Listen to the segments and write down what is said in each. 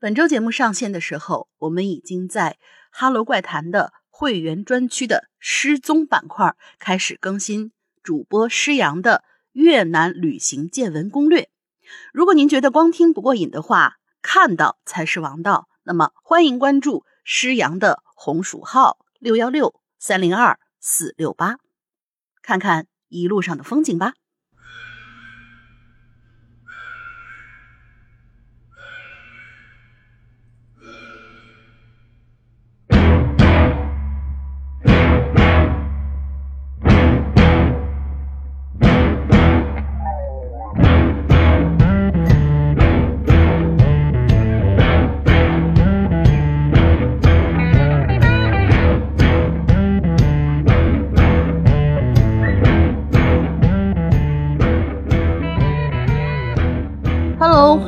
本周节目上线的时候，我们已经在《哈喽怪谈》的会员专区的失踪板块开始更新主播施阳的越南旅行见闻攻略。如果您觉得光听不过瘾的话，看到才是王道。那么欢迎关注施阳的红薯号六幺六三零二四六八，看看一路上的风景吧。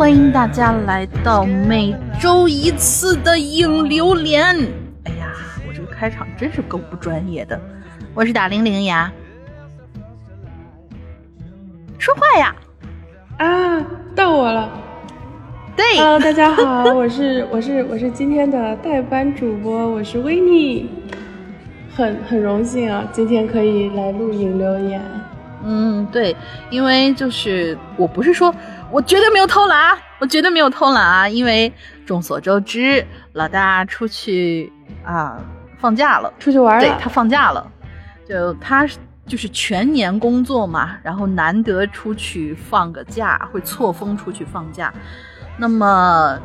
欢迎大家来到每周一次的影榴莲。哎呀，我这个开场真是够不专业的。我是打铃铃呀，说话呀！啊，到我了。对，Hello，大家好，我是我是我是今天的代班主播，我是维尼，很很荣幸啊，今天可以来录影留言。嗯，对，因为就是我不是说。我绝对没有偷懒啊！我绝对没有偷懒啊！因为众所周知，老大出去啊放假了，出去玩了。对他放假了，就他就是全年工作嘛，然后难得出去放个假，会错峰出去放假。那么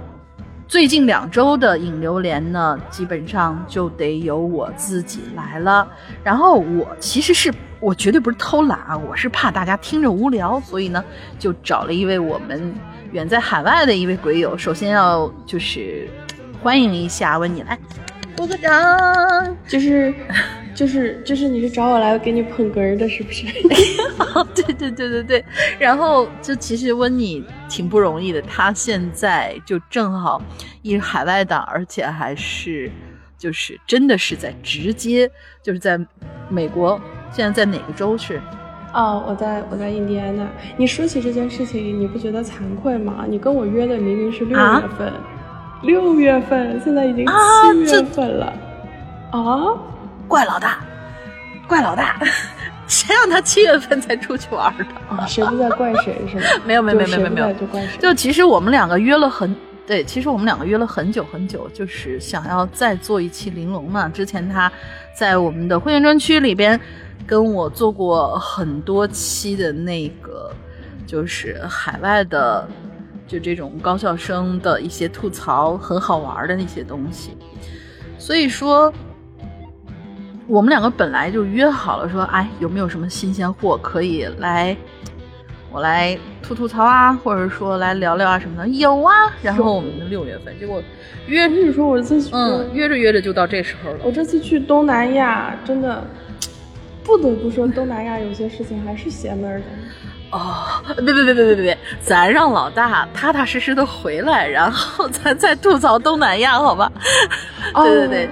最近两周的引流连呢，基本上就得由我自己来了。然后我其实是。我绝对不是偷懒啊，我是怕大家听着无聊，所以呢，就找了一位我们远在海外的一位鬼友。首先要就是欢迎一下问你来，鼓个掌。就是就是就是你是找我来给你捧哏的，是不是？对对对对对。然后就其实温妮挺不容易的，她现在就正好一海外党，而且还是就是真的是在直接就是在美国。现在在哪个州是？哦，我在我在印第安纳。你说起这件事情，你不觉得惭愧吗？你跟我约的明明是六月份，六月份，现在已经七月份了。啊！怪老大，怪老大，谁让他七月份才出去玩的？啊，谁不在怪谁是吗？没有没有没有没有没有，就怪谁？就其实我们两个约了很对，其实我们两个约了很久很久，就是想要再做一期玲珑嘛。之前他在我们的会员专区里边。跟我做过很多期的那个，就是海外的，就这种高校生的一些吐槽，很好玩的那些东西。所以说，我们两个本来就约好了，说，哎，有没有什么新鲜货可以来，我来吐吐槽啊，或者说来聊聊啊什么的？有啊。然后我们就六月份，结果约，着说我这嗯，约着约着就到这时候了。我这次去东南亚，真的。不得不说，东南亚有些事情还是邪门的。哦，别别别别别别别，咱让老大踏踏实实的回来，然后咱再吐槽东南亚，好吧？对对对，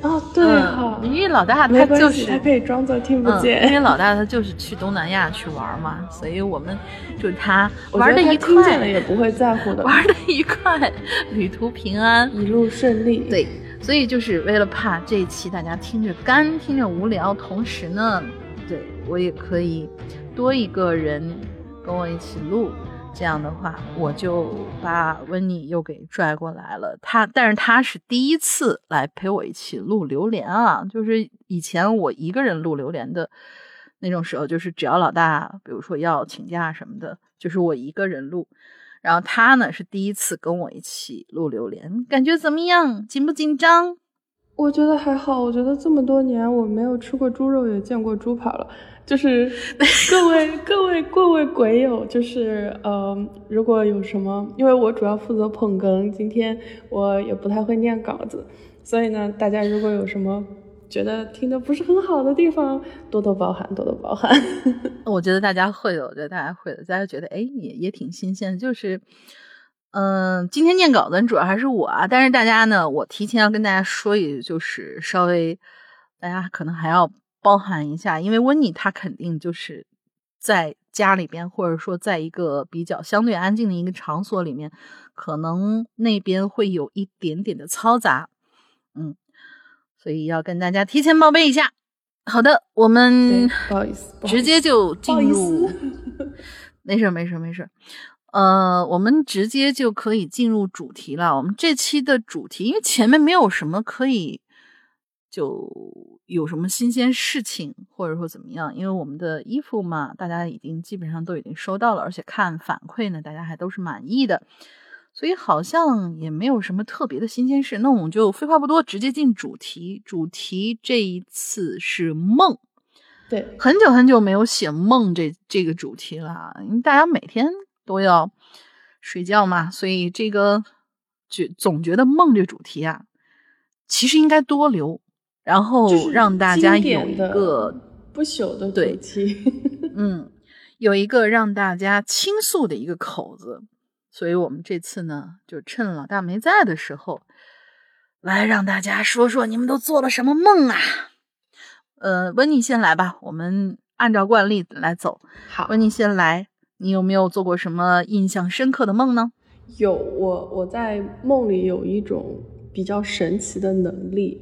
哦对哈，因为老大他就是他可以装作听不见，因为老大他就是去东南亚去玩嘛，所以我们就他玩的愉快，听见了也不会在乎的，玩的愉快，旅途平安，一路顺利，对。所以就是为了怕这一期大家听着干，听着无聊，同时呢，对我也可以多一个人跟我一起录，这样的话，我就把温妮又给拽过来了。他，但是他是第一次来陪我一起录榴莲啊，就是以前我一个人录榴莲的那种时候，就是只要老大，比如说要请假什么的，就是我一个人录。然后他呢是第一次跟我一起录榴莲，感觉怎么样？紧不紧张？我觉得还好。我觉得这么多年我没有吃过猪肉，也见过猪跑了。就是 各位各位各位鬼友，就是呃，如果有什么，因为我主要负责捧哏，今天我也不太会念稿子，所以呢，大家如果有什么。觉得听的不是很好的地方，多多包涵，多多包涵。我觉得大家会的，我觉得大家会的。大家觉得，哎，也也挺新鲜。就是，嗯，今天念稿子主要还是我啊。但是大家呢，我提前要跟大家说一句，就是稍微大家可能还要包含一下，因为温妮她肯定就是在家里边，或者说在一个比较相对安静的一个场所里面，可能那边会有一点点的嘈杂，嗯，所以要跟大家提前报备一下。好的，我们不好意思，直接就进入，没事没事没事，呃，我们直接就可以进入主题了。我们这期的主题，因为前面没有什么可以，就有什么新鲜事情，或者说怎么样？因为我们的衣服嘛，大家已经基本上都已经收到了，而且看反馈呢，大家还都是满意的。所以好像也没有什么特别的新鲜事，那我们就废话不多，直接进主题。主题这一次是梦，对，很久很久没有写梦这这个主题了，因为大家每天都要睡觉嘛，所以这个觉总觉得梦这主题啊，其实应该多留，然后让大家有一个不朽的主题，嗯，有一个让大家倾诉的一个口子。所以我们这次呢，就趁老大没在的时候，来让大家说说你们都做了什么梦啊？呃，温妮先来吧，我们按照惯例来走。好，温妮先来，你有没有做过什么印象深刻的梦呢？有，我我在梦里有一种比较神奇的能力。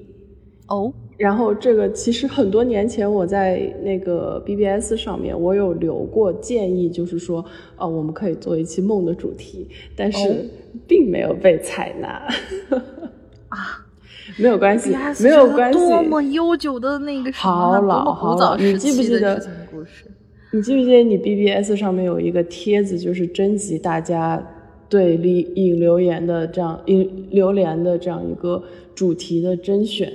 哦。然后这个其实很多年前我在那个 BBS 上面我有留过建议，就是说，呃，我们可以做一期梦的主题，但是并没有被采纳。啊，没有关系，没有关系。多么悠久的那个好老好老，你记不记得？你记不记得你 BBS 上面有一个帖子，就是征集大家对李引留言的这样引榴莲的这样一个主题的甄选。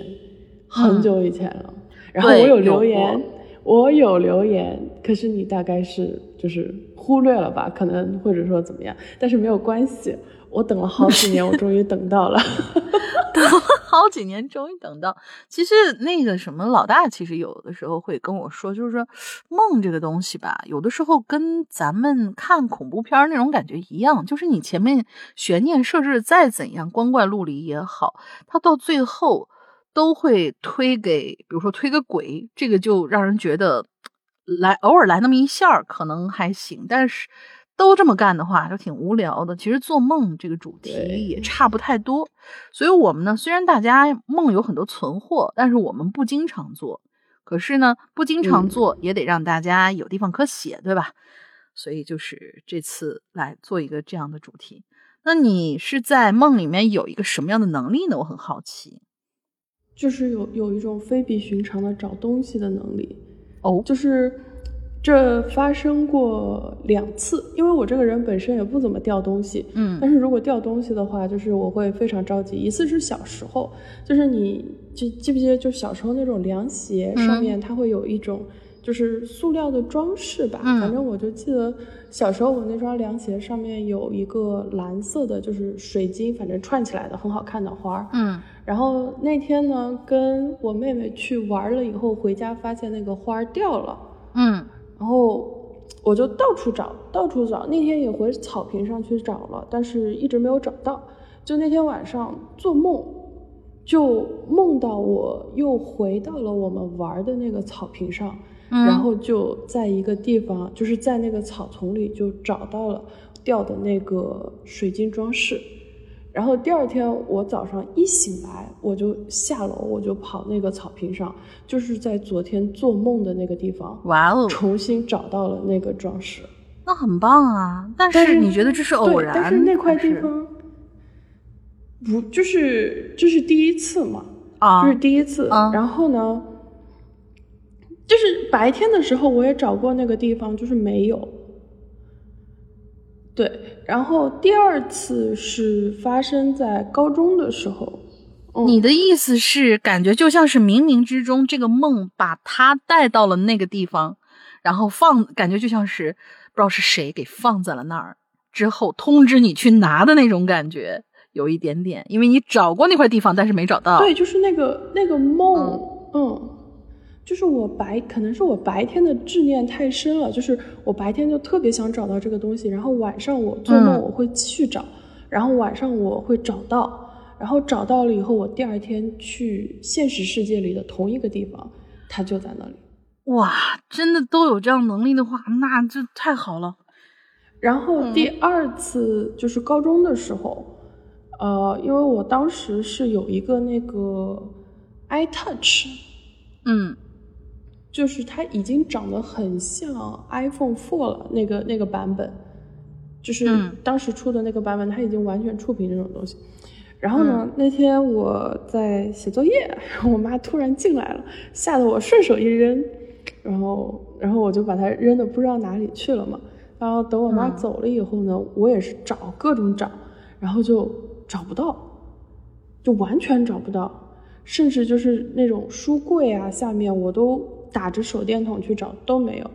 很久以前了，然后我有留言，我有留言，可是你大概是就是忽略了吧，可能或者说怎么样，但是没有关系，我等了好几年，我终于等到了，等了好几年，终于等到。其实那个什么老大，其实有的时候会跟我说，就是说梦这个东西吧，有的时候跟咱们看恐怖片那种感觉一样，就是你前面悬念设置再怎样光怪陆离也好，它到最后。都会推给，比如说推个鬼，这个就让人觉得来偶尔来那么一下可能还行，但是都这么干的话就挺无聊的。其实做梦这个主题也差不太多，所以我们呢，虽然大家梦有很多存货，但是我们不经常做。可是呢，不经常做也得让大家有地方可写，对吧？所以就是这次来做一个这样的主题。那你是在梦里面有一个什么样的能力呢？我很好奇。就是有有一种非比寻常的找东西的能力，哦，就是这发生过两次，因为我这个人本身也不怎么掉东西，嗯，但是如果掉东西的话，就是我会非常着急。一次是小时候，就是你记记不记得，就小时候那种凉鞋上面它会有一种。就是塑料的装饰吧，反正我就记得小时候我那双凉鞋上面有一个蓝色的，就是水晶，反正串起来的很好看的花嗯，然后那天呢，跟我妹妹去玩了以后，回家发现那个花掉了。嗯，然后我就到处找，到处找。那天也回草坪上去找了，但是一直没有找到。就那天晚上做梦，就梦到我又回到了我们玩的那个草坪上。然后就在一个地方，就是在那个草丛里就找到了掉的那个水晶装饰。然后第二天我早上一醒来，我就下楼，我就跑那个草坪上，就是在昨天做梦的那个地方，哇哦，重新找到了那个装饰。那很棒啊！但是你觉得这是偶然？但是那块地方不就是这是第一次嘛？啊，这是第一次。然后呢？就是白天的时候，我也找过那个地方，就是没有。对，然后第二次是发生在高中的时候。你的意思是，感觉就像是冥冥之中，这个梦把他带到了那个地方，然后放，感觉就像是不知道是谁给放在了那儿，之后通知你去拿的那种感觉，有一点点，因为你找过那块地方，但是没找到。对，就是那个那个梦，嗯。就是我白，可能是我白天的执念太深了，就是我白天就特别想找到这个东西，然后晚上我做梦我会继续找，然后晚上我会找到，然后找到了以后，我第二天去现实世界里的同一个地方，它就在那里。哇，真的都有这样能力的话，那这太好了。然后第二次就是高中的时候，呃，因为我当时是有一个那个 iTouch，嗯，就是它已经长得很像 iPhone Four 了，那个那个版本，就是当时出的那个版本，它已经完全触屏这种东西。然后呢，那天我在写作业，然后我妈突然进来了，吓得我顺手一扔，然后然后我就把它扔的不知道哪里去了嘛。然后等我妈走了以后呢，我也是找各种找，然后就找不到，就完全找不到，甚至就是那种书柜啊下面我都打着手电筒去找都没有，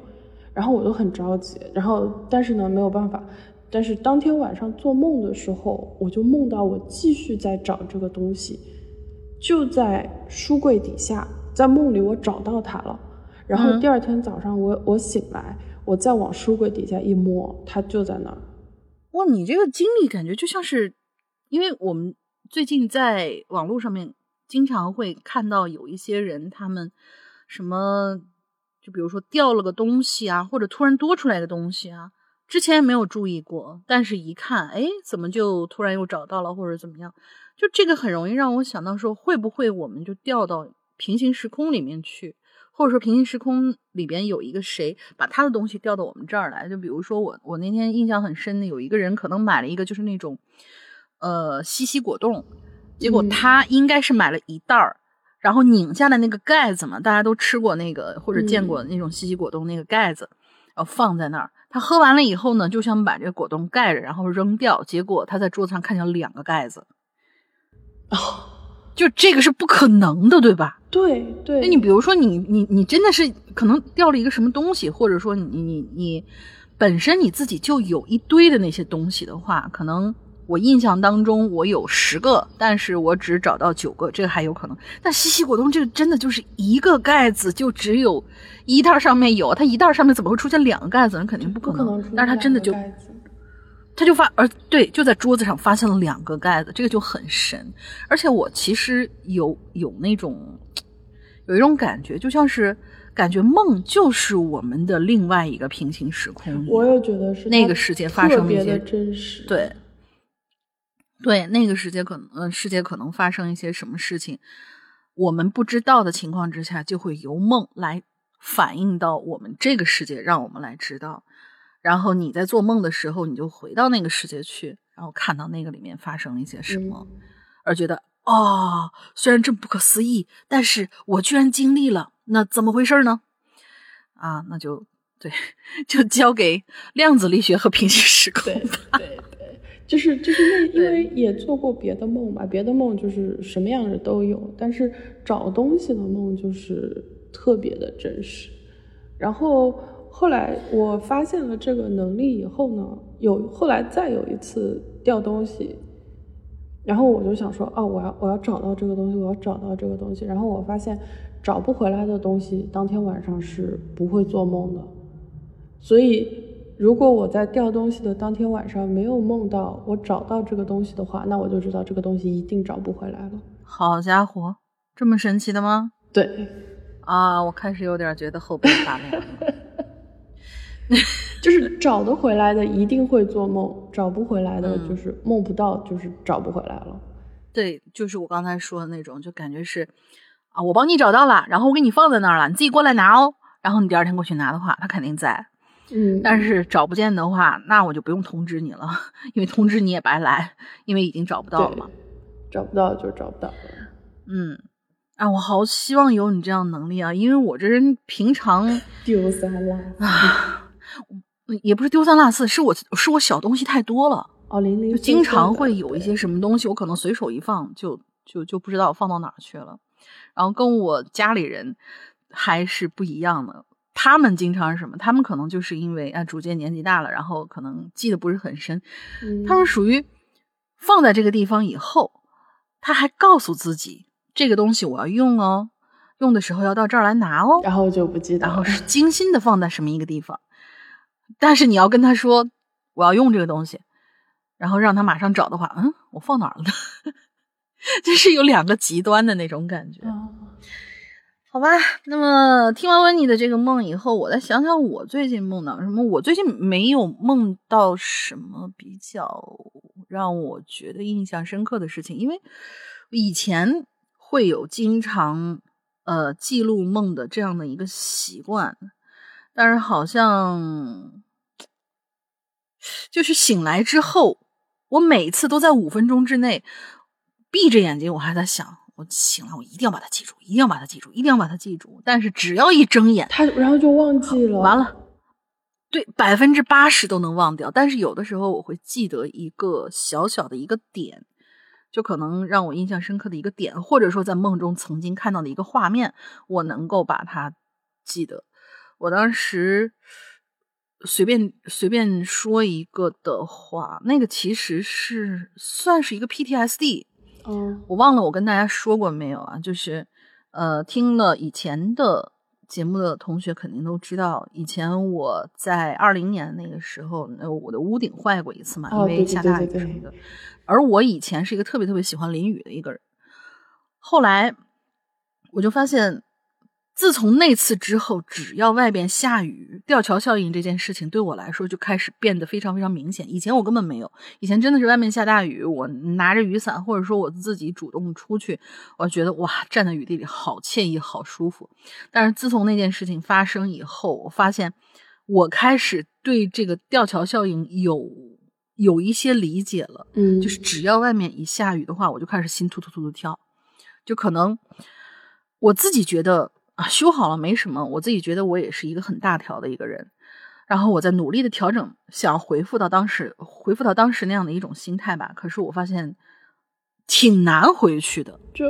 然后我都很着急，然后但是呢没有办法，但是当天晚上做梦的时候，我就梦到我继续在找这个东西，就在书柜底下，在梦里我找到它了，然后第二天早上我我醒来。我再往书柜底下一摸，它就在那儿。哇，你这个经历感觉就像是，因为我们最近在网络上面经常会看到有一些人，他们什么，就比如说掉了个东西啊，或者突然多出来个东西啊，之前没有注意过，但是一看，哎，怎么就突然又找到了，或者怎么样？就这个很容易让我想到说，会不会我们就掉到平行时空里面去？或者说平行时空里边有一个谁把他的东西掉到我们这儿来，就比如说我我那天印象很深的有一个人可能买了一个就是那种，呃西西果冻，结果他应该是买了一袋儿，然后拧下的那个盖子嘛，大家都吃过那个或者见过那种西西果冻那个盖子，然后放在那儿，他喝完了以后呢，就想把这个果冻盖着，然后扔掉，结果他在桌子上看见了两个盖子，哦。就这个是不可能的，对吧？对对。那你比如说，你你你真的是可能掉了一个什么东西，或者说你你你本身你自己就有一堆的那些东西的话，可能我印象当中我有十个，但是我只找到九个，这个还有可能。但西西果冻这个真的就是一个盖子就只有一袋上面有，它一袋上面怎么会出现两个盖子？那肯定不可能。但是它真的就。他就发，而对，就在桌子上发现了两个盖子，这个就很神。而且我其实有有那种有一种感觉，就像是感觉梦就是我们的另外一个平行时空。我也觉得是那个世界发生一些真实。对，对，那个世界可能，呃，世界可能发生一些什么事情，我们不知道的情况之下，就会由梦来反映到我们这个世界，让我们来知道。然后你在做梦的时候，你就回到那个世界去，然后看到那个里面发生了一些什么，而觉得哦，虽然这不可思议，但是我居然经历了，那怎么回事呢？啊，那就对，就交给量子力学和平行时空。对对对，就是就是那，因为也做过别的梦吧，别的梦就是什么样的都有，但是找东西的梦就是特别的真实，然后。后来我发现了这个能力以后呢，有后来再有一次掉东西，然后我就想说，哦，我要我要找到这个东西，我要找到这个东西。然后我发现找不回来的东西，当天晚上是不会做梦的。所以，如果我在掉东西的当天晚上没有梦到我找到这个东西的话，那我就知道这个东西一定找不回来了。好家伙，这么神奇的吗？对，啊，我开始有点觉得后背发凉了。就是找得回来的一定会做梦，找不回来的就是梦不到，就是找不回来了。对，就是我刚才说的那种，就感觉是啊，我帮你找到了，然后我给你放在那儿了，你自己过来拿哦。然后你第二天过去拿的话，他肯定在。嗯，但是找不见的话，那我就不用通知你了，因为通知你也白来，因为已经找不到了嘛。找不到就找不到了。嗯，啊，我好希望有你这样能力啊，因为我这人平常 丢三落啊。也不是丢三落四，是我是我小东西太多了哦，零零就经常会有一些什么东西，我可能随手一放就就就不知道放到哪去了。然后跟我家里人还是不一样的，他们经常是什么？他们可能就是因为啊，逐渐年纪大了，然后可能记得不是很深。他们属于放在这个地方以后，他还告诉自己这个东西我要用哦，用的时候要到这儿来拿哦，然后就不记得，然后是精心的放在什么一个地方。但是你要跟他说我要用这个东西，然后让他马上找的话，嗯，我放哪儿了呢？就是有两个极端的那种感觉。好吧，那么听完温妮的这个梦以后，我再想想我最近梦到什么。我最近没有梦到什么比较让我觉得印象深刻的事情，因为以前会有经常呃记录梦的这样的一个习惯，但是好像就是醒来之后，我每次都在五分钟之内闭着眼睛，我还在想。我醒了，我一定要把它记住，一定要把它记住，一定要把它记住。但是只要一睁眼，他然后就忘记了，完了。对，百分之八十都能忘掉。但是有的时候我会记得一个小小的一个点，就可能让我印象深刻的一个点，或者说在梦中曾经看到的一个画面，我能够把它记得。我当时随便随便说一个的话，那个其实是算是一个 PTSD。嗯，我忘了我跟大家说过没有啊？就是，呃，听了以前的节目的同学肯定都知道，以前我在二零年那个时候，呃，我的屋顶坏过一次嘛，因为下大雨什么的。而我以前是一个特别特别喜欢淋雨的一个人，后来我就发现。自从那次之后，只要外边下雨，吊桥效应这件事情对我来说就开始变得非常非常明显。以前我根本没有，以前真的是外面下大雨，我拿着雨伞，或者说我自己主动出去，我觉得哇，站在雨地里好惬意，好舒服。但是自从那件事情发生以后，我发现我开始对这个吊桥效应有有一些理解了。嗯，就是只要外面一下雨的话，我就开始心突突突的跳，就可能我自己觉得。啊，修好了没什么，我自己觉得我也是一个很大条的一个人，然后我在努力的调整，想回复到当时，回复到当时那样的一种心态吧。可是我发现挺难回去的，就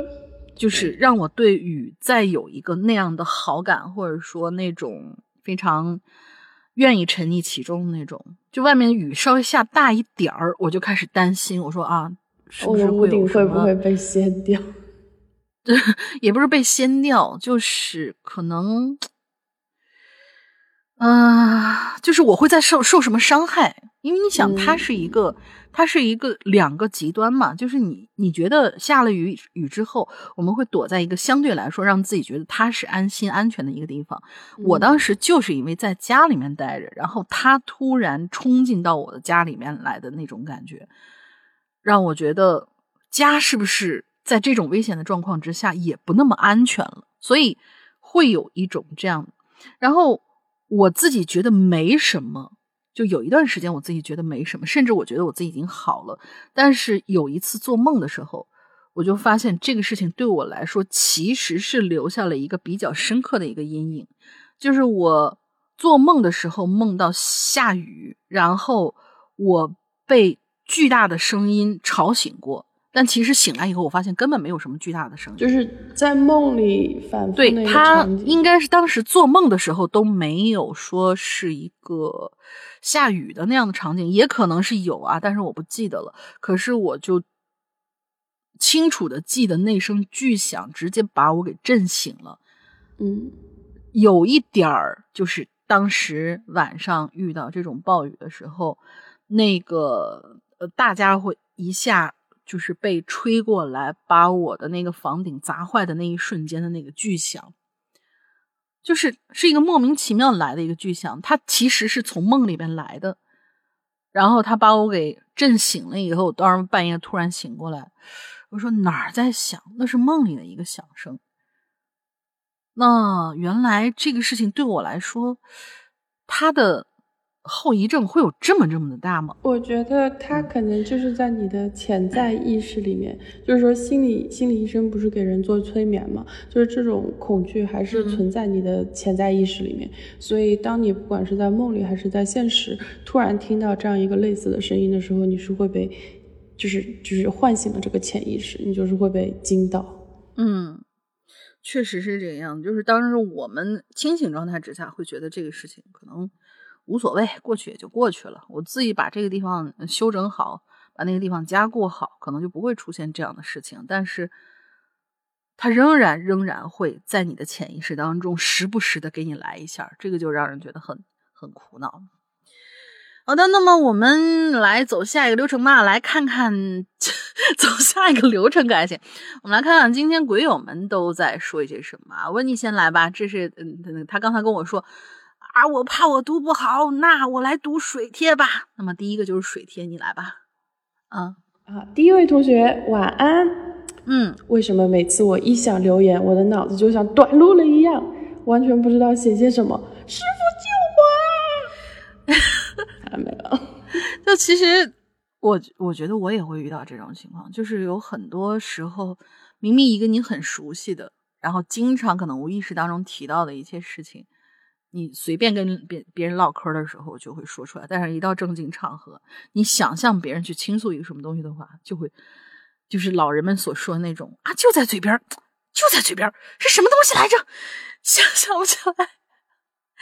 就是让我对雨再有一个那样的好感，或者说那种非常愿意沉溺其中的那种。就外面雨稍微下大一点儿，我就开始担心，我说啊，是不是会有会不会被掀掉？对，也不是被掀掉，就是可能，嗯，就是我会在受受什么伤害？因为你想，它是一个，它是一个两个极端嘛。就是你，你觉得下了雨雨之后，我们会躲在一个相对来说让自己觉得踏实、安心、安全的一个地方。我当时就是因为在家里面待着，然后他突然冲进到我的家里面来的那种感觉，让我觉得家是不是？在这种危险的状况之下，也不那么安全了，所以会有一种这样。然后我自己觉得没什么，就有一段时间我自己觉得没什么，甚至我觉得我自己已经好了。但是有一次做梦的时候，我就发现这个事情对我来说其实是留下了一个比较深刻的一个阴影，就是我做梦的时候梦到下雨，然后我被巨大的声音吵醒过。但其实醒来以后，我发现根本没有什么巨大的声音，就是在梦里反复。对他应该是当时做梦的时候都没有说是一个下雨的那样的场景，也可能是有啊，但是我不记得了。可是我就清楚的记得那声巨响，直接把我给震醒了。嗯，有一点儿就是当时晚上遇到这种暴雨的时候，那个呃，大家会一下。就是被吹过来，把我的那个房顶砸坏的那一瞬间的那个巨响，就是是一个莫名其妙来的一个巨响。它其实是从梦里边来的，然后他把我给震醒了以后，当时半夜突然醒过来，我说哪儿在响？那是梦里的一个响声。那原来这个事情对我来说，它的。后遗症会有这么这么的大吗？我觉得它可能就是在你的潜在意识里面，就是说心理心理医生不是给人做催眠吗？就是这种恐惧还是存在你的潜在意识里面。所以当你不管是在梦里还是在现实，突然听到这样一个类似的声音的时候，你是会被，就是就是唤醒了这个潜意识，你就是会被惊到。嗯，确实是这个样子。就是当时我们清醒状态之下会觉得这个事情可能。无所谓，过去也就过去了。我自己把这个地方修整好，把那个地方加固好，可能就不会出现这样的事情。但是，它仍然仍然会在你的潜意识当中时不时的给你来一下，这个就让人觉得很很苦恼。好的，那么我们来走下一个流程吧，来看看 走下一个流程感谢。我们来看看今天鬼友们都在说一些什么。温妮先来吧，这是嗯，他刚才跟我说啊，我怕我读不好，那我来读水贴吧。那么第一个就是水贴，你来吧。啊啊，第一位同学晚安。嗯，为什么每次我一想留言，我的脑子就像短路了一样，完全不知道写些什么？师傅救我！没有，就其实我我觉得我也会遇到这种情况，就是有很多时候，明明一个你很熟悉的，然后经常可能无意识当中提到的一些事情，你随便跟别别人唠嗑的时候就会说出来，但是一到正经场合，你想向别人去倾诉一个什么东西的话，就会就是老人们所说的那种啊，就在嘴边，就在嘴边，是什么东西来着？想想不起来。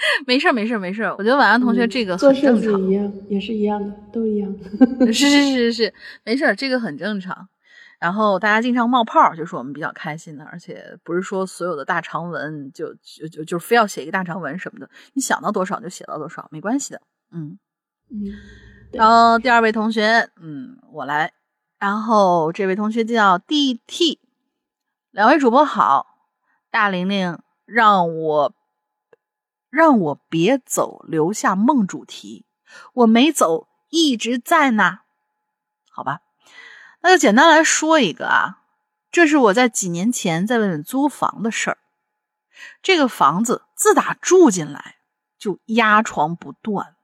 没事儿，没事儿，没事儿。我觉得晚安同学这个很正常，一样也是一样的，都一样。是是是是是，没事儿，这个很正常。然后大家经常冒泡，就是我们比较开心的，而且不是说所有的大长文就就就就非要写一个大长文什么的，你想到多少就写到多少，没关系的。嗯嗯。然后第二位同学，嗯，我来。然后这位同学叫 DT，两位主播好，大玲玲让我。让我别走，留下梦主题。我没走，一直在呢。好吧，那就简单来说一个啊，这是我在几年前在外面租房的事儿。这个房子自打住进来就压床不断。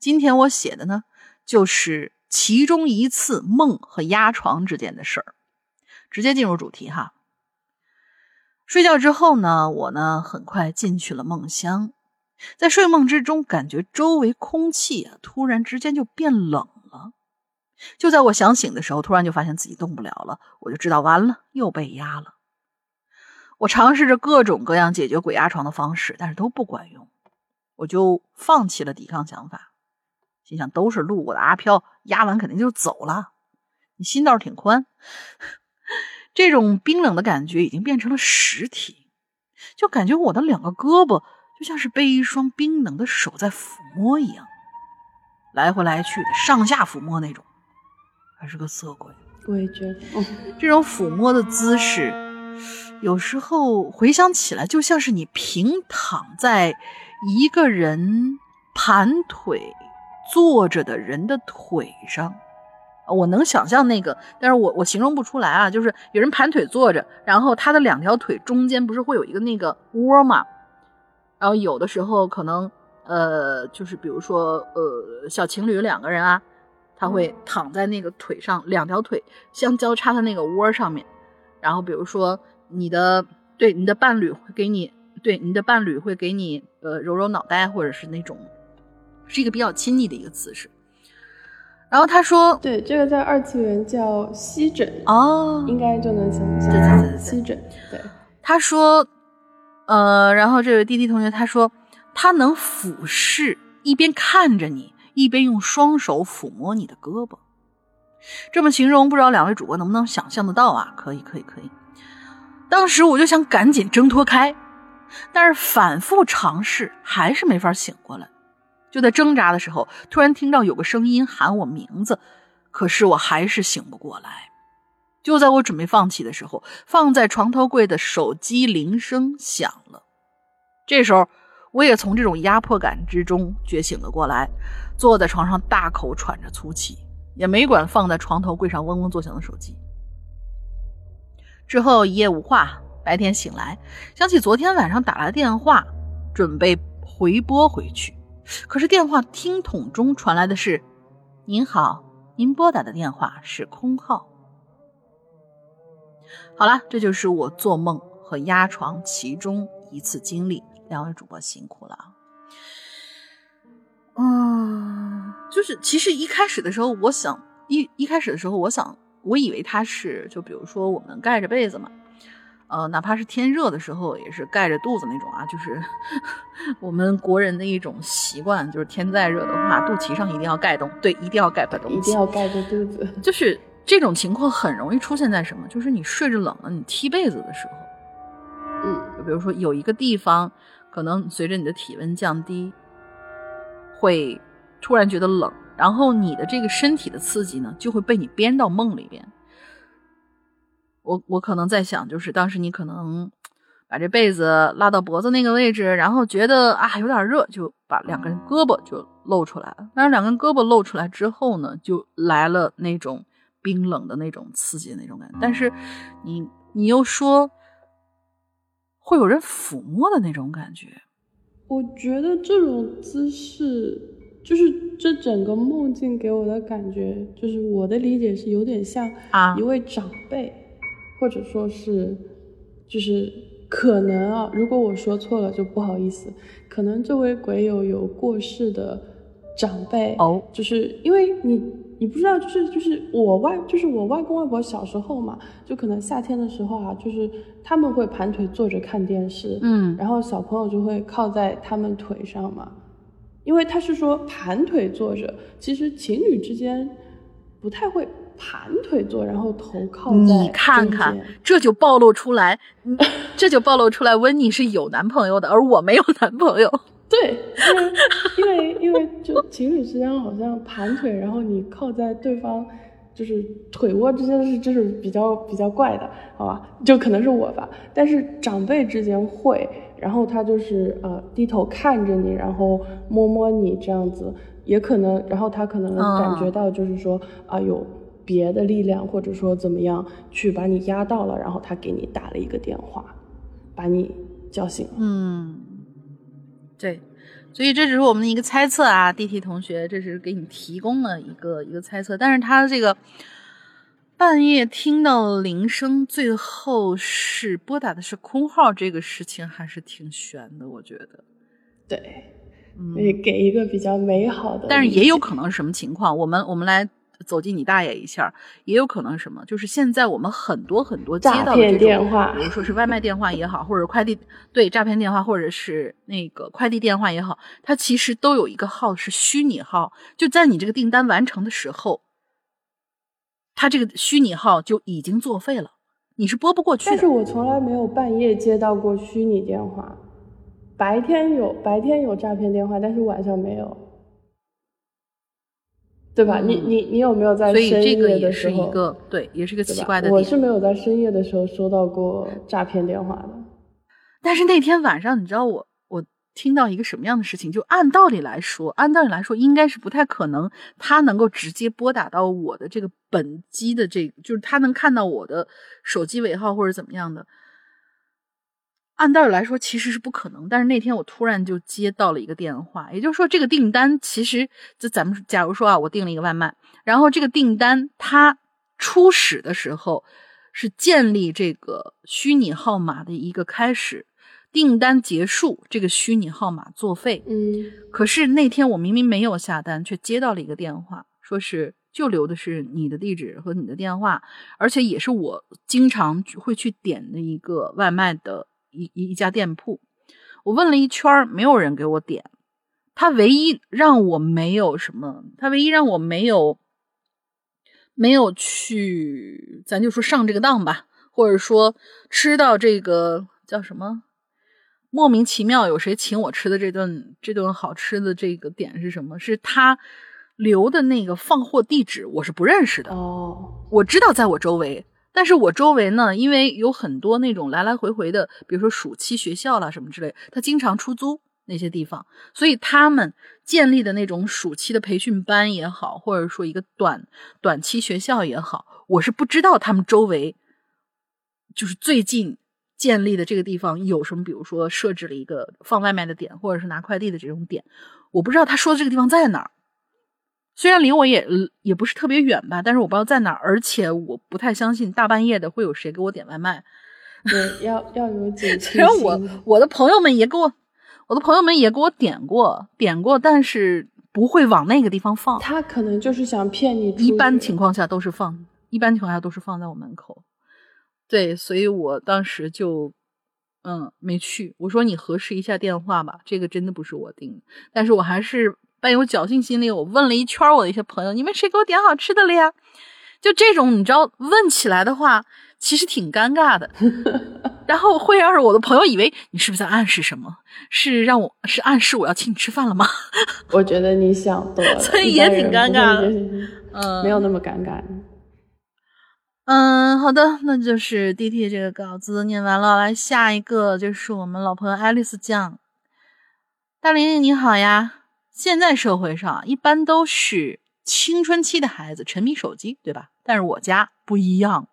今天我写的呢，就是其中一次梦和压床之间的事儿。直接进入主题哈。睡觉之后呢，我呢很快进去了梦乡，在睡梦之中，感觉周围空气啊突然之间就变冷。就在我想醒的时候，突然就发现自己动不了了，我就知道完了，又被压了。我尝试着各种各样解决鬼压床的方式，但是都不管用，我就放弃了抵抗想法，心想都是路过的阿飘，压完肯定就走了。你心倒是挺宽。这种冰冷的感觉已经变成了实体，就感觉我的两个胳膊就像是被一双冰冷的手在抚摸一样，来回来去的上下抚摸那种，还是个色鬼。我也觉得，这种抚摸的姿势，有时候回想起来就像是你平躺在一个人盘腿坐着的人的腿上。我能想象那个，但是我我形容不出来啊。就是有人盘腿坐着，然后他的两条腿中间不是会有一个那个窝嘛？然后有的时候可能，呃，就是比如说，呃，小情侣两个人啊，他会躺在那个腿上，两条腿相交叉的那个窝上面。然后比如说你的对你的伴侣会给你，对你的伴侣会给你，呃，揉揉脑袋，或者是那种，是一个比较亲昵的一个姿势。然后他说：“对，这个在二次元叫吸枕哦，应该就能想起。对对对，吸枕。对，他说，呃，然后这位滴滴同学他说，他能俯视，一边看着你，一边用双手抚摸你的胳膊。这么形容，不知道两位主播能不能想象得到啊？可以，可以，可以。当时我就想赶紧挣脱开，但是反复尝试还是没法醒过来。”就在挣扎的时候，突然听到有个声音喊我名字，可是我还是醒不过来。就在我准备放弃的时候，放在床头柜的手机铃声响了。这时候，我也从这种压迫感之中觉醒了过来，坐在床上大口喘着粗气，也没管放在床头柜上嗡嗡作响的手机。之后一夜无话，白天醒来，想起昨天晚上打来的电话，准备回拨回去。可是电话听筒中传来的是：“您好，您拨打的电话是空号。”好了，这就是我做梦和压床其中一次经历。两位主播辛苦了。嗯，就是其实一开始的时候，我想一一开始的时候，我想我以为他是就比如说我们盖着被子嘛。呃，哪怕是天热的时候，也是盖着肚子那种啊，就是 我们国人的一种习惯，就是天再热的话，肚脐上一定要盖东，对，一定要盖块东西，一定要盖着肚子。就是这种情况很容易出现在什么？就是你睡着冷了，你踢被子的时候，嗯，就比如说有一个地方，可能随着你的体温降低，会突然觉得冷，然后你的这个身体的刺激呢，就会被你编到梦里边。我我可能在想，就是当时你可能把这被子拉到脖子那个位置，然后觉得啊有点热，就把两根胳膊就露出来了。但是两根胳膊露出来之后呢，就来了那种冰冷的那种刺激的那种感觉。但是你你又说会有人抚摸的那种感觉，我觉得这种姿势，就是这整个梦境给我的感觉，就是我的理解是有点像啊一位长辈，或者说是，就是可能啊，如果我说错了就不好意思，可能这位鬼友有过世的长辈哦。就是因为你你不知道，就是就是我外就是我外公外婆小时候嘛，就可能夏天的时候啊，就是他们会盘腿坐着看电视，嗯。然后小朋友就会靠在他们腿上嘛，因为他是说盘腿坐着，其实情侣之间不太会盘腿坐，然后头靠在你看看，这就暴露出来，嗯这就暴露出来温妮是有男朋友的，而我没有男朋友。对，因为因为因为就情侣之间好像盘腿，然后你靠在对方就是腿窝之间是就是比较比较怪的，好吧？就可能是我吧，但是长辈之间会，然后他就是呃低头看着你，然后摸摸你这样子，也可能，然后他可能感觉到就是说啊、有别的力量或者说怎么样去把你压到了，然后他给你打了一个电话，把你叫醒了。嗯，对，所以这只是我们的一个猜测啊，D T 同学，这是给你提供了一个一个猜测，但是他这个半夜听到铃声，最后是拨打的是空号，这个事情还是挺悬的，我觉得。对，嗯，也给一个比较美好的，但是也有可能是什么情况？我们我们来走进你大爷一下，也有可能什么？就是现在我们很多很多接诈骗到的这种，电话比如说是外卖电话也好，或者快递对诈骗电话，或者是那个快递电话也好，它其实都有一个号是虚拟号，就在你这个订单完成的时候，它这个虚拟号就已经作废了，你是拨不过去的。但是我从来没有半夜接到过虚拟电话，白天有白天有诈骗电话，但是晚上没有，对吧？嗯你你你有没有在所以深这个也夜的时候？是一个对，也是一个奇怪的。我是没有在深夜的时候收到过诈骗电话的。但是那天晚上，你知道我我听到一个什么样的事情？就按道理来说，按道理来说，应该是不太可能他能够直接拨打到我的这个本机的这个，就是他能看到我的手机尾号或者怎么样的。按道理来说，其实是不可能。但是那天我突然就接到了一个电话，也就是说，这个订单其实就咱们假如说啊，我订了一个外卖，然后这个订单它初始的时候是建立这个虚拟号码的一个开始，订单结束，这个虚拟号码作废。嗯，可是那天我明明没有下单，却接到了一个电话，说是就留的是你的地址和你的电话，而且也是我经常会去点的一个外卖的一一一家店铺。我问了一圈儿，没有人给我点。他唯一让我没有什么，他唯一让我没有没有去，咱就说上这个当吧，或者说吃到这个叫什么莫名其妙有谁请我吃的这顿这顿好吃的这个点是什么？是他留的那个放货地址，我是不认识的。哦，我知道在我周围，但是我周围呢，因为有很多那种来来回回的，比如说暑期学校啦什么之类，他经常出租那些地方，所以他们建立的那种暑期的培训班也好，或者说一个短短期学校也好，我是不知道他们周围就是最近建立的这个地方有什么，比如说设置了一个放外卖的点，或者是拿快递的这种点，我不知道他说的这个地方在哪儿。虽然离我也也不是特别远吧，但是我不知道在哪儿，而且我不太相信大半夜的会有谁给我点外卖。对，要要有警惕虽然我我的朋友们也给我，我的朋友们也给我点过点过，但是不会往那个地方放。他可能就是想骗你。一般情况下都是放，一般情况下都是放在我门口。对，所以我当时就嗯没去。我说你核实一下电话吧，这个真的不是我订的。但是我还是伴有侥幸心理，我问了一圈我的一些朋友，你们谁给我点好吃的了呀？就这种，你知道问起来的话，其实挺尴尬的，然后会让我的朋友以为你是不是在暗示什么？是让我是暗示我要请你吃饭了吗？我觉得你想多了，所以也挺尴尬的，嗯，没有那么尴尬。嗯，好的，那就是 D T 这个稿子念完了，来下一个就是我们老朋友爱丽丝酱。大玲玲你好呀，现在社会上一般都是青春期的孩子沉迷手机，对吧？但是我家不一样，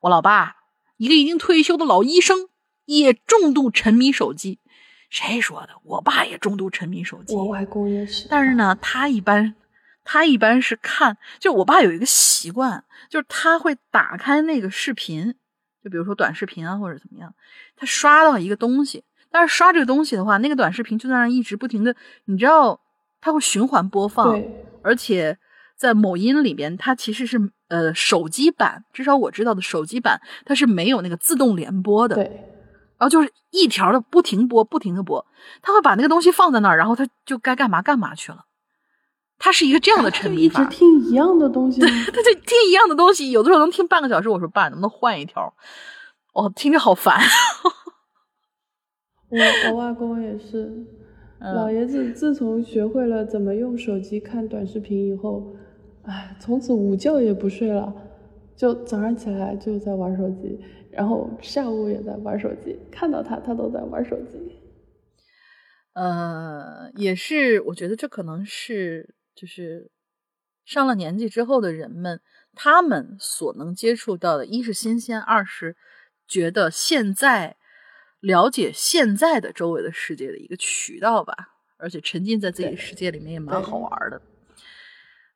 我老爸一个已经退休的老医生也重度沉迷手机。谁说的？我爸也重度沉迷手机，我外公也是。但是呢，他一般。他一般是看，就我爸有一个习惯，就是他会打开那个视频，就比如说短视频啊，或者怎么样，他刷到一个东西，但是刷这个东西的话，那个短视频就在那一直不停的，你知道，它会循环播放，而且在某音里边，它其实是呃手机版，至少我知道的手机版，它是没有那个自动连播的，对，然后就是一条的不停播，不停的播，他会把那个东西放在那儿，然后他就该干嘛干嘛去了。他是一个这样的沉迷法，一直听一样的东西。对，他就听一样的东西，有的时候能听半个小时。我说爸，能不能换一条？哦，听着好烦。我我外公也是，老爷子自从学会了怎么用手机看短视频以后，哎，从此午觉也不睡了，就早上起来就在玩手机，然后下午也在玩手机，看到他他都在玩手机。呃，也是，我觉得这可能是。就是上了年纪之后的人们，他们所能接触到的，一是新鲜，二是觉得现在了解现在的周围的世界的一个渠道吧。而且沉浸在自己的世界里面也蛮好玩的。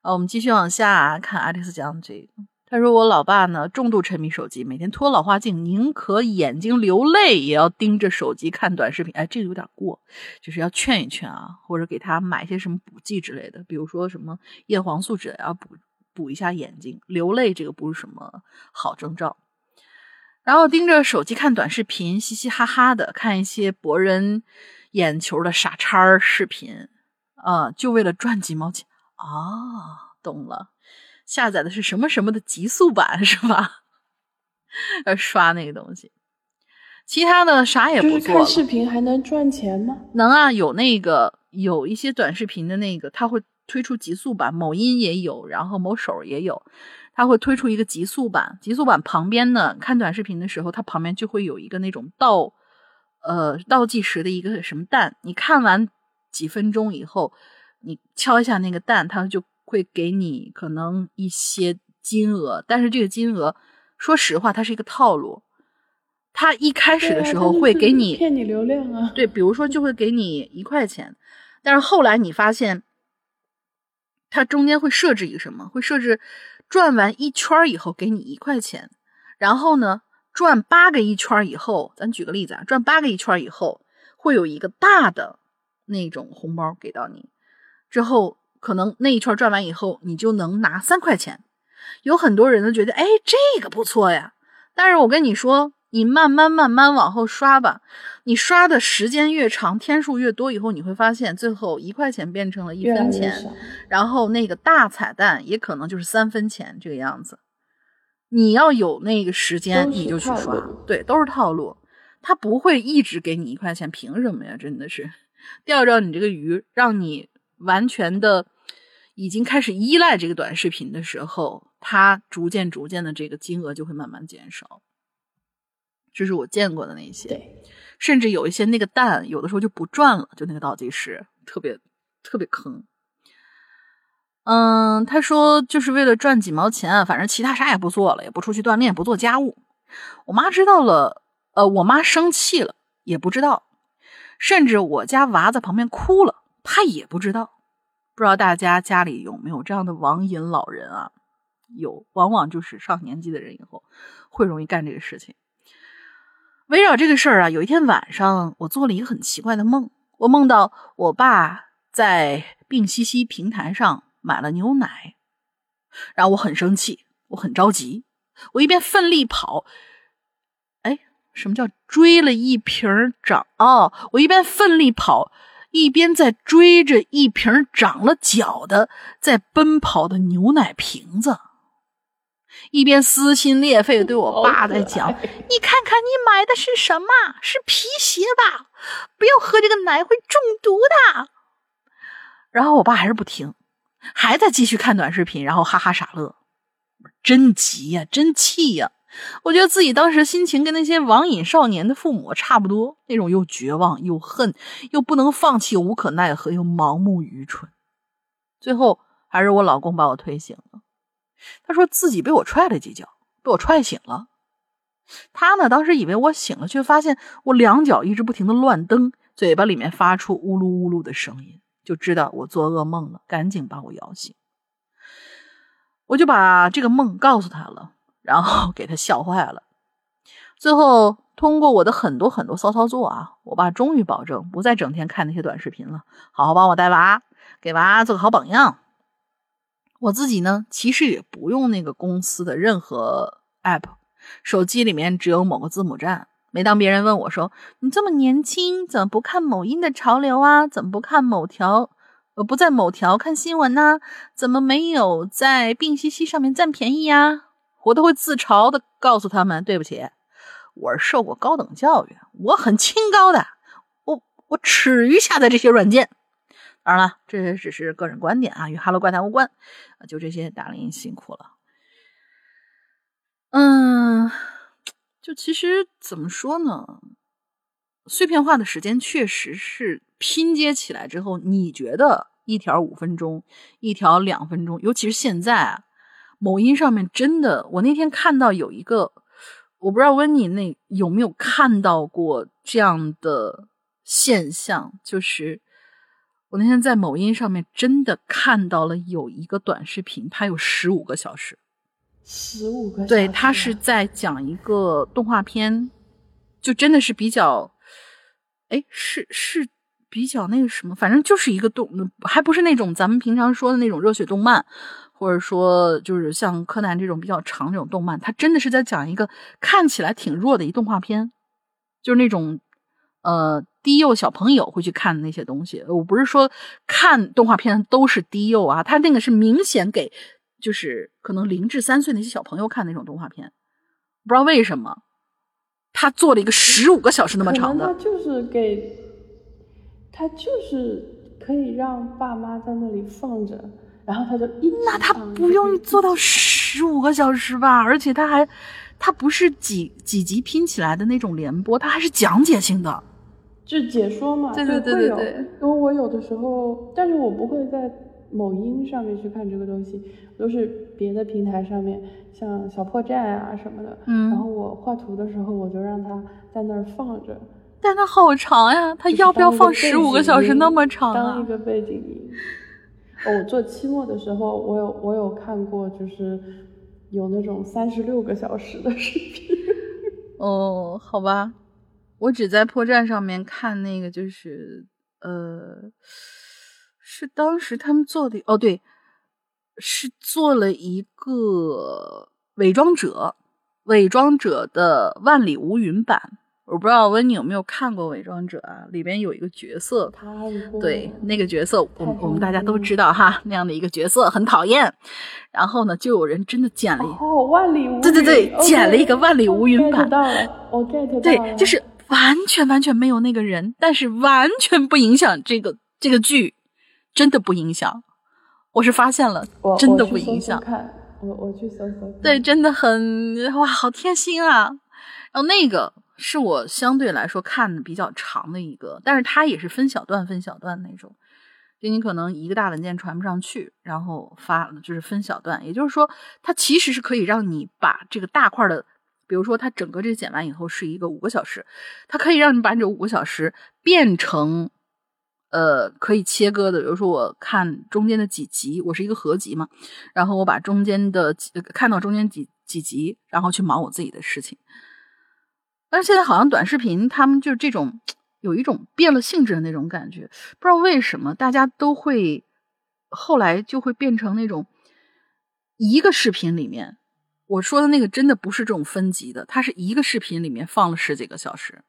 啊，我们继续往下看，爱丽丝讲这个。他说：“我老爸呢，重度沉迷手机，每天脱老花镜，宁可眼睛流泪也要盯着手机看短视频。哎，这个有点过，就是要劝一劝啊，或者给他买些什么补剂之类的，比如说什么叶黄素之类，要补补一下眼睛。流泪这个不是什么好征兆。然后盯着手机看短视频，嘻嘻哈哈的看一些博人眼球的傻叉视频，啊，就为了赚几毛钱啊，懂了。”下载的是什么什么的极速版 是吧？要刷那个东西，其他的啥也不做。看视频还能赚钱吗？能啊，有那个有一些短视频的那个，他会推出极速版，某音也有，然后某手也有，他会推出一个极速版。极速版旁边呢，看短视频的时候，它旁边就会有一个那种倒呃倒计时的一个什么蛋，你看完几分钟以后，你敲一下那个蛋，它就。会给你可能一些金额，但是这个金额，说实话，它是一个套路。他一开始的时候会给你骗你流量啊，对，比如说就会给你一块钱，但是后来你发现，它中间会设置一个什么？会设置转完一圈以后给你一块钱，然后呢转八个一圈以后，咱举个例子啊，转八个一圈以后会有一个大的那种红包给到你，之后。可能那一圈转完以后，你就能拿三块钱。有很多人都觉得，哎，这个不错呀。但是我跟你说，你慢慢慢慢往后刷吧。你刷的时间越长，天数越多，以后你会发现，最后一块钱变成了一分钱，然后那个大彩蛋也可能就是三分钱这个样子。你要有那个时间，你就去刷。对，都是套路。他不会一直给你一块钱，凭什么呀？真的是钓着你这个鱼，让你完全的。已经开始依赖这个短视频的时候，它逐渐逐渐的这个金额就会慢慢减少。这是我见过的那些，对，甚至有一些那个蛋有的时候就不转了，就那个倒计时特别特别坑。嗯，他说就是为了赚几毛钱，反正其他啥也不做了，也不出去锻炼，不做家务。我妈知道了，呃，我妈生气了也不知道，甚至我家娃在旁边哭了，她也不知道。不知道大家家里有没有这样的网瘾老人啊？有，往往就是上年纪的人以后会容易干这个事情。围绕这个事儿啊，有一天晚上我做了一个很奇怪的梦，我梦到我爸在病西西平台上买了牛奶，然后我很生气，我很着急，我一边奋力跑，哎，什么叫追了一瓶涨？哦，我一边奋力跑。一边在追着一瓶长了脚的在奔跑的牛奶瓶子，一边撕心裂肺的对我爸在讲：“你看看你买的是什么？是皮鞋吧？不要喝这个奶会中毒的。”然后我爸还是不听，还在继续看短视频，然后哈哈傻乐。真急呀，真气呀！我觉得自己当时心情跟那些网瘾少年的父母差不多，那种又绝望又恨，又不能放弃，无可奈何，又盲目愚蠢。最后还是我老公把我推醒了。他说自己被我踹了几脚，被我踹醒了。他呢，当时以为我醒了，却发现我两脚一直不停的乱蹬，嘴巴里面发出呜噜呜噜的声音，就知道我做噩梦了，赶紧把我摇醒。我就把这个梦告诉他了，然后给他笑坏了。最后通过我的很多很多骚操作啊，我爸终于保证不再整天看那些短视频了，好好帮我带娃，给娃做个好榜样。我自己呢，其实也不用那个公司的任何 app，手机里面只有某个字母站。每当别人问我说：“你这么年轻，怎么不看某音的潮流啊？怎么不看某条？呃，不在某条看新闻呢？怎么没有在病西西上面占便宜呀？”我都会自嘲的告诉他们：“对不起，我是受过高等教育，我很清高的，我我耻于下载这些软件。”当然了，这也只是个人观点啊，与《哈喽怪谈》无关。就这些，达林辛苦了。嗯，就其实怎么说呢？碎片化的时间确实是拼接起来之后，你觉得一条五分钟，一条两分钟，尤其是现在啊，某音上面真的，我那天看到有一个，我不知道温妮那有没有看到过这样的现象，就是。我那天在某音上面真的看到了有一个短视频，它有十五个小时，十五个对，它是在讲一个动画片，就真的是比较，哎，是是比较那个什么，反正就是一个动，还不是那种咱们平常说的那种热血动漫，或者说就是像柯南这种比较长这种动漫，它真的是在讲一个看起来挺弱的一动画片，就是那种。呃，低幼小朋友会去看那些东西。我不是说看动画片都是低幼啊，他那个是明显给，就是可能零至三岁那些小朋友看那种动画片。不知道为什么，他做了一个十五个小时那么长的。他就是给，他就是可以让爸妈在那里放着，然后他就一那他不用做到十五个小时吧？而且他还，他不是几几集拼起来的那种联播，他还是讲解性的。就解说嘛，对对对对对。因为我有的时候，但是我不会在某音上面去看这个东西，都是别的平台上面，像小破站啊什么的。嗯。然后我画图的时候，我就让它在那儿放着。但它好长呀，它要不要放十五个小时那么长啊？当一个背景音。哦，我做期末的时候，我有我有看过，就是有那种三十六个小时的视频。哦，好吧。我只在破站上面看那个，就是呃，是当时他们做的哦，对，是做了一个伪装者，伪装者的万里无云版。我不知道温妮有没有看过伪装者啊？里边有一个角色，对那个角色，我我们大家都知道哈，那样的一个角色很讨厌。然后呢，就有人真的剪了一哦万里无对对对，剪了一个万里无云版。我 get 到了，对，就是。完全完全没有那个人，但是完全不影响这个这个剧，真的不影响。我是发现了，真的不影响。看，我我去搜搜。对，真的很哇，好贴心啊。然后那个是我相对来说看的比较长的一个，但是它也是分小段分小段那种，就你可能一个大文件传不上去，然后发就是分小段，也就是说，它其实是可以让你把这个大块的。比如说，它整个这剪完以后是一个五个小时，它可以让你把你这五个小时变成，呃，可以切割的。比如说，我看中间的几集，我是一个合集嘛，然后我把中间的看到中间几几集，然后去忙我自己的事情。但是现在好像短视频，他们就是这种有一种变了性质的那种感觉，不知道为什么大家都会后来就会变成那种一个视频里面。我说的那个真的不是这种分级的，它是一个视频里面放了十几个小时，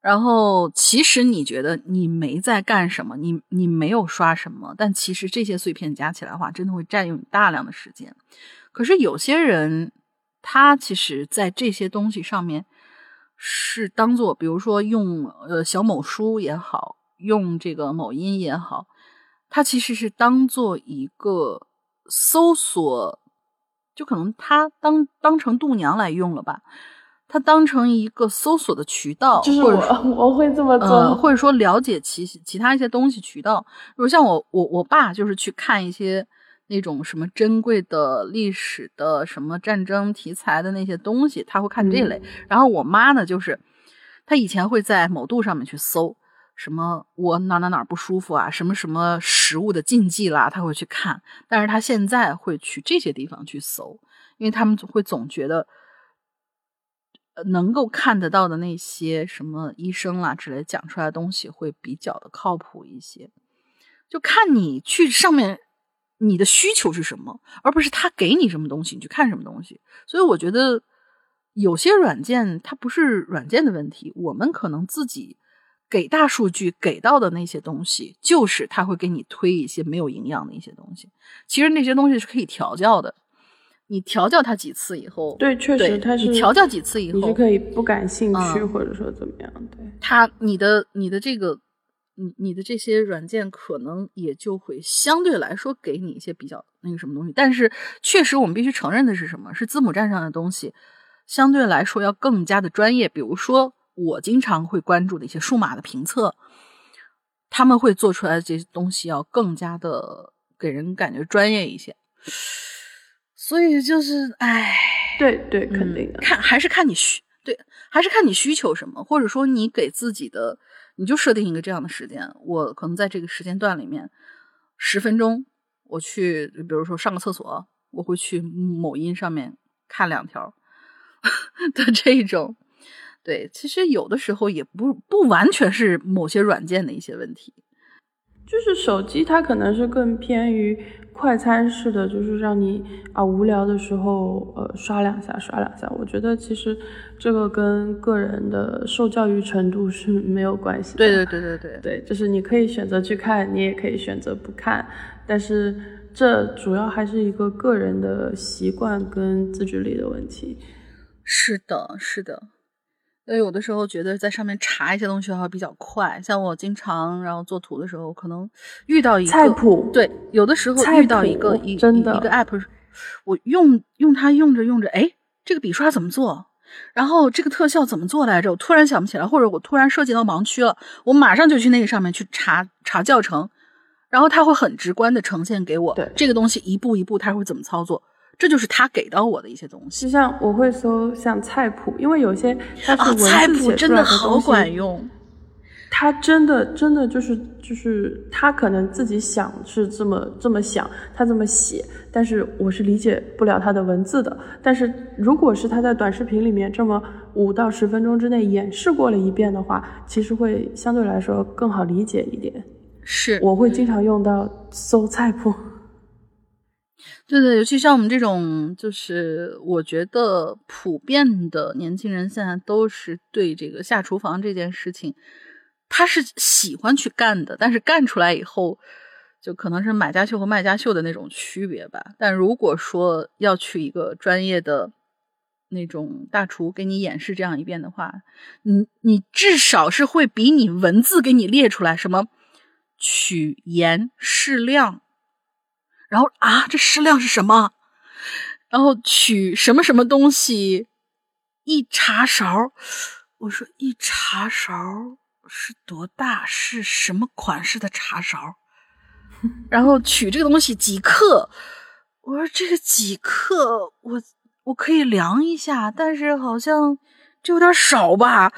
然后其实你觉得你没在干什么，你你没有刷什么，但其实这些碎片加起来的话，真的会占用你大量的时间。可是有些人，他其实在这些东西上面是当做，比如说用呃小某书也好，用这个某音也好，它其实是当做一个搜索，就可能他当当成度娘来用了吧。他当成一个搜索的渠道，就是我我会这么做，或者说了解其其他一些东西渠道。比如像我我我爸就是去看一些那种什么珍贵的历史的什么战争题材的那些东西，他会看这类。然后我妈呢，就是她以前会在某度上面去搜什么我哪哪哪不舒服啊，什么什么食物的禁忌啦，他会去看。但是他现在会去这些地方去搜，因为他们会总觉得。能够看得到的那些什么医生啦之类讲出来的东西会比较的靠谱一些，就看你去上面你的需求是什么，而不是他给你什么东西你去看什么东西。所以我觉得有些软件它不是软件的问题，我们可能自己给大数据给到的那些东西，就是他会给你推一些没有营养的一些东西。其实那些东西是可以调教的。你调教他几次以后，对，确实他是你调教几次以后，你是可以不感兴趣，或者说怎么样？对，他你的你的这个，你你的这些软件可能也就会相对来说给你一些比较那个什么东西。但是确实，我们必须承认的是什么？是字母站上的东西相对来说要更加的专业。比如说，我经常会关注的一些数码的评测，他们会做出来的这些东西要更加的给人感觉专业一些。所以就是，哎，对对，肯定的。看还是看你需对，还是看你需求什么，或者说你给自己的，你就设定一个这样的时间。我可能在这个时间段里面，十分钟，我去，比如说上个厕所，我会去某音上面看两条 的这种。对，其实有的时候也不不完全是某些软件的一些问题。就是手机，它可能是更偏于快餐式的，就是让你啊无聊的时候，呃刷两下，刷两下。我觉得其实这个跟个人的受教育程度是没有关系。对对对对对对，就是你可以选择去看，你也可以选择不看，但是这主要还是一个个人的习惯跟自制力的问题。是的，是的。所以有的时候觉得在上面查一些东西的话比较快，像我经常然后做图的时候，可能遇到一个菜谱，对，有的时候遇到一个一真的一个 app，我用用它用着用着，哎，这个笔刷怎么做？然后这个特效怎么做来着？我突然想不起来，或者我突然涉及到盲区了，我马上就去那个上面去查查教程，然后它会很直观的呈现给我，对这个东西一步一步它会怎么操作。这就是他给到我的一些东西，就像我会搜像菜谱，因为有些它是文字菜谱真的好管用。他真的真的就是就是他可能自己想是这么这么想，他这么写，但是我是理解不了他的文字的。但是如果是他在短视频里面这么五到十分钟之内演示过了一遍的话，其实会相对来说更好理解一点。是，我会经常用到搜菜谱。对对，尤其像我们这种，就是我觉得普遍的年轻人现在都是对这个下厨房这件事情，他是喜欢去干的，但是干出来以后，就可能是买家秀和卖家秀的那种区别吧。但如果说要去一个专业的那种大厨给你演示这样一遍的话，你你至少是会比你文字给你列出来什么取盐适量。然后啊，这适量是什么？然后取什么什么东西？一茶勺。我说一茶勺是多大？是什么款式的茶勺？然后取这个东西几克？我说这个几克，我我可以量一下，但是好像这有点少吧。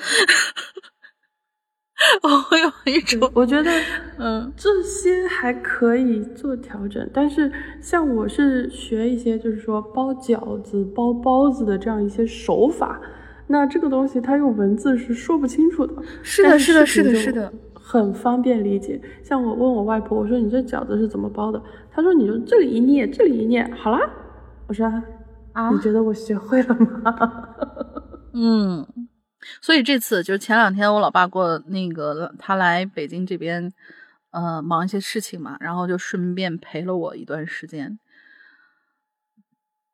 我有一种，我觉得，嗯，这些还可以做调整，但是像我是学一些，就是说包饺子、包包子的这样一些手法，那这个东西它用文字是说不清楚的。是的，是的，是的，是的，很方便理解。像我问我外婆，我说你这饺子是怎么包的？她说你就这里一捏，这里一捏，好啦。我说啊，你觉得我学会了吗？嗯。所以这次就是前两天我老爸过那个他来北京这边，呃，忙一些事情嘛，然后就顺便陪了我一段时间。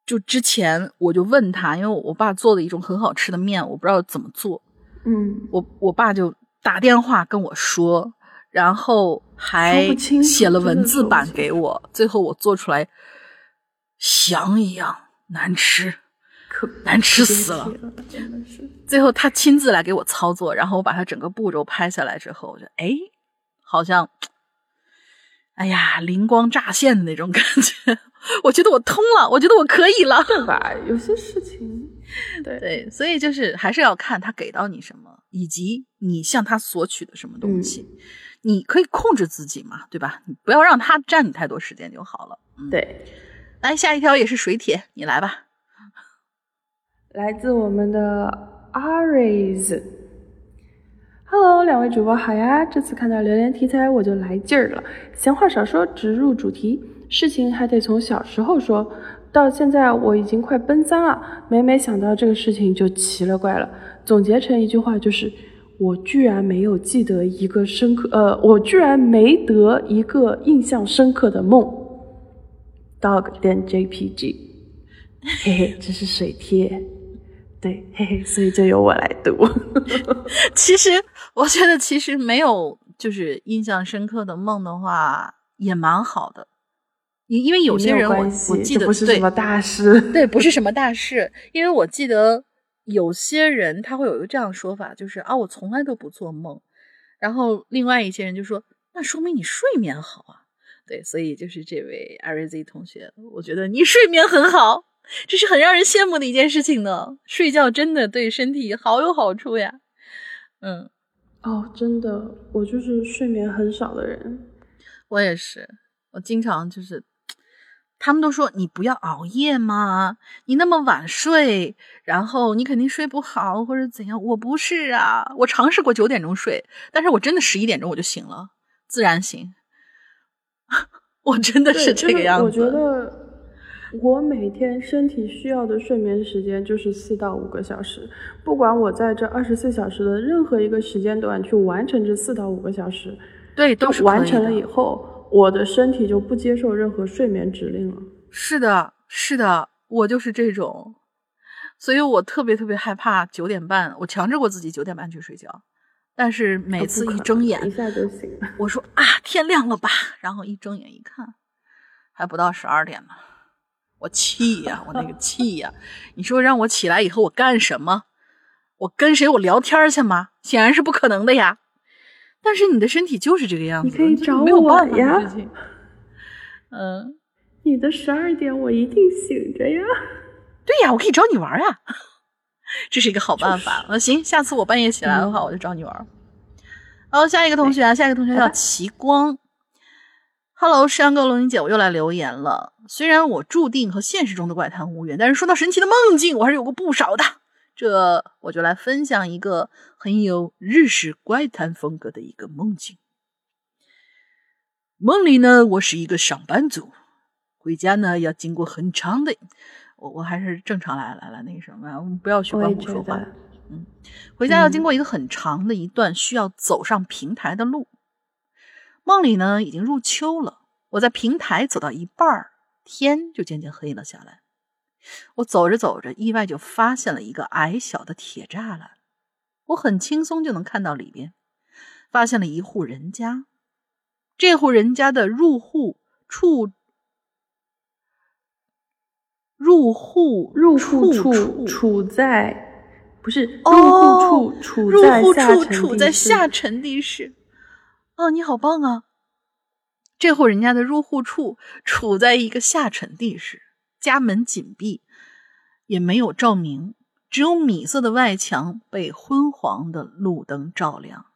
就之前我就问他，因为我爸做的一种很好吃的面，我不知道怎么做。嗯，我我爸就打电话跟我说，然后还写了文字版给我，最后我做出来翔一样难吃。可难吃死了，真的是。最后他亲自来给我操作，然后我把他整个步骤拍下来之后，我就哎，好像，哎呀，灵光乍现的那种感觉。我觉得我通了，我觉得我可以了。对吧？有些事情，对 对，所以就是还是要看他给到你什么，以及你向他索取的什么东西。你可以控制自己嘛，对吧？你不要让他占你太多时间就好了。嗯，对，来下一条也是水帖，你来吧。来自我们的 Aries。Hello，两位主播好呀！这次看到榴莲题材我就来劲儿了。闲话少说，直入主题。事情还得从小时候说，到现在我已经快奔三了，每每想到这个事情就奇了怪了。总结成一句话就是：我居然没有记得一个深刻，呃，我居然没得一个印象深刻的梦。Dog 点 JPG，嘿嘿，这是水贴。对，嘿嘿，所以就由我来读。其实我觉得，其实没有就是印象深刻的梦的话，也蛮好的。因因为有些人我我记得这不是什么大事。对，不是什么大事。因为我记得有些人他会有一个这样的说法，就是啊，我从来都不做梦。然后另外一些人就说，那说明你睡眠好啊。对，所以就是这位 R Z 同学，我觉得你睡眠很好，这是很让人羡慕的一件事情呢。睡觉真的对身体好有好处呀。嗯，哦，真的，我就是睡眠很少的人。我也是，我经常就是，他们都说你不要熬夜嘛，你那么晚睡，然后你肯定睡不好或者怎样。我不是啊，我尝试过九点钟睡，但是我真的十一点钟我就醒了，自然醒。我真的，是这个样子。我觉得我每天身体需要的睡眠时间就是四到五个小时，不管我在这二十四小时的任何一个时间段去完成这四到五个小时，对，都是完成了以后，我的身体就不接受任何睡眠指令了。是的，是的，我就是这种，所以我特别特别害怕九点半，我强制过自己九点半去睡觉，但是每次一睁眼一，下就醒了。我说啊，天亮了吧？然后一睁眼一看，还不到十二点呢，我气呀，我那个气呀！你说让我起来以后我干什么？我跟谁我聊天去吗？显然是不可能的呀。但是你的身体就是这个样子，你可以找我没有办法的呀。嗯，你的十二点我一定醒着呀。对呀，我可以找你玩呀，这是一个好办法。那、行，下次我半夜起来的话，我就找你玩。好，下一个同学啊，下一个同学叫齐光。Hello，山哥、龙吟姐，我又来留言了。虽然我注定和现实中的怪谈无缘，但是说到神奇的梦境，我还是有过不少的。这我就来分享一个很有日式怪谈风格的一个梦境。梦里呢，我是一个上班族，回家呢要经过很长的，我我还是正常来来来那个什么，我们不要学我也觉关虎说话。嗯，回家要经过一个很长的一段需要走上平台的路。梦里呢，已经入秋了，我在平台走到一半儿，天就渐渐黑了下来。我走着走着，意外就发现了一个矮小的铁栅栏，我很轻松就能看到里边，发现了一户人家。这户人家的入户处，入户入户处处处在，不是入哦户处处入户在下沉处处在地室下沉地室。哦，你好棒啊！这户人家的入户处处在一个下沉地室，家门紧闭，也没有照明，只有米色的外墙被昏黄的路灯照亮。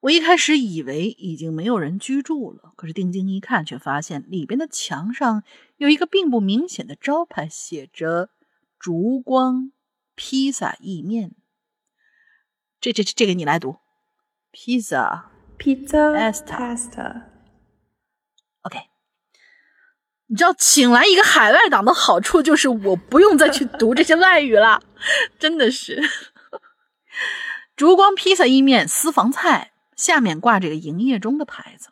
我一开始以为已经没有人居住了，可是定睛一看，却发现里边的墙上有一个并不明显的招牌，写着“烛光披萨意面”。这这这个你来读，pizza Pasta pasta。OK，你知道请来一个海外党的好处就是我不用再去读这些外语了，真的是。烛光披萨意面私房菜下面挂着个营业中的牌子，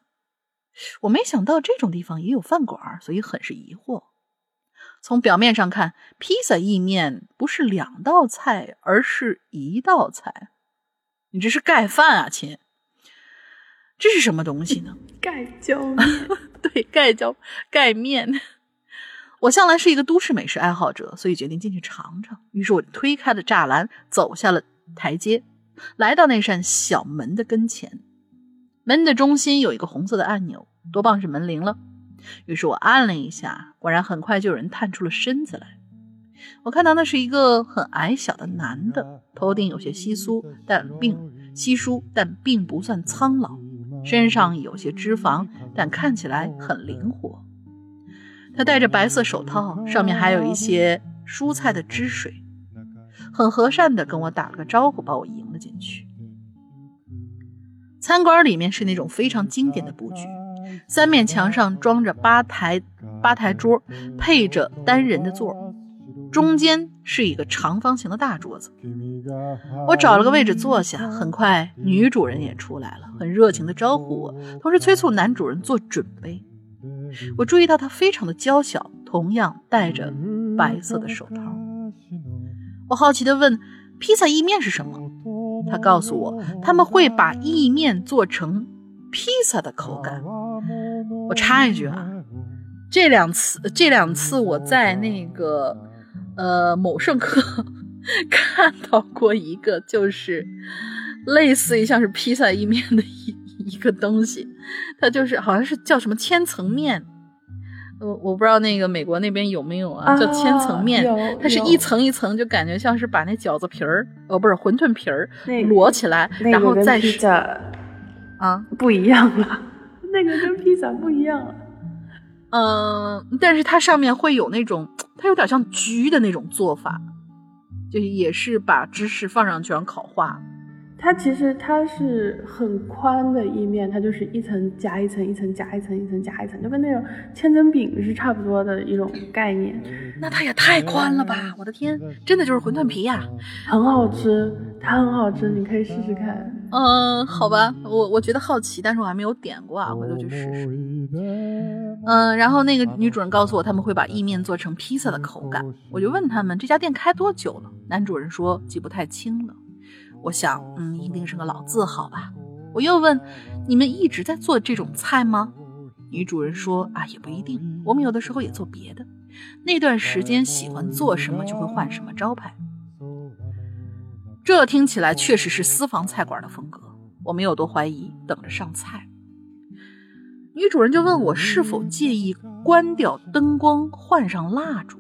我没想到这种地方也有饭馆，所以很是疑惑。从表面上看，披萨意面不是两道菜，而是一道菜。你这是盖饭啊，亲！这是什么东西呢？盖浇面。对，盖浇盖面。我向来是一个都市美食爱好者，所以决定进去尝尝。于是我推开了栅栏，走下了台阶，来到那扇小门的跟前。门的中心有一个红色的按钮，多半是门铃了。于是我按了一下，果然很快就有人探出了身子来。我看到那是一个很矮小的男的，头顶有些稀疏，但并稀疏，但并不算苍老，身上有些脂肪，但看起来很灵活。他戴着白色手套，上面还有一些蔬菜的汁水，很和善地跟我打了个招呼，把我迎了进去。餐馆里面是那种非常经典的布局。三面墙上装着吧台吧台桌，配着单人的座，中间是一个长方形的大桌子。我找了个位置坐下，很快女主人也出来了，很热情的招呼我，同时催促男主人做准备。我注意到他非常的娇小，同样戴着白色的手套。我好奇的问：“披萨意面是什么？”他告诉我，他们会把意面做成披萨的口感。我插一句啊，这两次这两次我在那个呃某圣科 看到过一个，就是类似于像是披萨意面的一一个东西，它就是好像是叫什么千层面，我我不知道那个美国那边有没有啊，叫千层面，它是一层一层，就感觉像是把那饺子皮儿哦不是馄饨皮儿摞起来，然后再啊不一样了。那个跟披萨不一样，嗯，但是它上面会有那种，它有点像焗的那种做法，就是也是把芝士放上去然后烤化。它其实它是很宽的意面，它就是一层夹一层，一层夹一层，一层夹一层，就跟那种千层饼是差不多的一种概念。那它也太宽了吧！我的天，真的就是馄饨皮呀，很好吃，它很好吃，你可以试试看。嗯，好吧，我我觉得好奇，但是我还没有点过啊，回头去试试。嗯，然后那个女主人告诉我他们会把意面做成披萨的口感，我就问他们这家店开多久了，男主人说记不太清了。我想，嗯，一定是个老字号吧。我又问，你们一直在做这种菜吗？女主人说，啊，也不一定，我们有的时候也做别的。那段时间喜欢做什么就会换什么招牌。这听起来确实是私房菜馆的风格。我没有多怀疑，等着上菜。女主人就问我是否介意关掉灯光，换上蜡烛。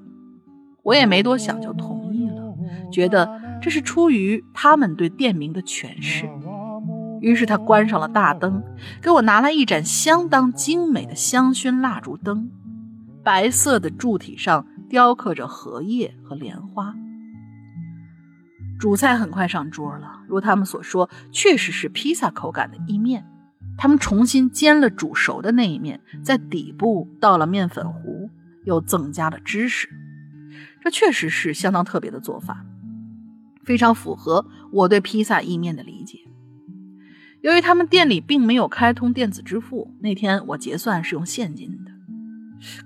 我也没多想，就同意了，觉得。这是出于他们对店名的诠释。于是他关上了大灯，给我拿来一盏相当精美的香薰蜡烛灯，白色的柱体上雕刻着荷叶和莲花。主菜很快上桌了，如他们所说，确实是披萨口感的意面。他们重新煎了煮熟的那一面，在底部倒了面粉糊，又增加了芝士。这确实是相当特别的做法。非常符合我对披萨意面的理解。由于他们店里并没有开通电子支付，那天我结算是用现金的。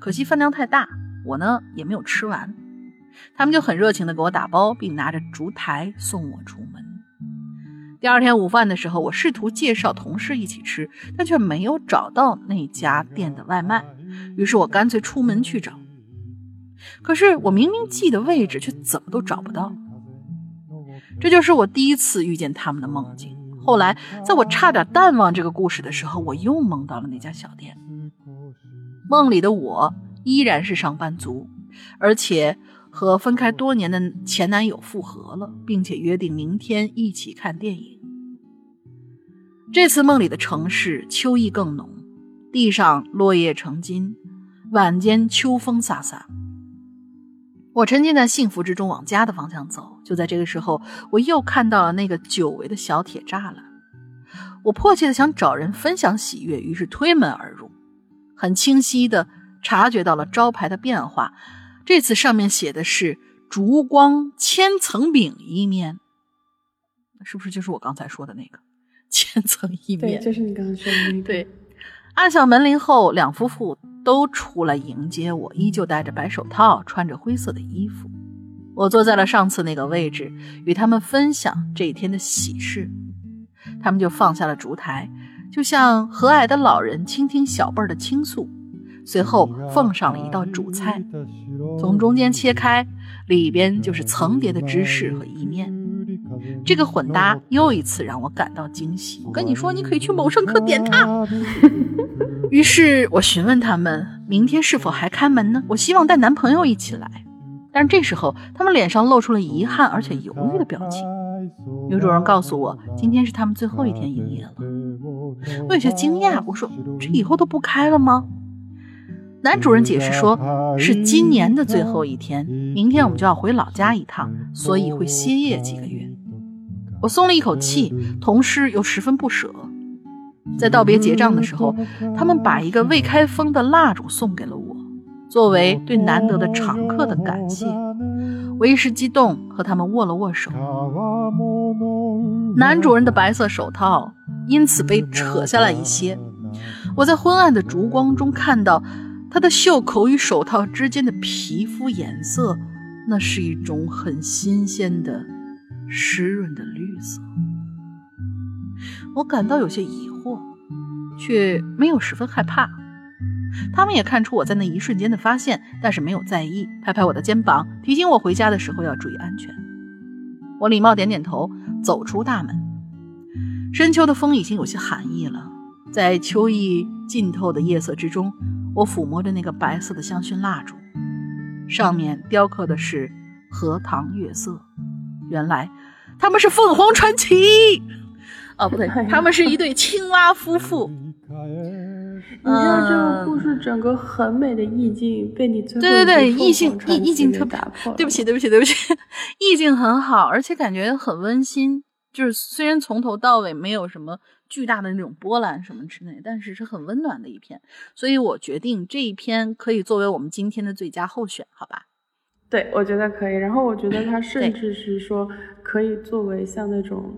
可惜分量太大，我呢也没有吃完。他们就很热情地给我打包，并拿着烛台送我出门。第二天午饭的时候，我试图介绍同事一起吃，但却没有找到那家店的外卖。于是我干脆出门去找。可是我明明记得位置，却怎么都找不到。这就是我第一次遇见他们的梦境。后来，在我差点淡忘这个故事的时候，我又梦到了那家小店。梦里的我依然是上班族，而且和分开多年的前男友复合了，并且约定明天一起看电影。这次梦里的城市秋意更浓，地上落叶成金，晚间秋风飒飒。我沉浸在幸福之中，往家的方向走。就在这个时候，我又看到了那个久违的小铁栅栏。我迫切的想找人分享喜悦，于是推门而入，很清晰的察觉到了招牌的变化。这次上面写的是“烛光千层饼一面”，是不是就是我刚才说的那个千层意面？对，就是你刚刚说的那个。对，按响门铃后，两夫妇。都出来迎接我，依旧戴着白手套，穿着灰色的衣服。我坐在了上次那个位置，与他们分享这一天的喜事。他们就放下了烛台，就像和蔼的老人倾听小辈儿的倾诉。随后奉上了一道主菜，从中间切开，里边就是层叠的芝士和意面。这个混搭又一次让我感到惊喜。我跟你说，你可以去某圣客点它。于是我询问他们，明天是否还开门呢？我希望带男朋友一起来。但这时候，他们脸上露出了遗憾而且犹豫的表情。女主人告诉我，今天是他们最后一天营业了。我有些惊讶，我说：“这以后都不开了吗？”男主人解释说：“是今年的最后一天，明天我们就要回老家一趟，所以会歇业几个月。”我松了一口气，同时又十分不舍。在道别结账的时候，他们把一个未开封的蜡烛送给了我，作为对难得的常客的感谢。我一时激动，和他们握了握手。男主人的白色手套因此被扯下来一些，我在昏暗的烛光中看到。他的袖口与手套之间的皮肤颜色，那是一种很新鲜的、湿润的绿色。我感到有些疑惑，却没有十分害怕。他们也看出我在那一瞬间的发现，但是没有在意，拍拍我的肩膀，提醒我回家的时候要注意安全。我礼貌点点头，走出大门。深秋的风已经有些寒意了，在秋意浸透的夜色之中。我抚摸着那个白色的香薰蜡烛，上面雕刻的是荷塘月色。原来他们是凤凰传奇。哦，不对，他们是一对青蛙夫妇。你像这个故事，整个很美的意境被你最对对对，意境意意境特别打破。对不起，对不起，对不起，意境很好，而且感觉很温馨。就是虽然从头到尾没有什么。巨大的那种波澜什么之类，但是是很温暖的一篇，所以我决定这一篇可以作为我们今天的最佳候选，好吧？对，我觉得可以。然后我觉得它甚至是说可以作为像那种，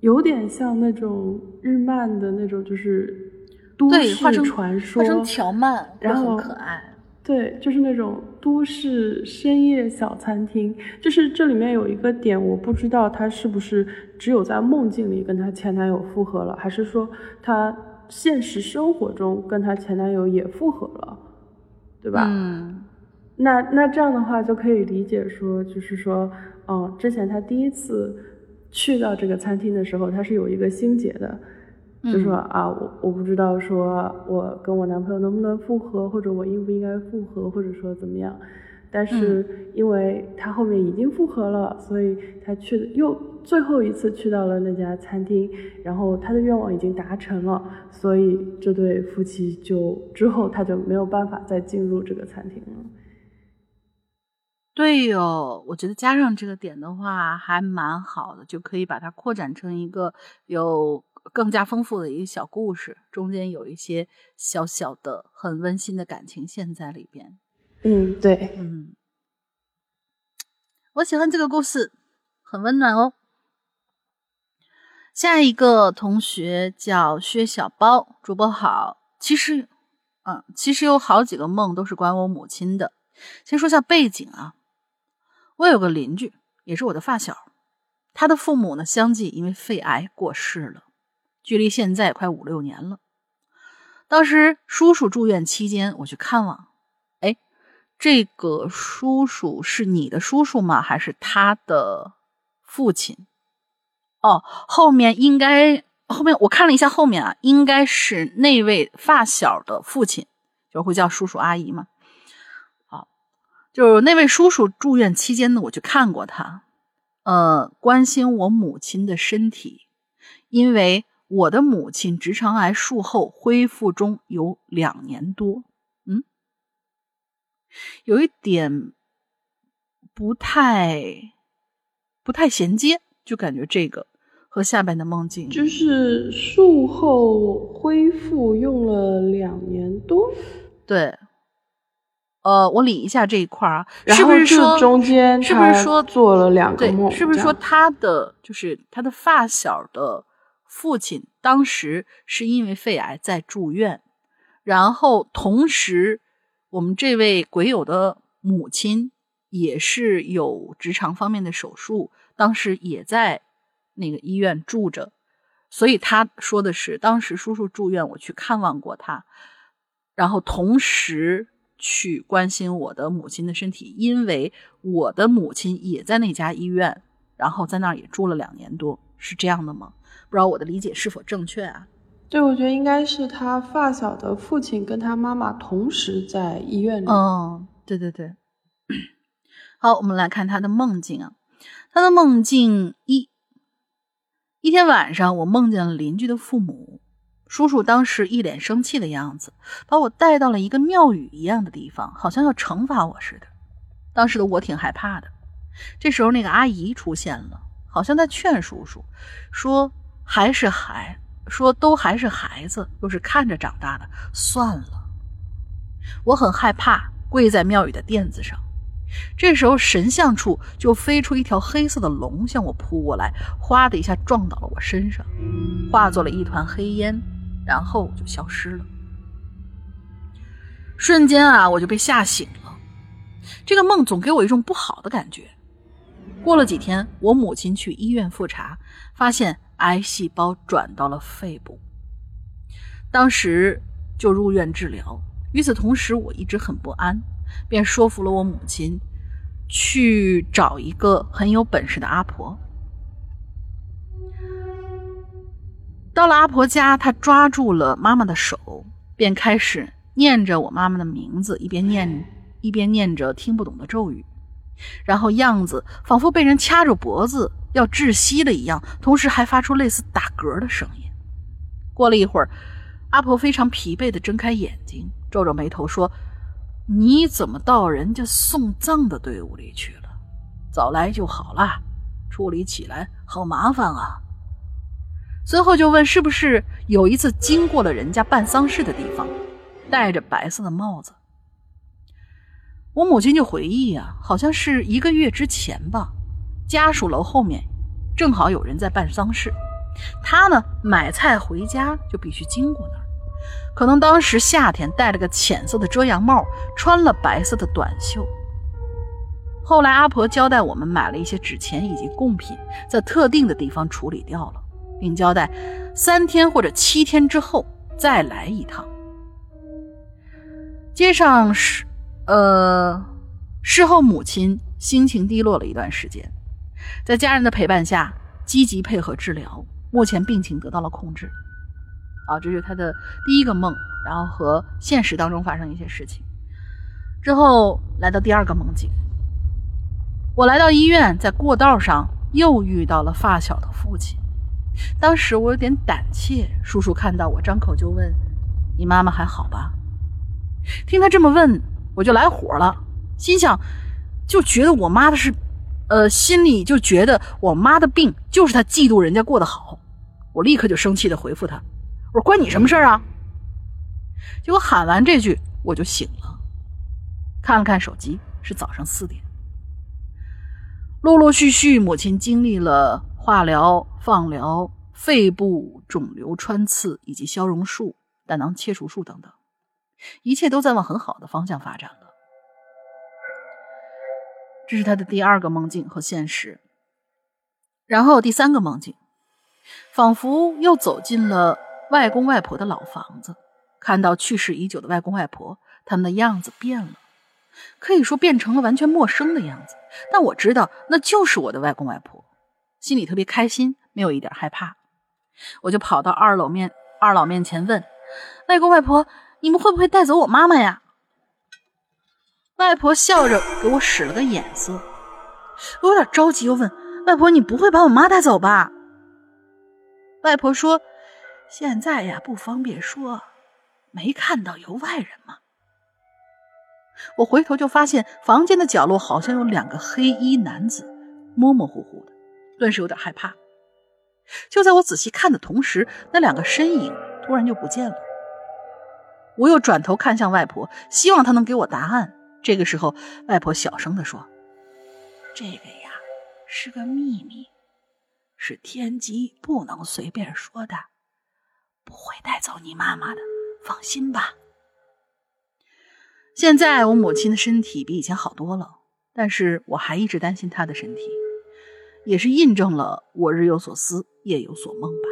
有点像那种日漫的那种，就是都市传说，画成条漫，然后很可爱。对，就是那种都市深夜小餐厅，就是这里面有一个点，我不知道她是不是只有在梦境里跟她前男友复合了，还是说她现实生活中跟她前男友也复合了，对吧？嗯，那那这样的话就可以理解说，就是说，哦，之前他第一次去到这个餐厅的时候，他是有一个心结的。就说啊，我我不知道，说我跟我男朋友能不能复合，或者我应不应该复合，或者说怎么样。但是因为他后面已经复合了，所以他去又最后一次去到了那家餐厅，然后他的愿望已经达成了，所以这对夫妻就之后他就没有办法再进入这个餐厅了。对哦，我觉得加上这个点的话还蛮好的，就可以把它扩展成一个有。更加丰富的一个小故事，中间有一些小小的、很温馨的感情线在里边。嗯，对，嗯，我喜欢这个故事，很温暖哦。下一个同学叫薛小包，主播好。其实，嗯，其实有好几个梦都是关我母亲的。先说下背景啊，我有个邻居，也是我的发小，他的父母呢相继因为肺癌过世了。距离现在快五六年了。当时叔叔住院期间，我去看望。哎，这个叔叔是你的叔叔吗？还是他的父亲？哦，后面应该后面我看了一下后面啊，应该是那位发小的父亲，就会叫叔叔阿姨嘛。好，就是那位叔叔住院期间呢，我去看过他，呃，关心我母亲的身体，因为。我的母亲直肠癌术后恢复中有两年多，嗯，有一点不太不太衔接，就感觉这个和下边的梦境就是术后恢复用了两年多，对，呃，我理一下这一块啊，是不是说中间是不是说做了两个梦？是不是说他的就是他的发小的？父亲当时是因为肺癌在住院，然后同时，我们这位鬼友的母亲也是有直肠方面的手术，当时也在那个医院住着，所以他说的是，当时叔叔住院，我去看望过他，然后同时去关心我的母亲的身体，因为我的母亲也在那家医院，然后在那儿也住了两年多，是这样的吗？不知道我的理解是否正确啊？对，我觉得应该是他发小的父亲跟他妈妈同时在医院里。嗯，对对对。好，我们来看他的梦境啊。他的梦境一，一天晚上，我梦见了邻居的父母，叔叔当时一脸生气的样子，把我带到了一个庙宇一样的地方，好像要惩罚我似的。当时的我挺害怕的。这时候，那个阿姨出现了，好像在劝叔叔，说还是孩。说都还是孩子，又是看着长大的，算了。我很害怕，跪在庙宇的垫子上。这时候神像处就飞出一条黑色的龙，向我扑过来，哗的一下撞到了我身上，化作了一团黑烟，然后就消失了。瞬间啊，我就被吓醒了。这个梦总给我一种不好的感觉。过了几天，我母亲去医院复查，发现。癌细胞转到了肺部，当时就入院治疗。与此同时，我一直很不安，便说服了我母亲去找一个很有本事的阿婆。到了阿婆家，她抓住了妈妈的手，便开始念着我妈妈的名字，一边念一边念着听不懂的咒语，然后样子仿佛被人掐着脖子。要窒息了一样，同时还发出类似打嗝的声音。过了一会儿，阿婆非常疲惫地睁开眼睛，皱着眉头说：“你怎么到人家送葬的队伍里去了？早来就好了，处理起来好麻烦啊。”随后就问：“是不是有一次经过了人家办丧事的地方，戴着白色的帽子？”我母亲就回忆啊，好像是一个月之前吧。家属楼后面正好有人在办丧事，他呢买菜回家就必须经过那儿。可能当时夏天戴了个浅色的遮阳帽，穿了白色的短袖。后来阿婆交代我们买了一些纸钱以及贡品，在特定的地方处理掉了，并交代三天或者七天之后再来一趟。街上是呃，事后母亲心情低落了一段时间。在家人的陪伴下，积极配合治疗，目前病情得到了控制。啊，这是他的第一个梦，然后和现实当中发生一些事情之后，来到第二个梦境。我来到医院，在过道上又遇到了发小的父亲。当时我有点胆怯，叔叔看到我，张口就问：“你妈妈还好吧？”听他这么问，我就来火了，心想，就觉得我妈的是。呃，心里就觉得我妈的病就是她嫉妒人家过得好，我立刻就生气的回复他：“我说关你什么事啊？”结果喊完这句我就醒了，看了看手机，是早上四点。陆陆续续，母亲经历了化疗、放疗、肺部肿瘤穿刺以及消融术、胆囊切除术等等，一切都在往很好的方向发展了。这是他的第二个梦境和现实，然后第三个梦境，仿佛又走进了外公外婆的老房子，看到去世已久的外公外婆，他们的样子变了，可以说变成了完全陌生的样子。但我知道那就是我的外公外婆，心里特别开心，没有一点害怕。我就跑到二老面二老面前问外公外婆：“你们会不会带走我妈妈呀？”外婆笑着给我使了个眼色，我有点着急，又问外婆：“你不会把我妈带走吧？”外婆说：“现在呀，不方便说，没看到有外人吗？”我回头就发现房间的角落好像有两个黑衣男子，模模糊糊的，顿时有点害怕。就在我仔细看的同时，那两个身影突然就不见了。我又转头看向外婆，希望她能给我答案。这个时候，外婆小声地说：“这个呀，是个秘密，是天机，不能随便说的，不会带走你妈妈的，放心吧。”现在我母亲的身体比以前好多了，但是我还一直担心她的身体，也是印证了我日有所思，夜有所梦吧。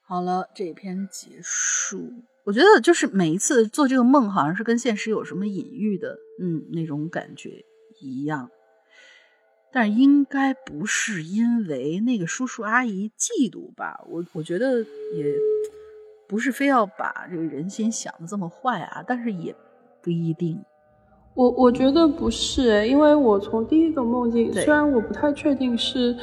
好了，这篇结束。我觉得就是每一次做这个梦，好像是跟现实有什么隐喻的，嗯，那种感觉一样。但应该不是因为那个叔叔阿姨嫉妒吧？我我觉得也不是非要把这个人心想的这么坏啊，但是也不一定。我我觉得不是，因为我从第一个梦境，虽然我不太确定是，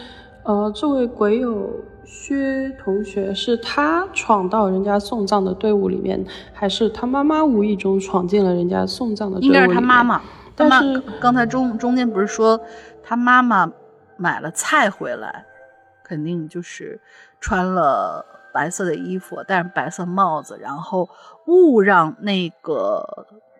呃，这位鬼友。薛同学是他闯到人家送葬的队伍里面，还是他妈妈无意中闯进了人家送葬的队伍？应该是他妈妈。但是刚才中中间不是说他妈妈买了菜回来，肯定就是穿了白色的衣服，戴着白色帽子，然后误让那个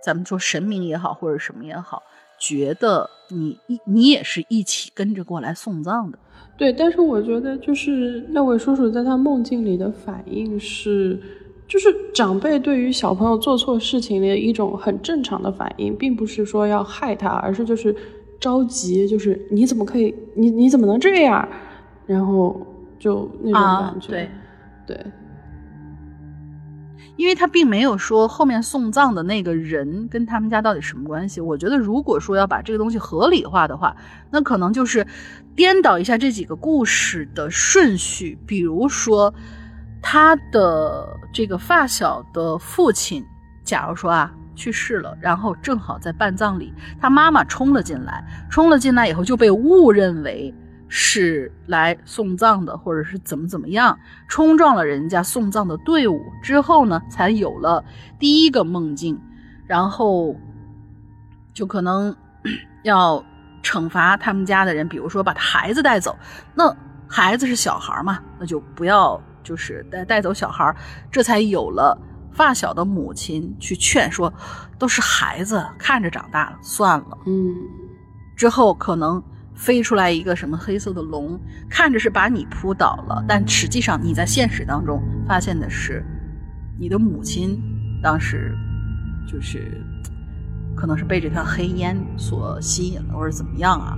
咱们说神明也好，或者什么也好，觉得你一你也是一起跟着过来送葬的。对，但是我觉得就是那位叔叔在他梦境里的反应是，就是长辈对于小朋友做错事情的一种很正常的反应，并不是说要害他，而是就是着急，就是你怎么可以，你你怎么能这样，然后就那种感觉，对，对。因为他并没有说后面送葬的那个人跟他们家到底什么关系。我觉得，如果说要把这个东西合理化的话，那可能就是颠倒一下这几个故事的顺序。比如说，他的这个发小的父亲，假如说啊去世了，然后正好在办葬礼，他妈妈冲了进来，冲了进来以后就被误认为。是来送葬的，或者是怎么怎么样，冲撞了人家送葬的队伍之后呢，才有了第一个梦境，然后就可能要惩罚他们家的人，比如说把孩子带走，那孩子是小孩嘛，那就不要就是带带走小孩，这才有了发小的母亲去劝说，都是孩子看着长大了，算了，嗯，之后可能。飞出来一个什么黑色的龙，看着是把你扑倒了，但实际上你在现实当中发现的是，你的母亲当时就是可能是被这条黑烟所吸引了，或者怎么样啊？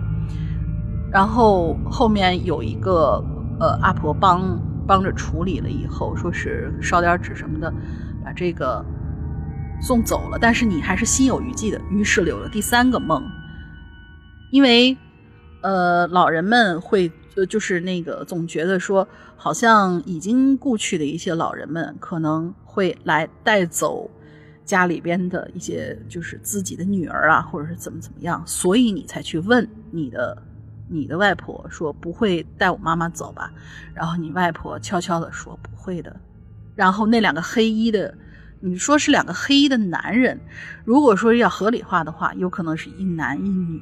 然后后面有一个呃阿婆帮帮着处理了以后，说是烧点纸什么的，把这个送走了，但是你还是心有余悸的，于是有了第三个梦，因为。呃，老人们会呃，就是那个总觉得说，好像已经故去的一些老人们可能会来带走家里边的一些，就是自己的女儿啊，或者是怎么怎么样，所以你才去问你的你的外婆说不会带我妈妈走吧？然后你外婆悄悄的说不会的。然后那两个黑衣的，你说是两个黑衣的男人，如果说要合理化的话，有可能是一男一女。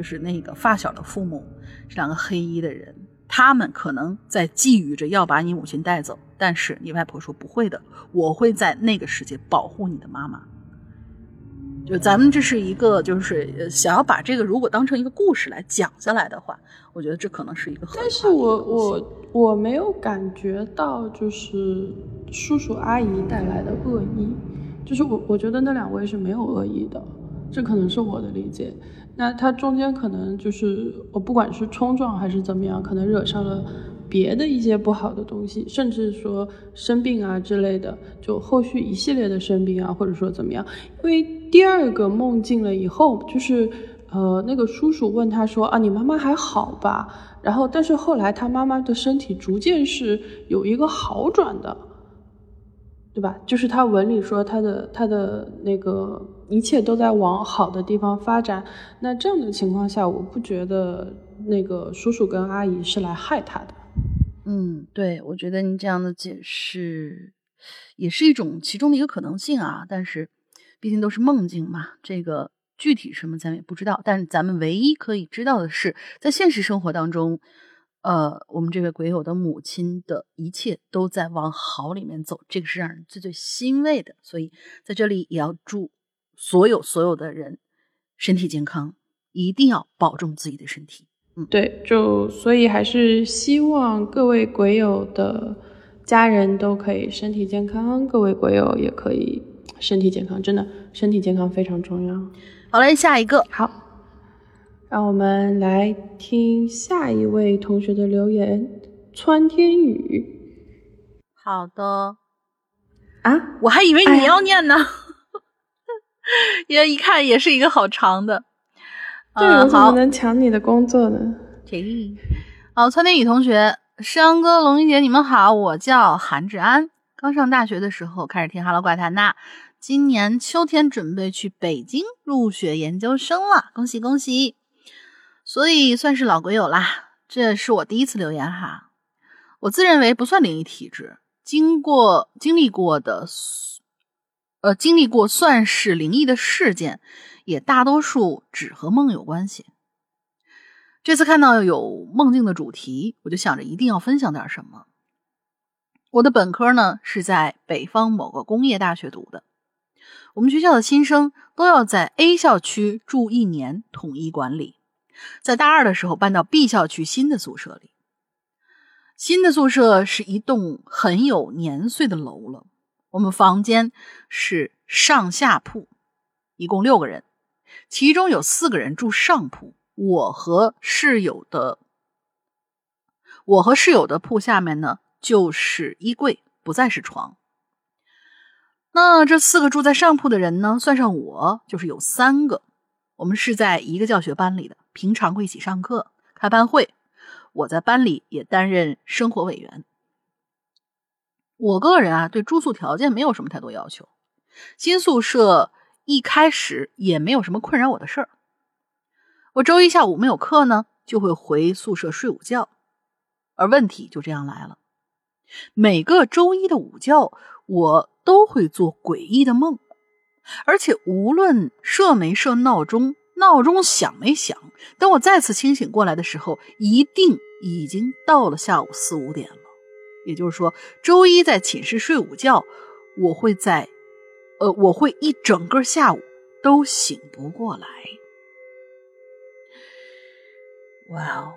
就是那个发小的父母是两个黑衣的人，他们可能在觊觎着要把你母亲带走，但是你外婆说不会的，我会在那个世界保护你的妈妈。就咱们这是一个，就是想要把这个如果当成一个故事来讲下来的话，我觉得这可能是一个。但是我我我没有感觉到就是叔叔阿姨带来的恶意，就是我我觉得那两位是没有恶意的，这可能是我的理解。那他中间可能就是我不管是冲撞还是怎么样，可能惹上了别的一些不好的东西，甚至说生病啊之类的，就后续一系列的生病啊，或者说怎么样。因为第二个梦境了以后，就是呃那个叔叔问他说啊，你妈妈还好吧？然后但是后来他妈妈的身体逐渐是有一个好转的。对吧？就是他文里说他的他的那个一切都在往好的地方发展。那这样的情况下，我不觉得那个叔叔跟阿姨是来害他的。嗯，对，我觉得你这样的解释也是一种其中的一个可能性啊。但是毕竟都是梦境嘛，这个具体什么咱们也不知道。但咱们唯一可以知道的是，在现实生活当中。呃，我们这位鬼友的母亲的一切都在往好里面走，这个是让人最最欣慰的。所以在这里也要祝所有所有的人身体健康，一定要保重自己的身体。嗯，对，就所以还是希望各位鬼友的家人都可以身体健康，各位鬼友也可以身体健康真的，身体健康非常重要。好嘞，下一个，好，让我们来听下一位同学的留言，川天宇。好的，啊，我还以为你要念呢，因 为一看也是一个好长的。对，我怎么能抢你的工作呢？这，好，川天宇同学，山哥、龙一姐，你们好，我叫韩志安，刚上大学的时候开始听《哈喽怪谈》呐，今年秋天准备去北京入学研究生了，恭喜恭喜！所以算是老鬼友啦，这是我第一次留言哈。我自认为不算灵异体质，经过经历过的，呃，经历过算是灵异的事件。也大多数只和梦有关系。这次看到有梦境的主题，我就想着一定要分享点什么。我的本科呢是在北方某个工业大学读的，我们学校的新生都要在 A 校区住一年，统一管理。在大二的时候搬到 B 校区新的宿舍里。新的宿舍是一栋很有年岁的楼了。我们房间是上下铺，一共六个人。其中有四个人住上铺，我和室友的，我和室友的铺下面呢就是衣柜，不再是床。那这四个住在上铺的人呢，算上我就是有三个。我们是在一个教学班里的，平常会一起上课、开班会。我在班里也担任生活委员。我个人啊，对住宿条件没有什么太多要求。新宿舍。一开始也没有什么困扰我的事儿。我周一下午没有课呢，就会回宿舍睡午觉。而问题就这样来了：每个周一的午觉，我都会做诡异的梦，而且无论设没设闹钟，闹钟响没响，等我再次清醒过来的时候，一定已经到了下午四五点了。也就是说，周一在寝室睡午觉，我会在。呃，我会一整个下午都醒不过来。哇哦！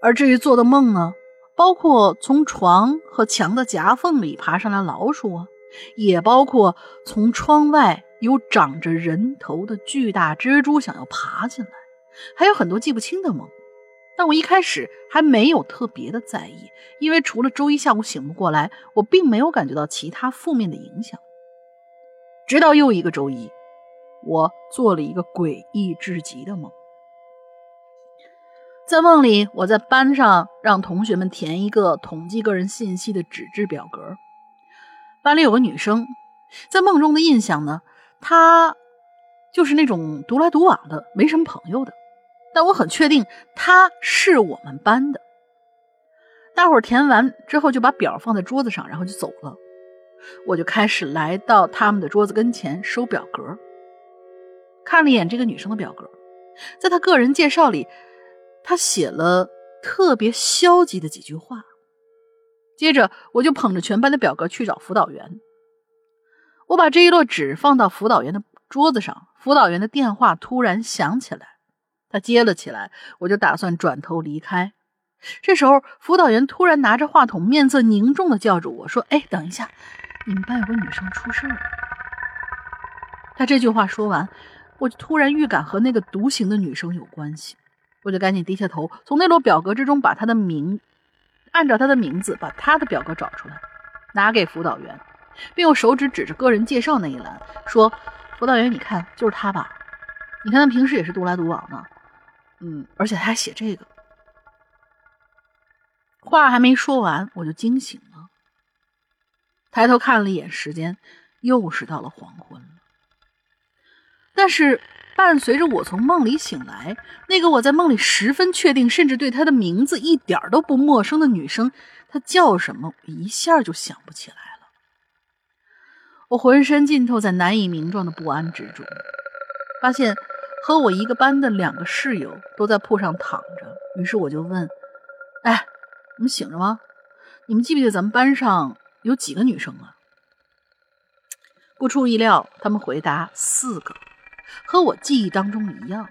而至于做的梦呢，包括从床和墙的夹缝里爬上来老鼠啊，也包括从窗外有长着人头的巨大蜘蛛想要爬进来，还有很多记不清的梦。但我一开始还没有特别的在意，因为除了周一下午醒不过来，我并没有感觉到其他负面的影响。直到又一个周一，我做了一个诡异至极的梦。在梦里，我在班上让同学们填一个统计个人信息的纸质表格。班里有个女生，在梦中的印象呢，她就是那种独来独往的，没什么朋友的。但我很确定他是我们班的。大伙儿填完之后，就把表放在桌子上，然后就走了。我就开始来到他们的桌子跟前收表格，看了一眼这个女生的表格，在她个人介绍里，她写了特别消极的几句话。接着，我就捧着全班的表格去找辅导员。我把这一摞纸放到辅导员的桌子上，辅导员的电话突然响起来，他接了起来，我就打算转头离开。这时候，辅导员突然拿着话筒，面色凝重的叫住我说：“哎，等一下。”你们班有个女生出事了。他这句话说完，我就突然预感和那个独行的女生有关系，我就赶紧低下头，从那摞表格之中把她的名，按照她的名字把她的表格找出来，拿给辅导员，并用手指指着个人介绍那一栏说：“辅导员，你看，就是她吧？你看她平时也是独来独往的，嗯，而且他还写这个。”话还没说完，我就惊醒了。抬头看了一眼时间，又是到了黄昏了。但是伴随着我从梦里醒来，那个我在梦里十分确定，甚至对她的名字一点都不陌生的女生，她叫什么？我一下就想不起来了。我浑身浸透在难以名状的不安之中，发现和我一个班的两个室友都在铺上躺着。于是我就问：“哎，你们醒着吗？你们记不记得咱们班上？”有几个女生啊？不出意料，他们回答四个，和我记忆当中一样。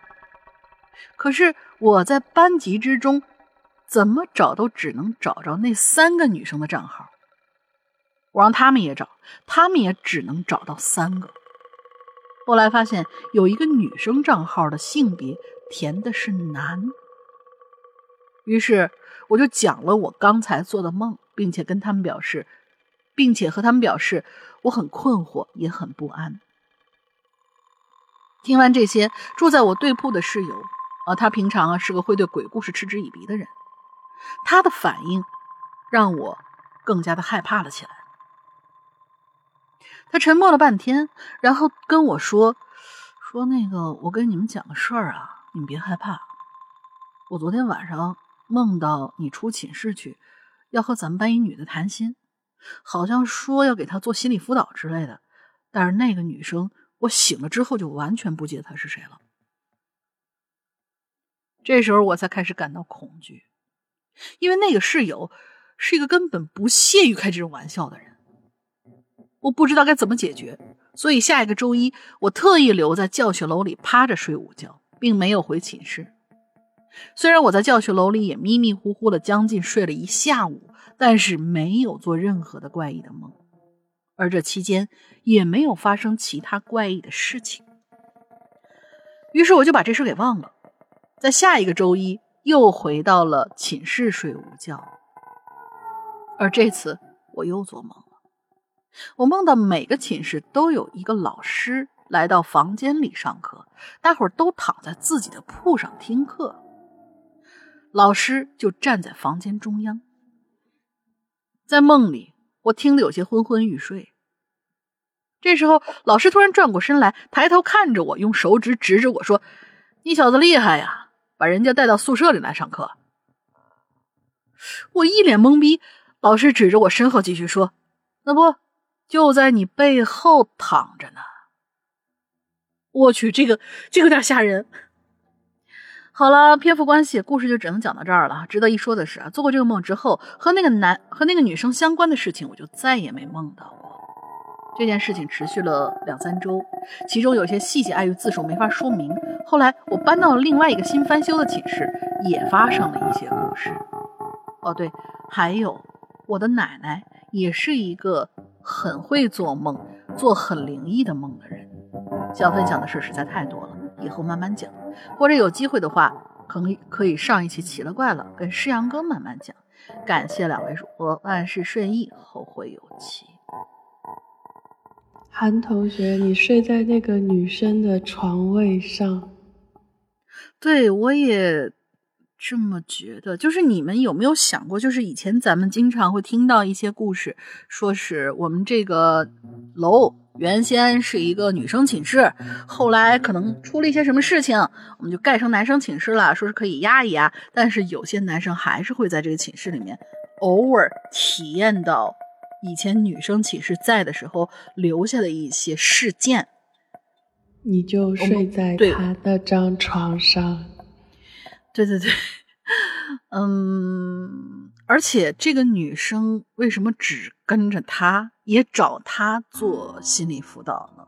可是我在班级之中怎么找都只能找着那三个女生的账号。我让他们也找，他们也只能找到三个。后来发现有一个女生账号的性别填的是男，于是我就讲了我刚才做的梦，并且跟他们表示，并且和他们表示我很困惑，也很不安。听完这些，住在我对铺的室友啊，他平常啊是个会对鬼故事嗤之以鼻的人，他的反应让我更加的害怕了起来。他沉默了半天，然后跟我说：“说那个，我跟你们讲个事儿啊，你们别害怕。我昨天晚上梦到你出寝室去，要和咱们班一女的谈心，好像说要给她做心理辅导之类的。但是那个女生，我醒了之后就完全不记得她是谁了。这时候我才开始感到恐惧，因为那个室友是一个根本不屑于开这种玩笑的人。”我不知道该怎么解决，所以下一个周一，我特意留在教学楼里趴着睡午觉，并没有回寝室。虽然我在教学楼里也迷迷糊糊的将近睡了一下午，但是没有做任何的怪异的梦，而这期间也没有发生其他怪异的事情。于是我就把这事给忘了，在下一个周一又回到了寝室睡午觉，而这次我又做梦。我梦到每个寝室都有一个老师来到房间里上课，大伙儿都躺在自己的铺上听课，老师就站在房间中央。在梦里，我听得有些昏昏欲睡。这时候，老师突然转过身来，抬头看着我，用手指指着我说：“你小子厉害呀，把人家带到宿舍里来上课。”我一脸懵逼。老师指着我身后继续说：“那不。”就在你背后躺着呢。我去，这个这有点吓人。好了，篇幅关系，故事就只能讲到这儿了。值得一说的是啊，做过这个梦之后，和那个男和那个女生相关的事情，我就再也没梦到过。这件事情持续了两三周，其中有些细节碍于字数没法说明。后来我搬到了另外一个新翻修的寝室，也发生了一些故事。哦，对，还有我的奶奶也是一个。很会做梦，做很灵异的梦的人，想分享的事实在太多了，以后慢慢讲，或者有机会的话，可能可以上一期奇了怪了，跟诗阳哥慢慢讲。感谢两位主播，万事顺意，后会有期。韩同学，你睡在那个女生的床位上，对我也。这么觉得，就是你们有没有想过，就是以前咱们经常会听到一些故事，说是我们这个楼原先是一个女生寝室，后来可能出了一些什么事情，我们就盖成男生寝室了，说是可以压一压，但是有些男生还是会在这个寝室里面偶尔体验到以前女生寝室在的时候留下的一些事件。你就睡在他那张床上。对对对，嗯，而且这个女生为什么只跟着他，也找他做心理辅导呢？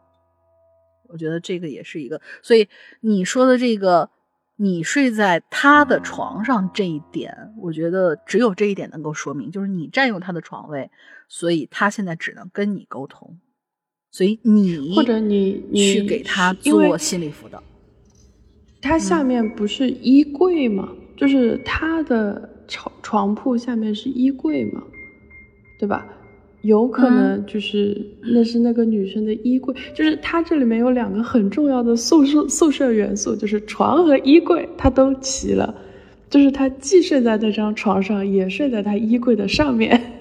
我觉得这个也是一个。所以你说的这个，你睡在他的床上这一点，我觉得只有这一点能够说明，就是你占用他的床位，所以他现在只能跟你沟通，所以你或者你去给他做心理辅导。它下面不是衣柜吗？就是它的床床铺下面是衣柜嘛，对吧？有可能就是那是那个女生的衣柜，就是它这里面有两个很重要的宿舍宿舍元素，就是床和衣柜，它都齐了，就是他既睡在那张床上，也睡在他衣柜的上面。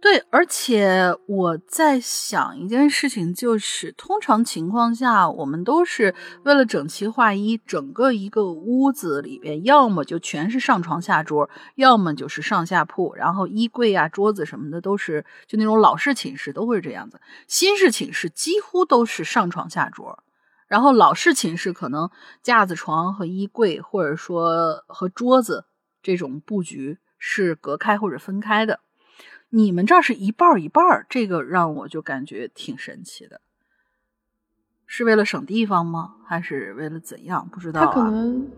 对，而且我在想一件事情，就是通常情况下，我们都是为了整齐划一，整个一个屋子里边，要么就全是上床下桌，要么就是上下铺，然后衣柜啊、桌子什么的都是就那种老式寝室都会是这样子，新式寝室几乎都是上床下桌，然后老式寝室可能架子床和衣柜，或者说和桌子这种布局是隔开或者分开的。你们这儿是一半一半，这个让我就感觉挺神奇的，是为了省地方吗？还是为了怎样？不知道。他可能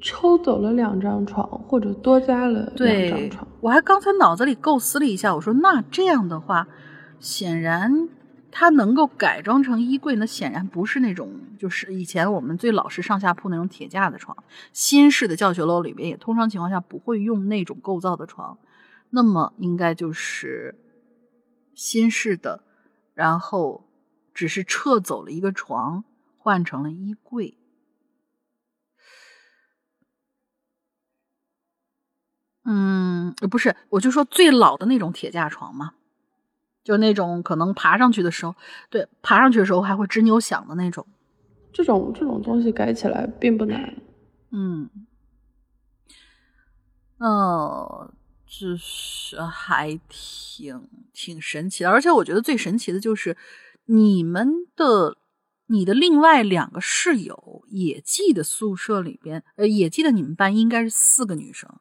抽走了两张床，或者多加了两张床。我还刚才脑子里构思了一下，我说那这样的话，显然它能够改装成衣柜，那显然不是那种就是以前我们最老式上下铺那种铁架的床。新式的教学楼里边也通常情况下不会用那种构造的床，那么应该就是新式的，然后只是撤走了一个床，换成了衣柜。嗯，不是，我就说最老的那种铁架床嘛，就那种可能爬上去的时候，对，爬上去的时候还会吱扭响的那种。这种这种东西改起来并不难。嗯，呃，就是还挺挺神奇的，而且我觉得最神奇的就是你们的你的另外两个室友野记的宿舍里边，呃，野记的你们班应该是四个女生。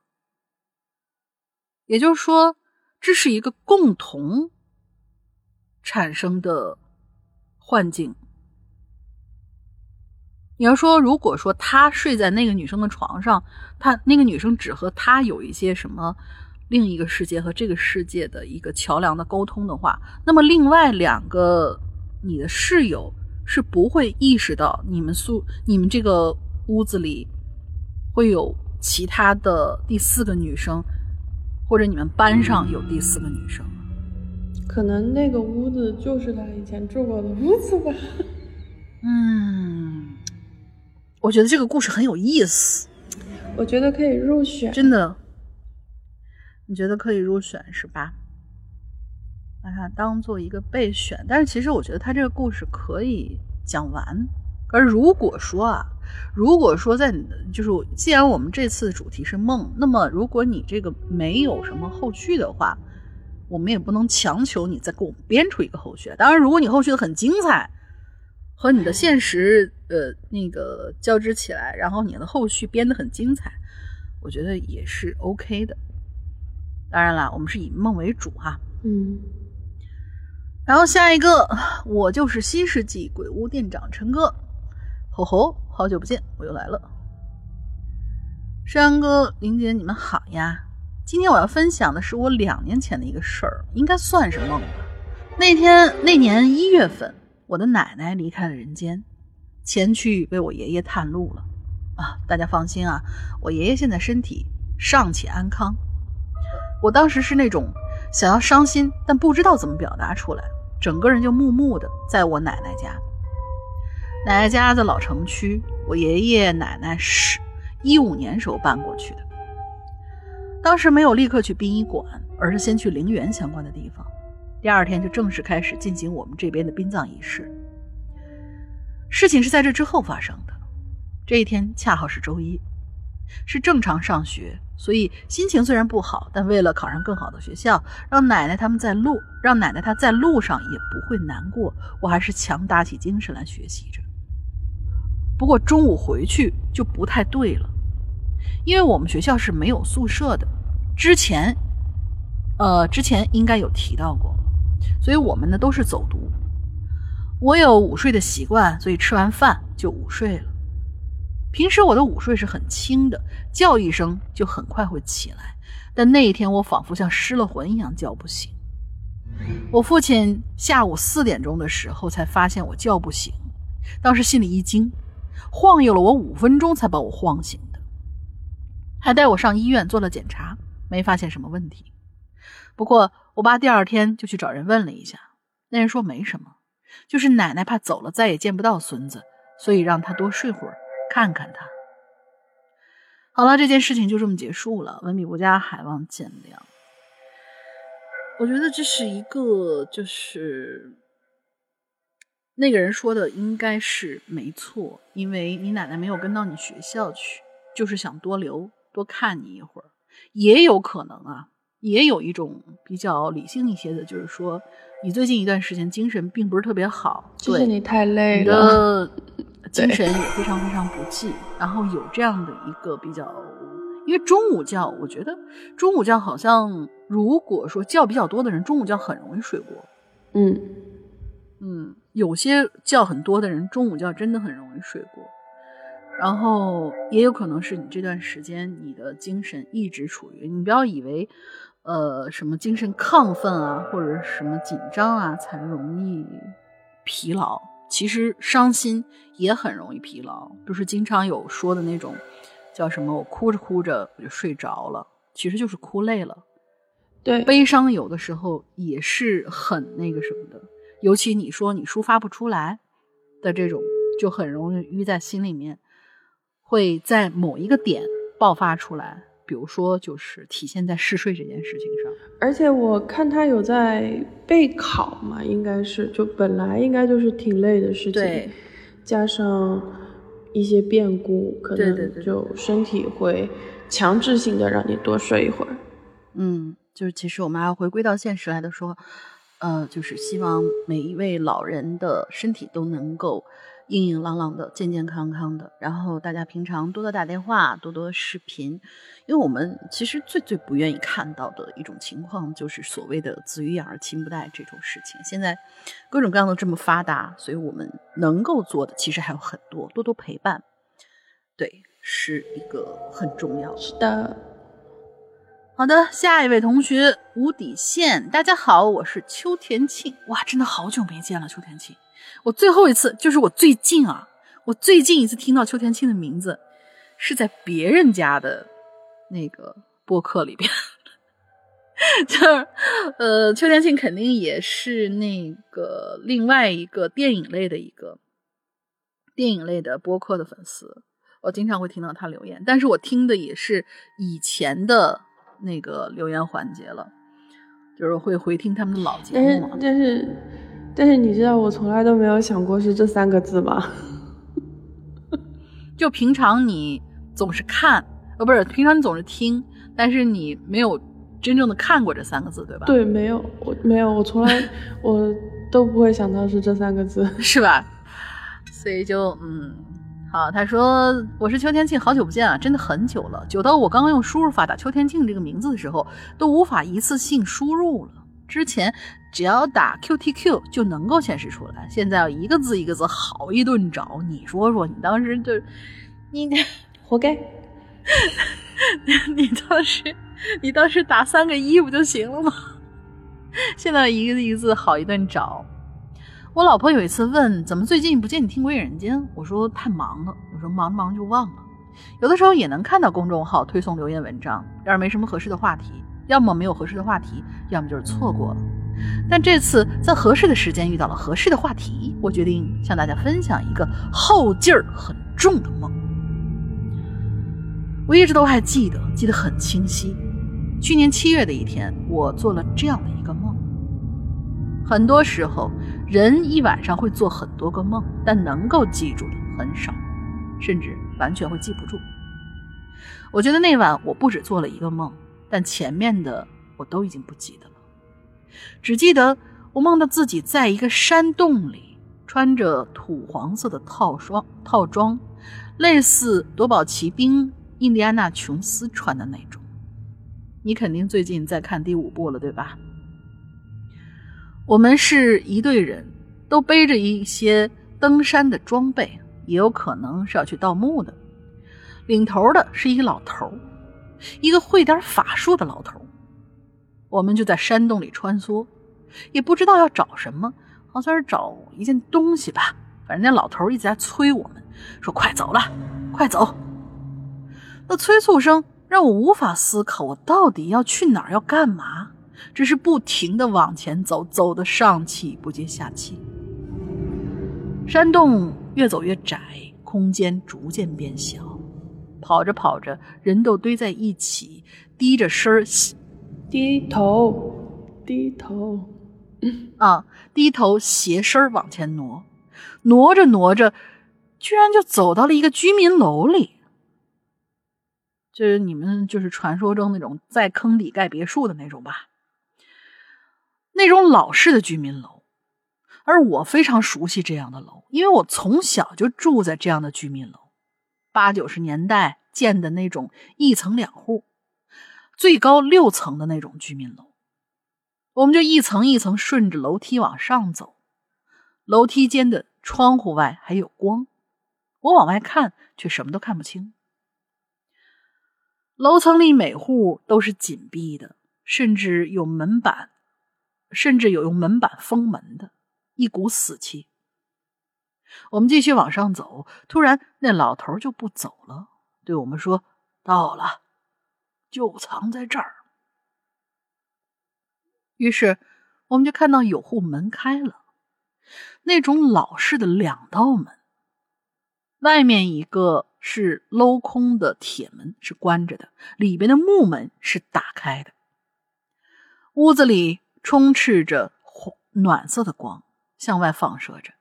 也就是说，这是一个共同产生的幻境。你要说，如果说他睡在那个女生的床上，他那个女生只和他有一些什么另一个世界和这个世界的一个桥梁的沟通的话，那么另外两个你的室友是不会意识到你们宿你们这个屋子里会有其他的第四个女生。或者你们班上有第四个女生，可能那个屋子就是他以前住过的屋子吧。嗯，我觉得这个故事很有意思，我觉得可以入选，真的。你觉得可以入选是吧？把它当做一个备选，但是其实我觉得他这个故事可以讲完。而如果说啊。如果说在你的就是，既然我们这次主题是梦，那么如果你这个没有什么后续的话，我们也不能强求你再给我们编出一个后续。当然，如果你后续的很精彩，和你的现实呃那个交织起来，然后你的后续编的很精彩，我觉得也是 OK 的。当然了，我们是以梦为主哈。嗯。然后下一个，我就是新世纪鬼屋店长陈哥。吼吼，好久不见，我又来了。山哥、林姐，你们好呀！今天我要分享的是我两年前的一个事儿，应该算是梦吧。那天那年一月份，我的奶奶离开了人间，前去为我爷爷探路了。啊，大家放心啊，我爷爷现在身体尚且安康。我当时是那种想要伤心，但不知道怎么表达出来，整个人就木木的，在我奶奶家。奶奶家在老城区，我爷爷奶奶是一五年时候搬过去的。当时没有立刻去殡仪馆，而是先去陵园相关的地方。第二天就正式开始进行我们这边的殡葬仪式。事情是在这之后发生的。这一天恰好是周一，是正常上学，所以心情虽然不好，但为了考上更好的学校，让奶奶他们在路，让奶奶她在路上也不会难过，我还是强打起精神来学习着。不过中午回去就不太对了，因为我们学校是没有宿舍的，之前，呃，之前应该有提到过，所以我们呢都是走读。我有午睡的习惯，所以吃完饭就午睡了。平时我的午睡是很轻的，叫一声就很快会起来，但那一天我仿佛像失了魂一样叫不醒。我父亲下午四点钟的时候才发现我叫不醒，当时心里一惊。晃悠了我五分钟才把我晃醒的，还带我上医院做了检查，没发现什么问题。不过我爸第二天就去找人问了一下，那人说没什么，就是奶奶怕走了再也见不到孙子，所以让他多睡会儿，看看他。好了，这件事情就这么结束了。文笔不佳，还望见谅。我觉得这是一个，就是。那个人说的应该是没错，因为你奶奶没有跟到你学校去，就是想多留多看你一会儿。也有可能啊，也有一种比较理性一些的，就是说你最近一段时间精神并不是特别好，就是，你太累了，精神也非常非常不济。然后有这样的一个比较，因为中午觉，我觉得中午觉好像如果说觉比较多的人，中午觉很容易睡过。嗯嗯。有些觉很多的人，中午觉真的很容易睡过。然后也有可能是你这段时间你的精神一直处于，你不要以为，呃，什么精神亢奋啊，或者什么紧张啊，才容易疲劳。其实伤心也很容易疲劳，就是经常有说的那种，叫什么？我哭着哭着我就睡着了，其实就是哭累了。对，悲伤有的时候也是很那个什么的，尤其你说你抒发不出来的这种，就很容易淤在心里面。会在某一个点爆发出来，比如说就是体现在嗜睡这件事情上。而且我看他有在备考嘛，应该是就本来应该就是挺累的事情，加上一些变故，可能就身体会强制性的让你多睡一会儿。嗯，就是其实我们还要回归到现实来的说，呃，就是希望每一位老人的身体都能够。硬硬朗朗的，健健康康的。然后大家平常多多打电话，多多视频，因为我们其实最最不愿意看到的一种情况，就是所谓的子欲养而亲不待这种事情。现在各种各样的这么发达，所以我们能够做的其实还有很多，多多陪伴，对，是一个很重要的。是的，好的，下一位同学无底线，大家好，我是邱田庆。哇，真的好久没见了，邱田庆。我最后一次就是我最近啊，我最近一次听到邱田庆的名字，是在别人家的那个播客里边，就是呃，邱田庆肯定也是那个另外一个电影类的一个电影类的播客的粉丝，我经常会听到他留言，但是我听的也是以前的那个留言环节了，就是会回听他们的老节目嘛，但是。但是你知道我从来都没有想过是这三个字吗？就平常你总是看，呃，不是平常你总是听，但是你没有真正的看过这三个字，对吧？对，没有，我没有，我从来 我都不会想到是这三个字，是吧？所以就嗯，好，他说我是邱天庆，好久不见啊，真的很久了，久到我刚刚用输入法打邱天庆这个名字的时候，都无法一次性输入了。之前只要打 QTQ 就能够显示出来，现在要一个字一个字好一顿找。你说说，你当时就你活该，你当时你当时打三个一不就行了吗？现在一个一个字好一顿找。我老婆有一次问怎么最近不见你听《鬼影人间》，我说太忙了，有时候忙着忙就忘了。有的时候也能看到公众号推送留言文章，要是没什么合适的话题。要么没有合适的话题，要么就是错过了。但这次在合适的时间遇到了合适的话题，我决定向大家分享一个后劲儿很重的梦。我一直都还记得，记得很清晰。去年七月的一天，我做了这样的一个梦。很多时候，人一晚上会做很多个梦，但能够记住的很少，甚至完全会记不住。我觉得那晚我不止做了一个梦。但前面的我都已经不记得，只记得我梦到自己在一个山洞里，穿着土黄色的套装套装，类似夺宝奇兵印第安纳琼斯穿的那种。你肯定最近在看第五部了，对吧？我们是一队人，都背着一些登山的装备，也有可能是要去盗墓的。领头的是一个老头。一个会点法术的老头，我们就在山洞里穿梭，也不知道要找什么，好像是找一件东西吧。反正那老头一直在催我们，说：“快走了，快走。”那催促声让我无法思考，我到底要去哪儿，要干嘛？只是不停的往前走，走的上气不接下气。山洞越走越窄，空间逐渐变小。跑着跑着，人都堆在一起，低着身儿，低头，低头，啊，低头斜身往前挪，挪着挪着，居然就走到了一个居民楼里。就是你们就是传说中那种在坑底盖别墅的那种吧，那种老式的居民楼。而我非常熟悉这样的楼，因为我从小就住在这样的居民楼。八九十年代建的那种一层两户、最高六层的那种居民楼，我们就一层一层顺着楼梯往上走，楼梯间的窗户外还有光，我往外看，却什么都看不清。楼层里每户都是紧闭的，甚至有门板，甚至有用门板封门的，一股死气。我们继续往上走，突然那老头就不走了，对我们说：“到了，就藏在这儿。”于是我们就看到有户门开了，那种老式的两道门，外面一个。是镂空的铁门，是关着的；里边的木门是打开的。屋子里充斥着暖色的光，向外放射着。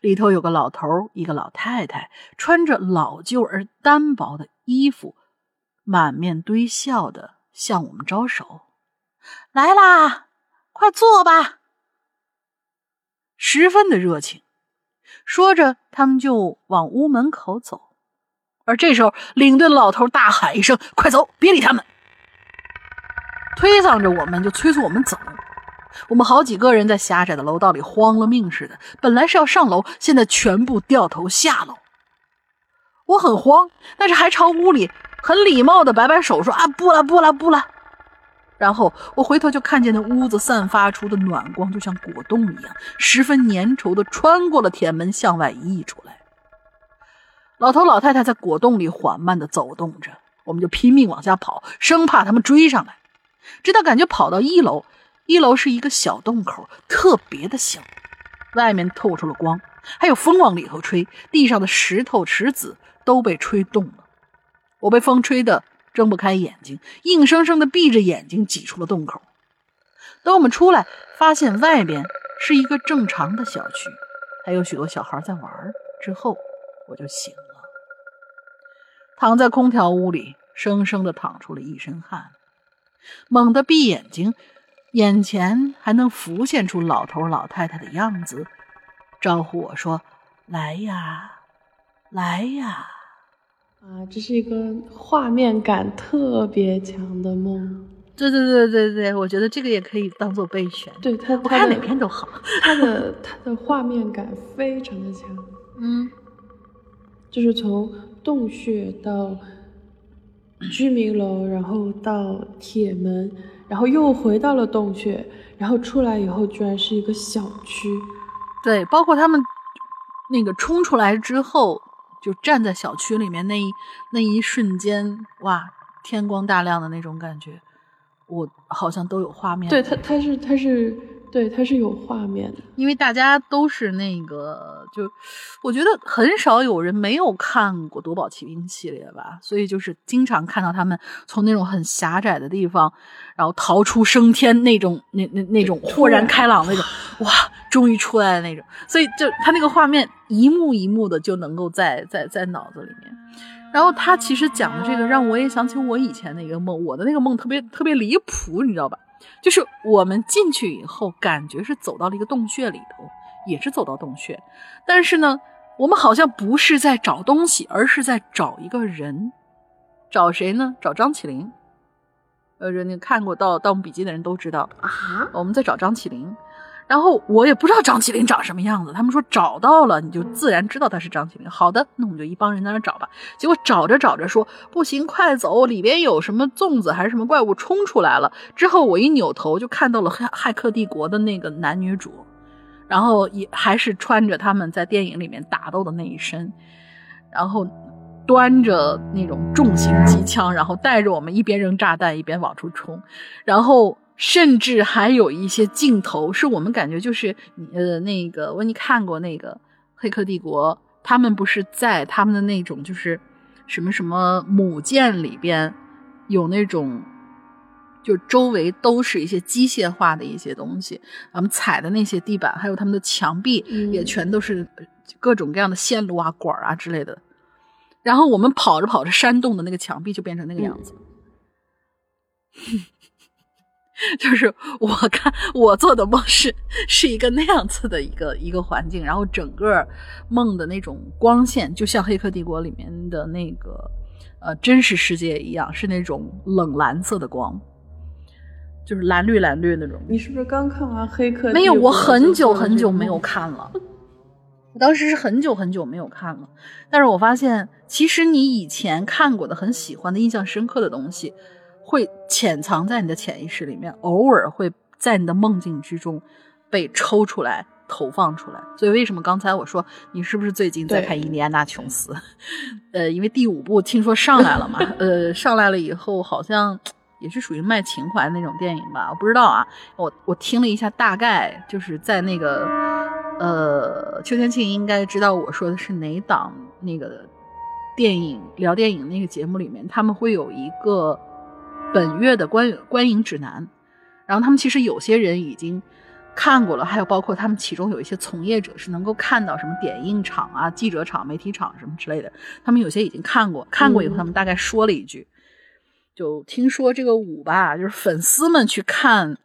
里头有个老头，一个老太太，穿着老旧而单薄的衣服，满面堆笑的向我们招手：“来啦，快坐吧！”十分的热情。说着，他们就往屋门口走。而这时候，领队的老头大喊一声：“快走，别理他们！”推搡着我们就催促我们走。我们好几个人在狭窄的楼道里慌了命似的，本来是要上楼，现在全部掉头下楼。我很慌，但是还朝屋里很礼貌的摆摆手说：“啊，不了，不了，不了。”然后我回头就看见那屋子散发出的暖光，就像果冻一样，十分粘稠的穿过了铁门向外溢出来。老头老太太在果冻里缓慢地走动着，我们就拼命往下跑，生怕他们追上来。直到感觉跑到一楼，一楼是一个小洞口，特别的小，外面透出了光，还有风往里头吹，地上的石头、石子都被吹动了。我被风吹得睁不开眼睛，硬生生地闭着眼睛挤出了洞口。等我们出来，发现外边是一个正常的小区，还有许多小孩在玩。之后我就醒了。躺在空调屋里，生生的淌出了一身汗。猛地闭眼睛，眼前还能浮现出老头老太太的样子，招呼我说：“来呀，来呀！”啊，这是一个画面感特别强的梦。对对对对对，我觉得这个也可以当做备选。对他，我看哪篇都好。他的他的画面感非常的强。嗯，就是从。洞穴到居民楼，然后到铁门，然后又回到了洞穴，然后出来以后居然是一个小区。对，包括他们那个冲出来之后，就站在小区里面那一那一瞬间，哇，天光大亮的那种感觉，我好像都有画面。对他，他是他是。对，它是有画面的，因为大家都是那个，就我觉得很少有人没有看过《夺宝奇兵》系列吧，所以就是经常看到他们从那种很狭窄的地方，然后逃出升天那种，那那那种豁然开朗那种，哇，终于出来的那种，所以就他那个画面一幕一幕的就能够在在在脑子里面。然后他其实讲的这个，让我也想起我以前的一个梦，我的那个梦特别特别离谱，你知道吧？就是我们进去以后，感觉是走到了一个洞穴里头，也是走到洞穴，但是呢，我们好像不是在找东西，而是在找一个人，找谁呢？找张起灵。呃，人家看过《盗盗墓笔记》的人都知道啊，我们在找张起灵。然后我也不知道张起灵长什么样子，他们说找到了你就自然知道他是张起灵。好的，那我们就一帮人在那找吧。结果找着找着说不行，快走，里边有什么粽子还是什么怪物冲出来了。之后我一扭头就看到了《骇骇客帝国》的那个男女主，然后也还是穿着他们在电影里面打斗的那一身，然后端着那种重型机枪，然后带着我们一边扔炸弹一边往出冲，然后。甚至还有一些镜头是我们感觉就是呃那个温妮看过那个《黑客帝国》，他们不是在他们的那种就是什么什么母舰里边有那种，就周围都是一些机械化的一些东西，咱们踩的那些地板，还有他们的墙壁也全都是各种各样的线路啊、管啊之类的。然后我们跑着跑着，山洞的那个墙壁就变成那个样子。就是我看我做的梦是是一个那样子的一个一个环境，然后整个梦的那种光线就像《黑客帝国》里面的那个呃真实世界一样，是那种冷蓝色的光，就是蓝绿蓝绿那种。你是不是刚看完《黑客》？没有，我很久很久没有看了。我当时是很久很久没有看了，但是我发现，其实你以前看过的、很喜欢的、印象深刻的东西，会潜藏在你的潜意识里面，偶尔会在你的梦境之中被抽出来、投放出来。所以，为什么刚才我说你是不是最近在看《印第安纳琼斯》？呃，因为第五部听说上来了嘛，呃，上来了以后好像也是属于卖情怀那种电影吧，我不知道啊。我我听了一下，大概就是在那个。呃，邱天庆应该知道我说的是哪档那个电影聊电影那个节目里面，他们会有一个本月的观观影指南，然后他们其实有些人已经看过了，还有包括他们其中有一些从业者是能够看到什么点映场啊、记者场、媒体场什么之类的，他们有些已经看过，看过以后他们大概说了一句，就听说这个舞吧，就是粉丝们去看。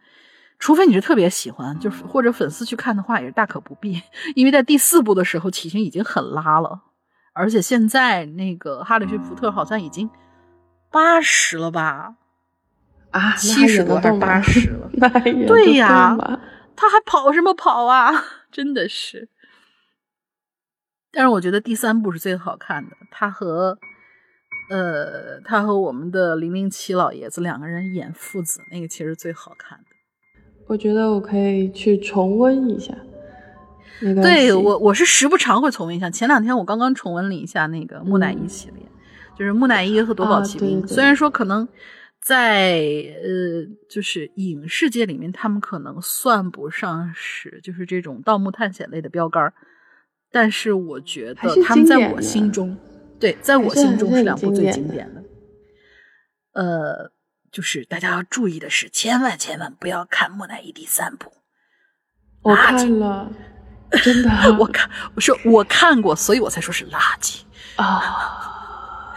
除非你是特别喜欢，就是或者粉丝去看的话，也是大可不必。因为在第四部的时候，体型已经很拉了，而且现在那个哈里逊福特好像已经八十了吧？啊，七十多还是八十了？对呀，他还跑什么跑啊？真的是。但是我觉得第三部是最好看的，他和呃，他和我们的零零七老爷子两个人演父子，那个其实最好看的。我觉得我可以去重温一下，对我我是时不常会重温一下。前两天我刚刚重温了一下那个木乃伊系列，就是木乃伊和夺宝奇兵。虽然说可能在呃，就是影视界里面，他们可能算不上是就是这种盗墓探险类的标杆但是我觉得他们在我心中，对，在我心中是两部最经典的。呃。就是大家要注意的是，千万千万不要看《木乃伊》第三部。我看了，真的，我看，我说我看过，所以我才说是垃圾啊！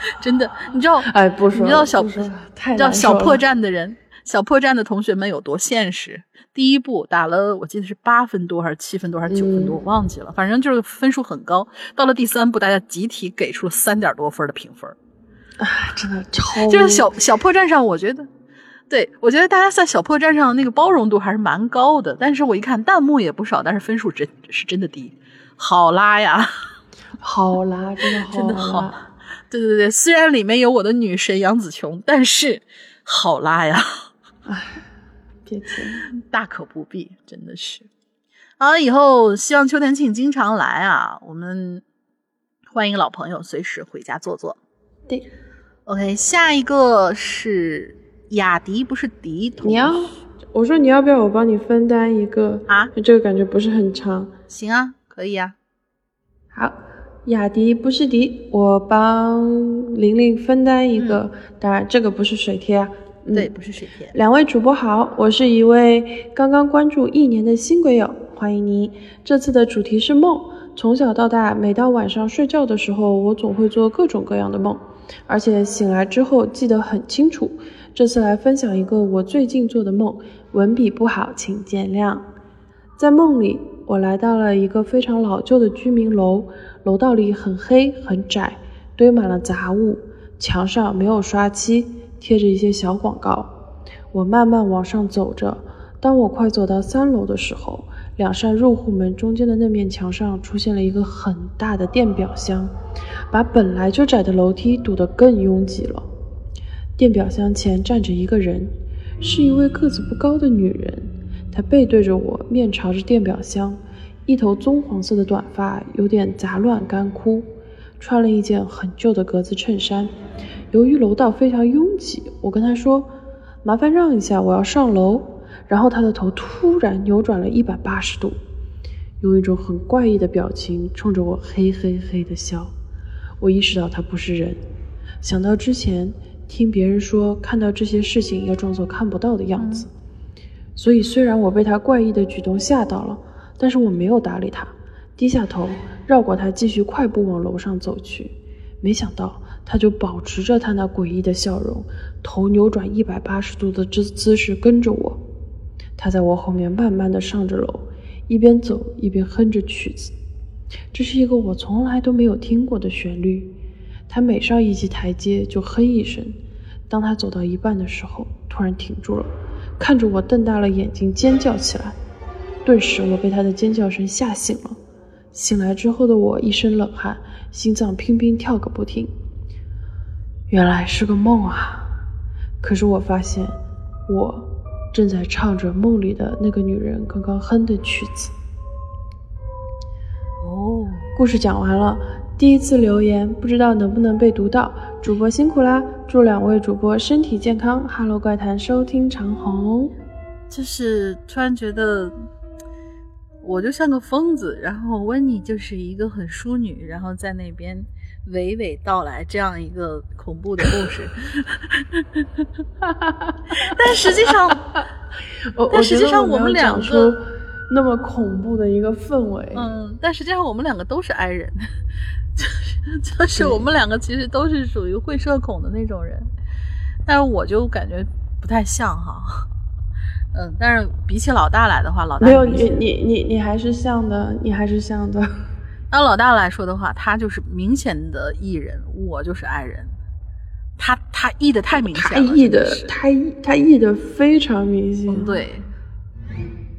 真的，你知道？哎，不说，你知道小，你知道小破站的人，小破站的同学们有多现实？第一步打了，我记得是八分多，还是七分多，还是九分多，我忘记了。反正就是分数很高。到了第三部，大家集体给出了三点多分的评分。啊，真的超就是小小破站上，我觉得，对我觉得大家在小破站上那个包容度还是蛮高的。但是我一看弹幕也不少，但是分数真是真的低，好拉呀，好拉，真的 真的好。对对对，虽然里面有我的女神杨紫琼，但是好拉呀。唉，别提，大可不必，真的是。好，以后希望邱天庆经常来啊，我们欢迎老朋友随时回家坐坐。对。OK，下一个是雅迪，不是迪。你要我说你要不要我帮你分担一个啊？这个感觉不是很长。行啊，可以啊。好，雅迪不是迪，我帮玲玲分担一个。当然，这个不是水贴啊。对，不是水贴。两位主播好，我是一位刚刚关注一年的新鬼友，欢迎您。这次的主题是梦。从小到大，每到晚上睡觉的时候，我总会做各种各样的梦。而且醒来之后记得很清楚。这次来分享一个我最近做的梦，文笔不好，请见谅。在梦里，我来到了一个非常老旧的居民楼，楼道里很黑很窄，堆满了杂物，墙上没有刷漆，贴着一些小广告。我慢慢往上走着，当我快走到三楼的时候。两扇入户门中间的那面墙上出现了一个很大的电表箱，把本来就窄的楼梯堵得更拥挤了。电表箱前站着一个人，是一位个子不高的女人。她背对着我，面朝着电表箱，一头棕黄色的短发有点杂乱干枯，穿了一件很旧的格子衬衫。由于楼道非常拥挤，我跟他说：“麻烦让一下，我要上楼。”然后他的头突然扭转了一百八十度，用一种很怪异的表情冲着我嘿嘿嘿的笑。我意识到他不是人，想到之前听别人说看到这些事情要装作看不到的样子，所以虽然我被他怪异的举动吓到了，但是我没有搭理他，低下头绕过他继续快步往楼上走去。没想到他就保持着他那诡异的笑容，头扭转一百八十度的姿姿势跟着我。他在我后面慢慢的上着楼，一边走一边哼着曲子。这是一个我从来都没有听过的旋律。他每上一级台阶就哼一声。当他走到一半的时候，突然停住了，看着我瞪大了眼睛尖叫起来。顿时我被他的尖叫声吓醒了。醒来之后的我一身冷汗，心脏乒乒跳个不停。原来是个梦啊！可是我发现，我正在唱着梦里的那个女人刚刚哼的曲子。哦，故事讲完了，第一次留言不知道能不能被读到，主播辛苦啦！祝两位主播身体健康。Hello 怪谈收听长虹，就是突然觉得。我就像个疯子，然后温妮就是一个很淑女，然后在那边娓娓道来这样一个恐怖的故事。但实际上，但实际上我们两个那么恐怖的一个氛围，嗯，但实际上我们两个都是 I 人，就是就是我们两个其实都是属于会社恐的那种人，但是我就感觉不太像哈。嗯，但是比起老大来的话，老大没有你你你你还是像的，你还是像的。那老大来说的话，他就是明显的艺人，我就是爱人。他他艺的太明显了，他艺的他他艺的非常明显，对，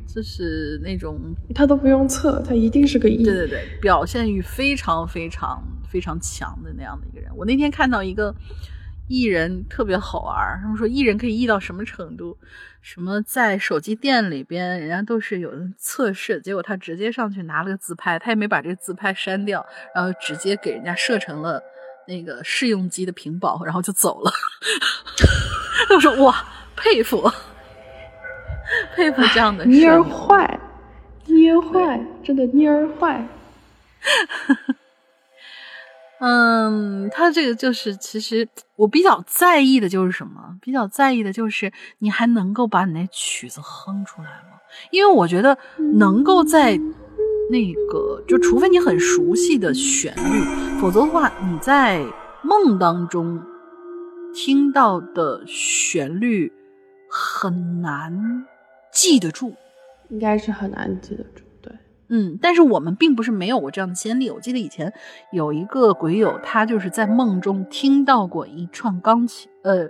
就是那种他都不用测，他一定是个艺。对对对，表现欲非常非常非常强的那样的一个人。我那天看到一个。艺人特别好玩，他们说艺人可以艺到什么程度？什么在手机店里边，人家都是有人测试，结果他直接上去拿了个自拍，他也没把这个自拍删掉，然后直接给人家设成了那个试用机的屏保，然后就走了。我说哇，佩服，佩服这样的蔫儿坏，蔫儿坏，真的妮儿坏。嗯，他这个就是其实我比较在意的就是什么？比较在意的就是你还能够把你那曲子哼出来吗？因为我觉得能够在那个，就除非你很熟悉的旋律，否则的话你在梦当中听到的旋律很难记得住，应该是很难记得住。嗯，但是我们并不是没有过这样的先例。我记得以前有一个鬼友，他就是在梦中听到过一串钢琴，呃，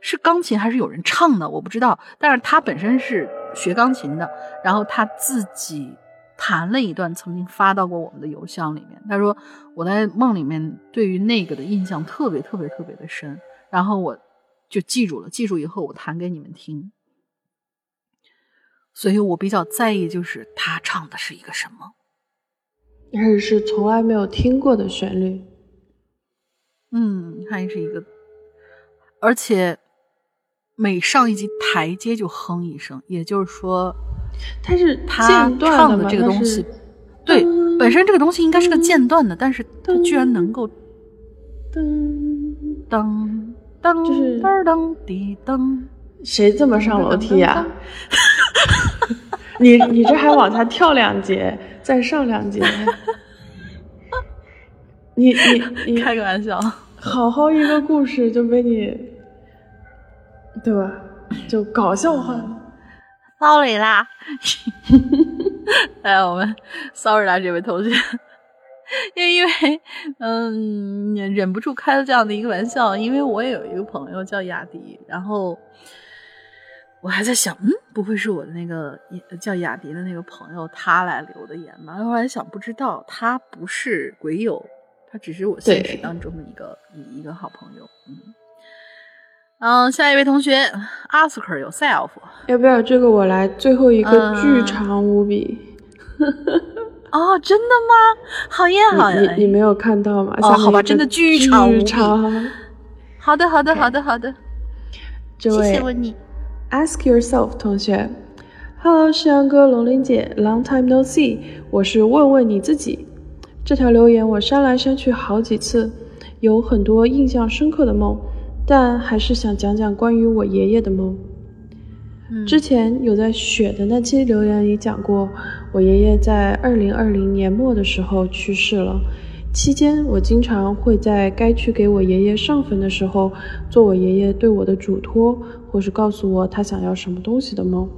是钢琴还是有人唱的，我不知道。但是他本身是学钢琴的，然后他自己弹了一段，曾经发到过我们的邮箱里面。他说我在梦里面对于那个的印象特别特别特别的深，然后我就记住了，记住以后我弹给你们听。所以我比较在意，就是他唱的是一个什么，而且是从来没有听过的旋律。嗯，还是一个，而且每上一级台阶就哼一声，也就是说，他是他唱的这个东西，对，本身这个东西应该是个间断的，但是他居然能够噔噔噔，就是噔噔滴噔，谁这么上楼梯呀？你你这还往下跳两节，再上两节，你你你开个玩笑，好好一个故事就被你，对吧？就搞笑化，sorry 啦，哎，我们 sorry 啦，这位同学，因为因为嗯，忍不住开了这样的一个玩笑，因为我也有一个朋友叫雅迪，然后。我还在想，嗯，不会是我的那个叫雅迪的那个朋友他来留的言吧？后来想，不知道，他不是鬼友，他只是我现实当中的一个一一个好朋友。嗯，嗯，下一位同学，ask yourself，要不要这个我来？最后一个巨长无比。哦，真的吗？好耶，好耶！你没有看到吗？哦，好吧，真的巨长无比。好的，好的，好的，好的。这位，谢谢问你。Ask yourself，同学。Hello，世阳哥，龙玲姐，Long time no see。我是问问你自己。这条留言我删来删去好几次，有很多印象深刻的梦，但还是想讲讲关于我爷爷的梦。之前有在雪的那期留言里讲过，我爷爷在二零二零年末的时候去世了。期间，我经常会在该去给我爷爷上坟的时候，做我爷爷对我的嘱托，或是告诉我他想要什么东西的梦。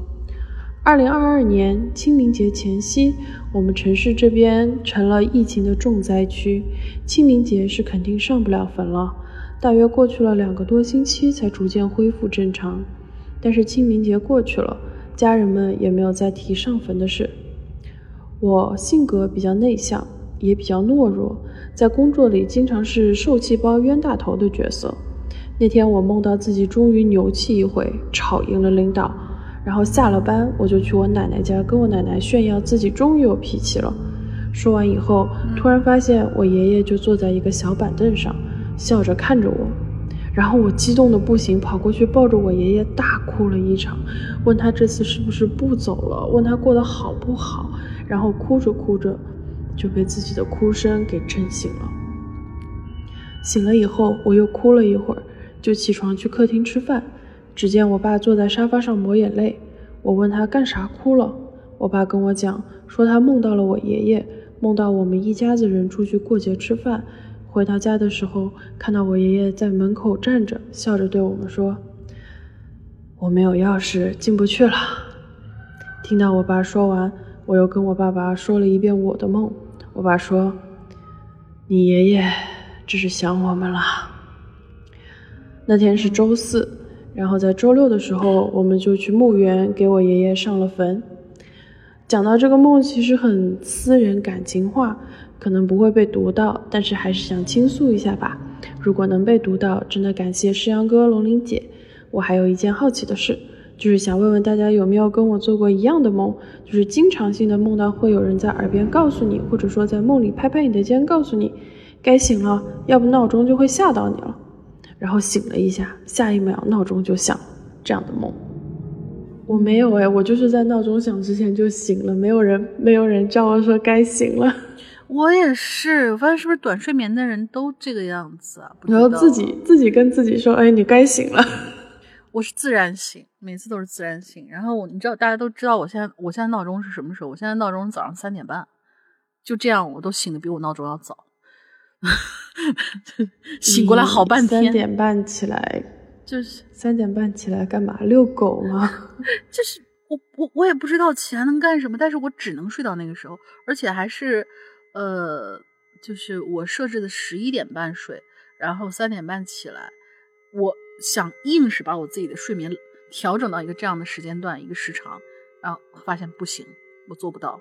二零二二年清明节前夕，我们城市这边成了疫情的重灾区，清明节是肯定上不了坟了。大约过去了两个多星期，才逐渐恢复正常。但是清明节过去了，家人们也没有再提上坟的事。我性格比较内向，也比较懦弱，在工作里经常是受气包冤大头的角色。那天我梦到自己终于牛气一回，吵赢了领导，然后下了班我就去我奶奶家跟我奶奶炫耀自己终于有脾气了。说完以后，突然发现我爷爷就坐在一个小板凳上，笑着看着我，然后我激动的不行，跑过去抱着我爷爷大哭了一场，问他这次是不是不走了，问他过得好不好，然后哭着哭着就被自己的哭声给震醒了。醒了以后，我又哭了一会儿。就起床去客厅吃饭，只见我爸坐在沙发上抹眼泪。我问他干啥哭了，我爸跟我讲说他梦到了我爷爷，梦到我们一家子人出去过节吃饭，回到家的时候看到我爷爷在门口站着，笑着对我们说：“我没有钥匙进不去了。”听到我爸说完，我又跟我爸爸说了一遍我的梦。我爸说：“你爷爷这是想我们了。”那天是周四，然后在周六的时候，我们就去墓园给我爷爷上了坟。讲到这个梦，其实很私人感情化，可能不会被读到，但是还是想倾诉一下吧。如果能被读到，真的感谢诗阳哥、龙玲姐。我还有一件好奇的事，就是想问问大家有没有跟我做过一样的梦，就是经常性的梦到会有人在耳边告诉你，或者说在梦里拍拍你的肩，告诉你该醒了，要不闹钟就会吓到你了。然后醒了一下，下一秒闹钟就响，这样的梦，我没有哎，我就是在闹钟响之前就醒了，没有人没有人叫我说该醒了。我也是，我发现是不是短睡眠的人都这个样子啊？然后自己自己跟自己说，哎，你该醒了。我是自然醒，每次都是自然醒。然后我，你知道，大家都知道我现在我现在闹钟是什么时候？我现在闹钟是早上三点半，就这样，我都醒的比我闹钟要早。醒过来好半天，三点半起来，就是三点半起来干嘛？遛狗吗？就是我我我也不知道起来能干什么，但是我只能睡到那个时候，而且还是呃，就是我设置的十一点半睡，然后三点半起来。我想硬是把我自己的睡眠调整到一个这样的时间段，一个时长，然后发现不行，我做不到。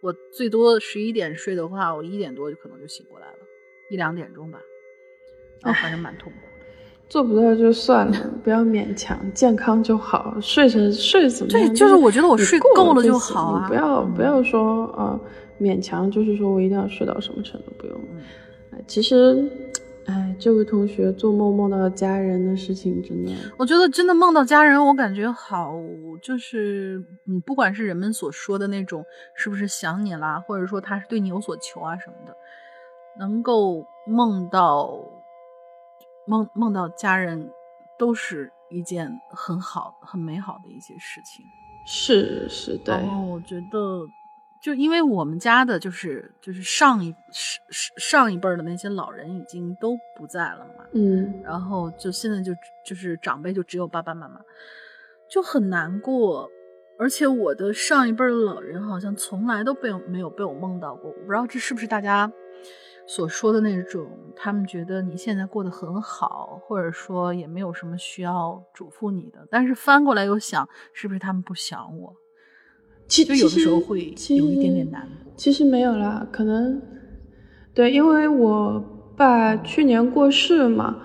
我最多十一点睡的话，我一点多就可能就醒过来了。一两点钟吧，啊，反正蛮痛苦。做不到就算了，不要勉强，健康就好，睡成睡怎么样？对，就是我觉得我睡够了就好啊，不要不要说啊，勉强就是说我一定要睡到什么程度，不用。其实，哎，这位同学做梦梦到家人的事情，真的，我觉得真的梦到家人，我感觉好，就是嗯，不管是人们所说的那种是不是想你啦，或者说他是对你有所求啊什么的。能够梦到梦梦到家人，都是一件很好很美好的一些事情。是是，对。然后我觉得，就因为我们家的，就是就是上一上上一辈的那些老人已经都不在了嘛。嗯。然后就现在就就是长辈就只有爸爸妈妈，就很难过。而且我的上一辈的老人好像从来都被没有被我梦到过。我不知道这是不是大家。所说的那种，他们觉得你现在过得很好，或者说也没有什么需要嘱咐你的。但是翻过来又想，是不是他们不想我？其实有的时候会有一点点难过。其实没有啦，可能对，因为我爸去年过世嘛，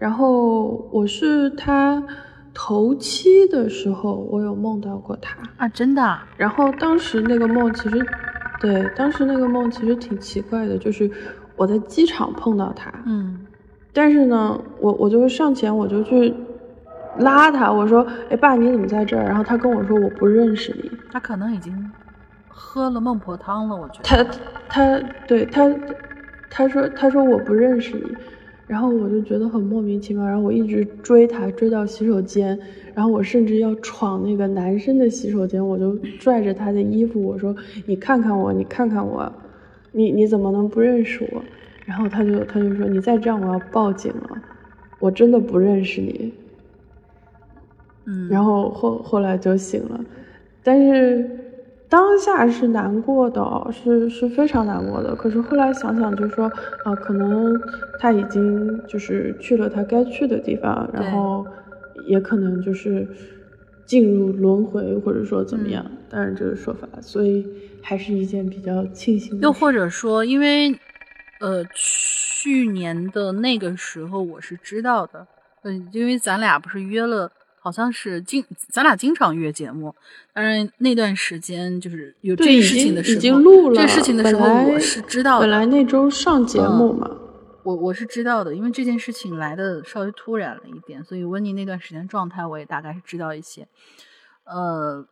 然后我是他头七的时候，我有梦到过他啊，真的。然后当时那个梦其实，对，当时那个梦其实挺奇怪的，就是。我在机场碰到他，嗯，但是呢，我我就上前，我就去拉他，我说：“哎，爸，你怎么在这儿？”然后他跟我说：“我不认识你。”他可能已经喝了孟婆汤了，我觉得。他他对他他说他说我不认识你，然后我就觉得很莫名其妙，然后我一直追他，追到洗手间，然后我甚至要闯那个男生的洗手间，我就拽着他的衣服，我说：“你看看我，你看看我。”你你怎么能不认识我？然后他就他就说你再这样我要报警了，我真的不认识你。嗯，然后后后来就醒了，但是当下是难过的，是是非常难过的。可是后来想想就说啊，可能他已经就是去了他该去的地方，然后也可能就是。进入轮回，或者说怎么样？当然这个说法，所以还是一件比较庆幸。又或者说，因为呃，去年的那个时候我是知道的，嗯，因为咱俩不是约了，好像是经咱俩经常约节目，当然那段时间就是有这个事情的时候，已经录了这事情的时候，我是知道的。本来那周上节目嘛。我我是知道的，因为这件事情来的稍微突然了一点，所以温妮那段时间状态我也大概是知道一些。呃，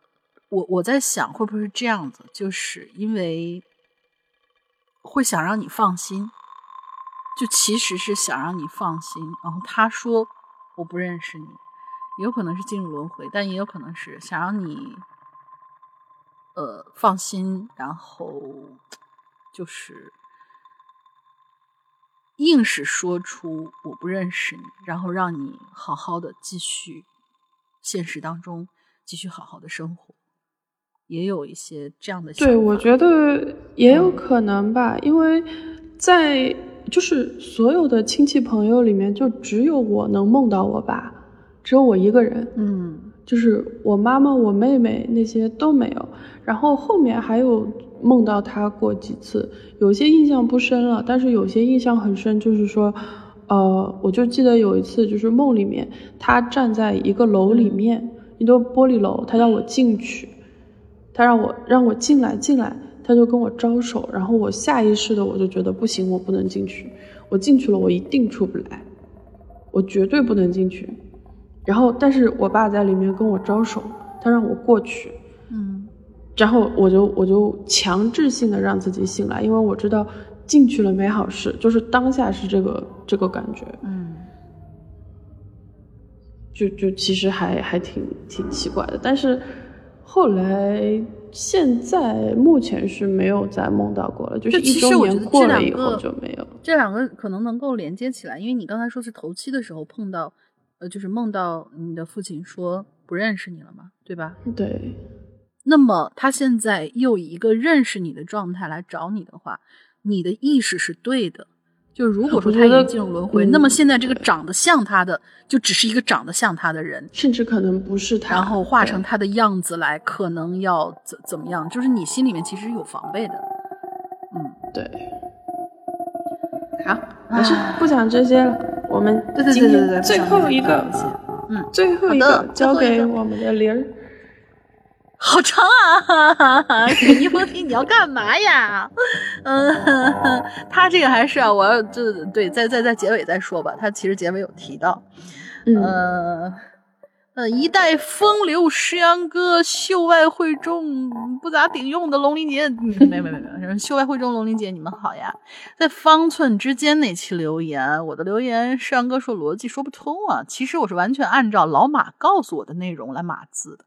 我我在想会不会是这样子，就是因为会想让你放心，就其实是想让你放心。然后他说我不认识你，也有可能是进入轮回，但也有可能是想让你呃放心，然后就是。硬是说出我不认识你，然后让你好好的继续现实当中继续好好的生活，也有一些这样的。对，我觉得也有可能吧，因为在就是所有的亲戚朋友里面，就只有我能梦到我爸，只有我一个人。嗯，就是我妈妈、我妹妹那些都没有，然后后面还有。梦到他过几次，有些印象不深了，但是有些印象很深，就是说，呃，我就记得有一次，就是梦里面他站在一个楼里面，一栋玻璃楼，他让我进去，他让我让我进来进来，他就跟我招手，然后我下意识的我就觉得不行，我不能进去，我进去了我一定出不来，我绝对不能进去，然后但是我爸在里面跟我招手，他让我过去。嗯。然后我就我就强制性的让自己醒来，因为我知道进去了没好事，就是当下是这个这个感觉，嗯，就就其实还还挺挺奇怪的，但是后来现在目前是没有再梦到过了，就是一周年过了以后就没有。这两个可能能够连接起来，因为你刚才说是头七的时候碰到，呃，就是梦到你的父亲说不认识你了嘛，对吧？对。那么他现在又以一个认识你的状态来找你的话，你的意识是对的。就如果说他已经进入轮回，那么现在这个长得像他的，就只是一个长得像他的人，甚至可能不是他，然后化成他的样子来，可能要怎怎么样？就是你心里面其实有防备的。嗯，对。好，没事，不讲这些了。我们对对对对对最后一个，嗯，最后一个交给我们的玲儿。好长啊！给你封信，你要干嘛呀？嗯，他这个还是啊，我要就对，在在在结尾再说吧。他其实结尾有提到，呃呃，一代风流诗阳歌，秀外慧中不咋顶用的龙鳞姐，没没没没，秀外慧中龙鳞姐，你们好呀！在方寸之间那期留言，我的留言诗阳哥说逻辑说不通啊，其实我是完全按照老马告诉我的内容来码字的。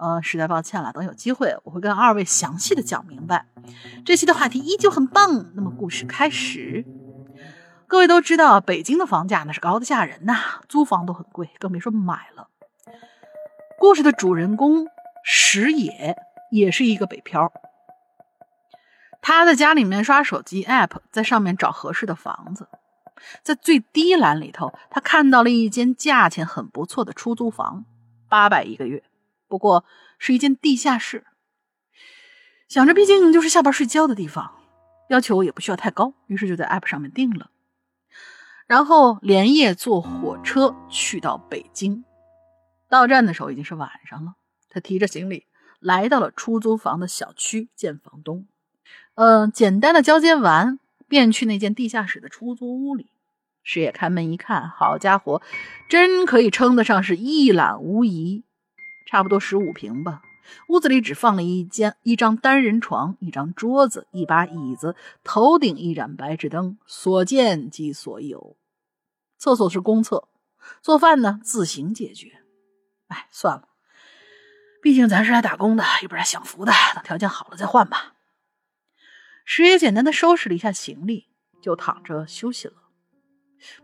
呃，实在抱歉了，等有机会我会跟二位详细的讲明白。这期的话题依旧很棒，那么故事开始。各位都知道，北京的房价那是高的吓人呐，租房都很贵，更别说买了。故事的主人公石野也是一个北漂，他在家里面刷手机 app，在上面找合适的房子，在最低栏里头，他看到了一间价钱很不错的出租房，八百一个月。不过是一间地下室，想着毕竟就是下班睡觉的地方，要求也不需要太高，于是就在 app 上面订了，然后连夜坐火车去到北京。到站的时候已经是晚上了，他提着行李来到了出租房的小区见房东，嗯，简单的交接完，便去那间地下室的出租屋里。师爷开门一看，好家伙，真可以称得上是一览无遗。差不多十五平吧，屋子里只放了一间一张单人床、一张桌子、一把椅子，头顶一盏白炽灯，所见即所有。厕所是公厕，做饭呢自行解决。哎，算了，毕竟咱是来打工的，又不是来享福的，等条件好了再换吧。石爷简单的收拾了一下行李，就躺着休息了。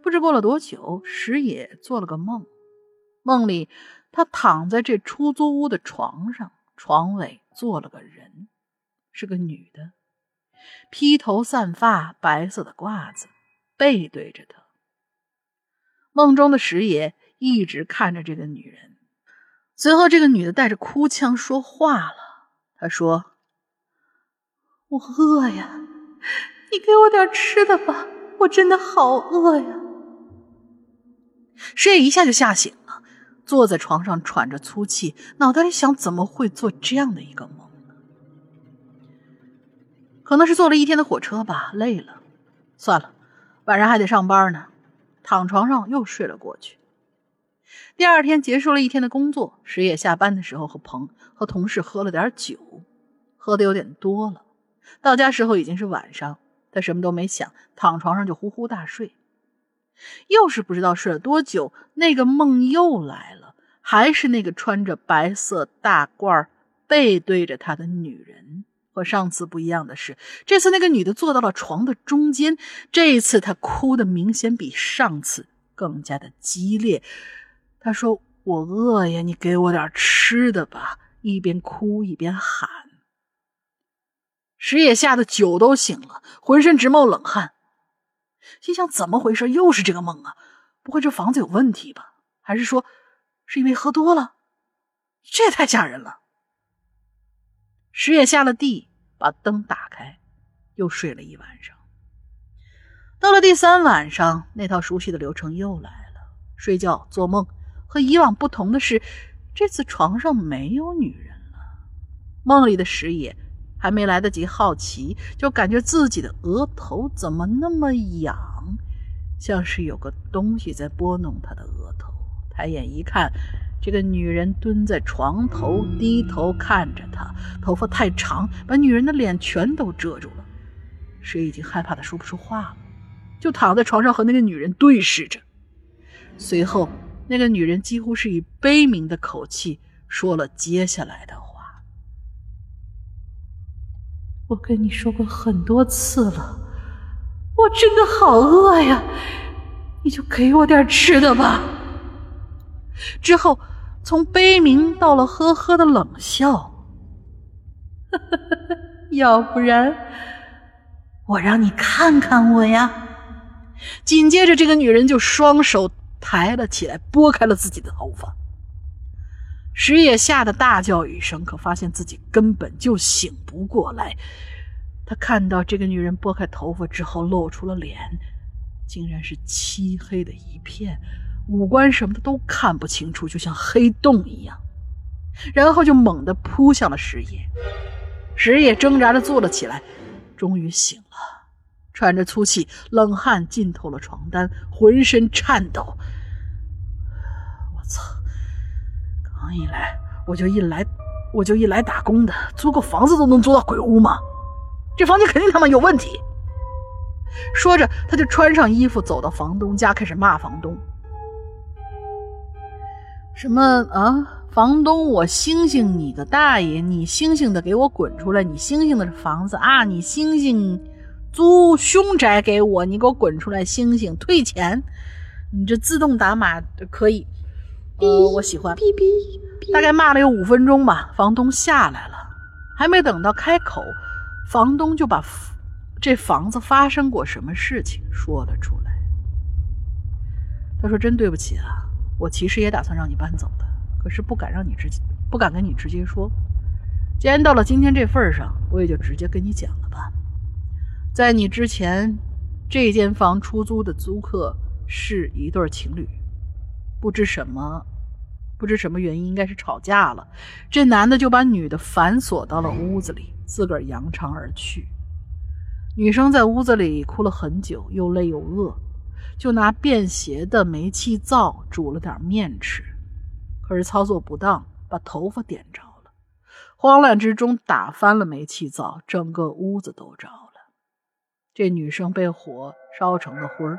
不知过了多久，石野做了个梦，梦里。他躺在这出租屋的床上，床尾坐了个人，是个女的，披头散发，白色的褂子，背对着他。梦中的石爷一直看着这个女人，随后，这个女的带着哭腔说话了。她说：“我饿呀，你给我点吃的吧，我真的好饿呀。”师爷一下就吓醒，坐在床上喘着粗气，脑袋里想：怎么会做这样的一个梦？可能是坐了一天的火车吧，累了。算了，晚上还得上班呢，躺床上又睡了过去。第二天结束了一天的工作，石野下班的时候和朋和同事喝了点酒，喝的有点多了。到家时候已经是晚上，他什么都没想，躺床上就呼呼大睡。又是不知道睡了多久，那个梦又来了，还是那个穿着白色大褂、背对着他的女人。和上次不一样的是，这次那个女的坐到了床的中间。这一次她哭的明显比上次更加的激烈。她说：“我饿呀，你给我点吃的吧。”一边哭一边喊。石野吓得酒都醒了，浑身直冒冷汗，心想：怎么回事？又是这个梦啊？不会这房子有问题吧？还是说是因为喝多了？这也太吓人了。石野下了地，把灯打开，又睡了一晚上。到了第三晚上，那套熟悉的流程又来了：睡觉、做梦。和以往不同的是，这次床上没有女人了。梦里的石野还没来得及好奇，就感觉自己的额头怎么那么痒，像是有个东西在拨弄他的额头。抬眼一看。这个女人蹲在床头，低头看着他，头发太长，把女人的脸全都遮住了。谁已经害怕的说不出话了，就躺在床上和那个女人对视着。随后，那个女人几乎是以悲鸣的口气说了接下来的话：“我跟你说过很多次了，我真的好饿呀，你就给我点吃的吧。”之后。从悲鸣到了呵呵的冷笑，要不然我让你看看我呀！紧接着，这个女人就双手抬了起来，拨开了自己的头发。石野吓得大叫一声，可发现自己根本就醒不过来。他看到这个女人拨开头发之后，露出了脸，竟然是漆黑的一片。五官什么的都看不清楚，就像黑洞一样，然后就猛地扑向了石野。石野挣扎着坐了起来，终于醒了，喘着粗气，冷汗浸透了床单，浑身颤抖。我操！刚一来我就一来我就一来打工的，租个房子都能租到鬼屋吗？这房间肯定他妈有问题！说着，他就穿上衣服走到房东家，开始骂房东。什么啊，房东，我星星你个大爷！你星星的给我滚出来！你星星的房子啊，你星星租凶宅给我，你给我滚出来！星星退钱！你这自动打码可以，呃，我喜欢。哔哔大概骂了有五分钟吧，房东下来了，还没等到开口，房东就把这房子发生过什么事情说了出来。他说：“真对不起啊。”我其实也打算让你搬走的，可是不敢让你直接，不敢跟你直接说。既然到了今天这份上，我也就直接跟你讲了吧。在你之前，这间房出租的租客是一对情侣，不知什么，不知什么原因，应该是吵架了。这男的就把女的反锁到了屋子里，自个儿扬长而去。女生在屋子里哭了很久，又累又饿。就拿便携的煤气灶煮了点面吃，可是操作不当，把头发点着了。慌乱之中打翻了煤气灶，整个屋子都着了。这女生被火烧成了灰儿，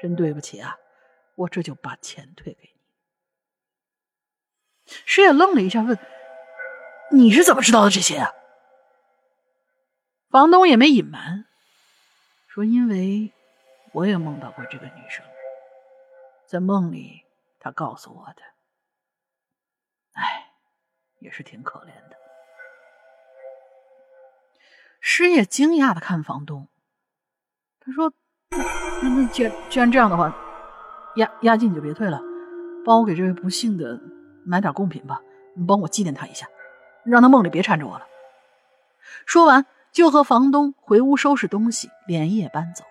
真对不起啊！我这就把钱退给你。师爷愣了一下，问：“你是怎么知道的这些啊？”房东也没隐瞒，说：“因为。”我也梦到过这个女生，在梦里，她告诉我的。哎，也是挺可怜的。师爷惊讶的看房东，他说：“那那既然既然这样的话，押押金你就别退了，帮我给这位不幸的买点贡品吧，你帮我纪念他一下，让他梦里别缠着我了。说完，就和房东回屋收拾东西，连夜搬走了。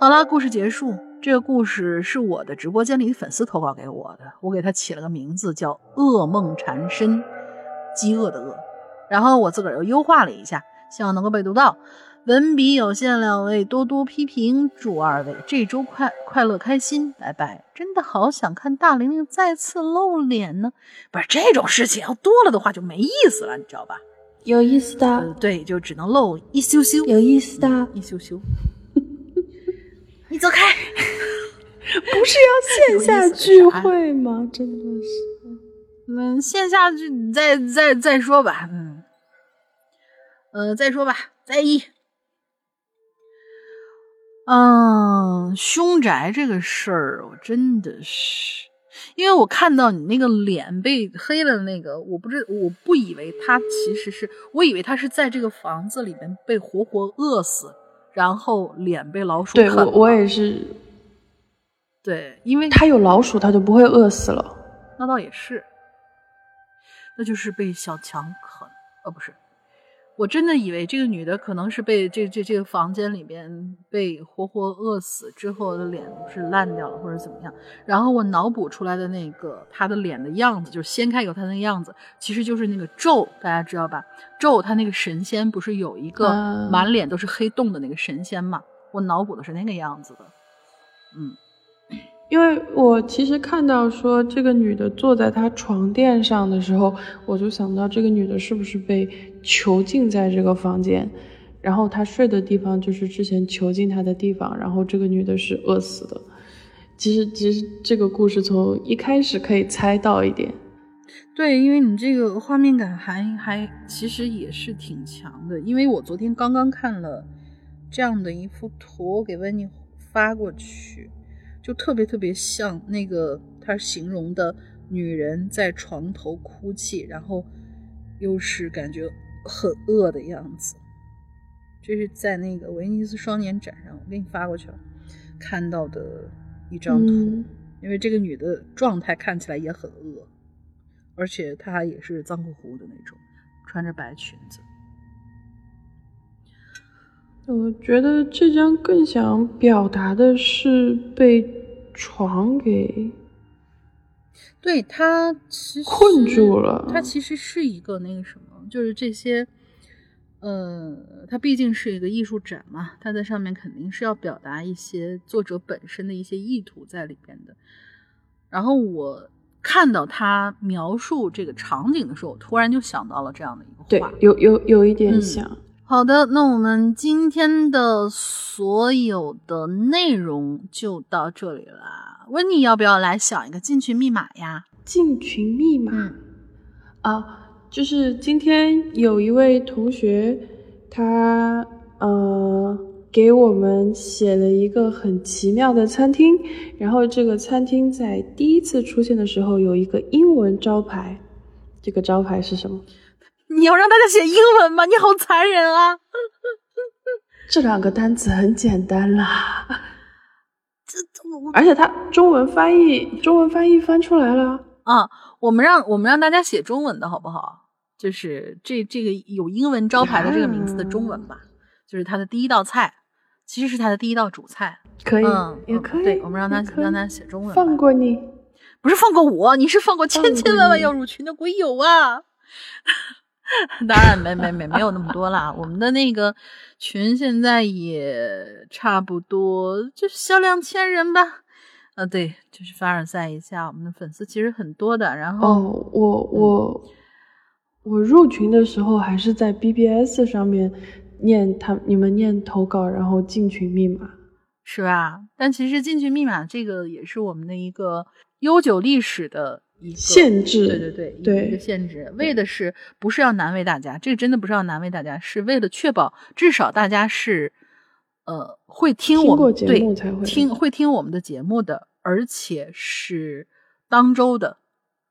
好了，故事结束。这个故事是我的直播间里的粉丝投稿给我的，我给他起了个名字叫“噩梦缠身”，饥饿的饿。然后我自个儿又优化了一下，希望能够被读到。文笔有限，两位多多批评，祝二位这周快快乐开心，拜拜！真的好想看大玲玲再次露脸呢，不是这种事情要多了的话就没意思了，你知道吧？有意思的，对，就只能露一羞羞，有意思的，一羞羞。你走开，不是要线下聚会吗？真的是，嗯，线下聚再再再说吧，嗯，呃，再说吧，再一。嗯，凶宅这个事儿，我真的是，因为我看到你那个脸被黑了，那个我不知，我不以为他其实是，我以为他是在这个房子里面被活活饿死，然后脸被老鼠对我我也是，对，因为他有老鼠，他就不会饿死了。那倒也是，那就是被小强啃，呃，不是。我真的以为这个女的可能是被这这这个房间里边被活活饿死之后的脸是烂掉了或者怎么样，然后我脑补出来的那个她的脸的样子，就是掀开以后她那个样子，其实就是那个咒，大家知道吧？咒他那个神仙不是有一个满脸都是黑洞的那个神仙嘛？我脑补的是那个样子的，嗯。因为我其实看到说这个女的坐在她床垫上的时候，我就想到这个女的是不是被囚禁在这个房间，然后她睡的地方就是之前囚禁她的地方，然后这个女的是饿死的。其实，其实这个故事从一开始可以猜到一点。对，因为你这个画面感还还其实也是挺强的，因为我昨天刚刚看了这样的一幅图，我给温妮发过去。就特别特别像那个他形容的女人在床头哭泣，然后又是感觉很饿的样子。这是在那个威尼斯双年展上，我给你发过去了，看到的一张图。因为这个女的状态看起来也很饿，而且她也是脏乎乎的那种，穿着白裙子。我觉得这张更想表达的是被床给，对他其实困住了。他其实是一个那个什么，就是这些，呃，它毕竟是一个艺术展嘛，它在上面肯定是要表达一些作者本身的一些意图在里边的。然后我看到他描述这个场景的时候，我突然就想到了这样的一个话，对，有有有一点像。好的，那我们今天的所有的内容就到这里了。温妮要不要来想一个进群密码呀？进群密码啊，就是今天有一位同学，他呃给我们写了一个很奇妙的餐厅，然后这个餐厅在第一次出现的时候有一个英文招牌，这个招牌是什么？你要让大家写英文吗？你好残忍啊！这两个单词很简单啦，这而且它中文翻译，中文翻译翻出来了啊！我们让我们让大家写中文的好不好？就是这这个有英文招牌的这个名字的中文吧，就是它的第一道菜，其实是它的第一道主菜，可以，也可以。对，我们让他让他写中文。放过你，不是放过我，你是放过千千万万要入群的鬼友啊！当然没没没没有那么多啦，我们的那个群现在也差不多，就是小两千人吧。啊，对，就是凡尔赛一下，我们的粉丝其实很多的。然后，哦，我我我入群的时候还是在 BBS 上面念他你们念投稿，然后进群密码，是吧？但其实进群密码这个也是我们的一个悠久历史的。限制，对对对，对一个限制，为的是不是要难为大家？这个真的不是要难为大家，是为了确保至少大家是，呃，会听我们对听会听我们的节目的，而且是当周的，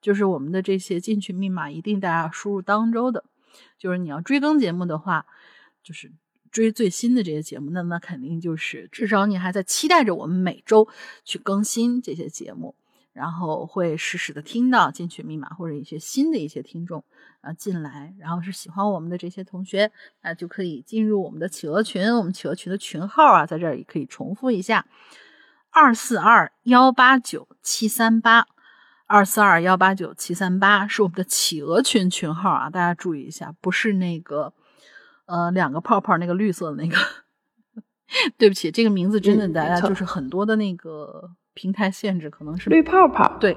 就是我们的这些进群密码一定大家要输入当周的，就是你要追更节目的话，就是追最新的这些节目，那那肯定就是至少你还在期待着我们每周去更新这些节目。然后会实时的听到进群密码或者一些新的一些听众啊进来，然后是喜欢我们的这些同学啊就可以进入我们的企鹅群，我们企鹅群的群号啊在这儿也可以重复一下：二四二幺八九七三八，二四二幺八九七三八是我们的企鹅群群号啊，大家注意一下，不是那个呃两个泡泡那个绿色的那个。对不起，这个名字真的大家就是很多的那个。平台限制可能是绿泡泡，对，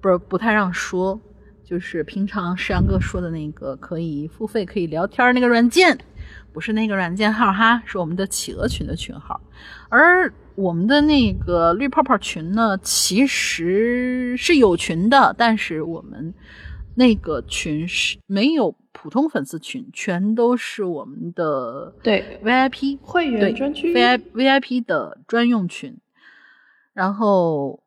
不是不太让说，就是平常石阳哥说的那个可以付费可以聊天那个软件，不是那个软件号哈，是我们的企鹅群的群号，而我们的那个绿泡泡群呢，其实是有群的，但是我们那个群是没有普通粉丝群，全都是我们的对 VIP 会员专区 VIP VIP 的专用群。然后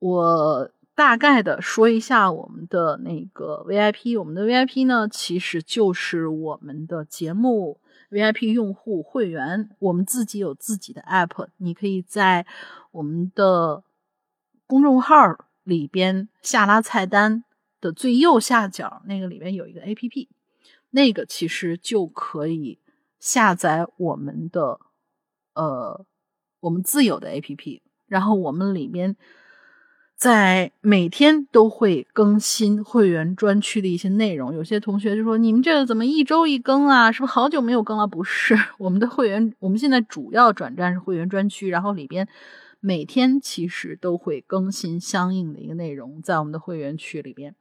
我大概的说一下我们的那个 VIP，我们的 VIP 呢，其实就是我们的节目 VIP 用户会员，我们自己有自己的 app，你可以在我们的公众号里边下拉菜单的最右下角那个里面有一个 app，那个其实就可以下载我们的呃我们自有的 app。然后我们里边在每天都会更新会员专区的一些内容。有些同学就说：“你们这个怎么一周一更啊？是不是好久没有更了？”不是，我们的会员，我们现在主要转战是会员专区，然后里边每天其实都会更新相应的一个内容在我们的会员区里边。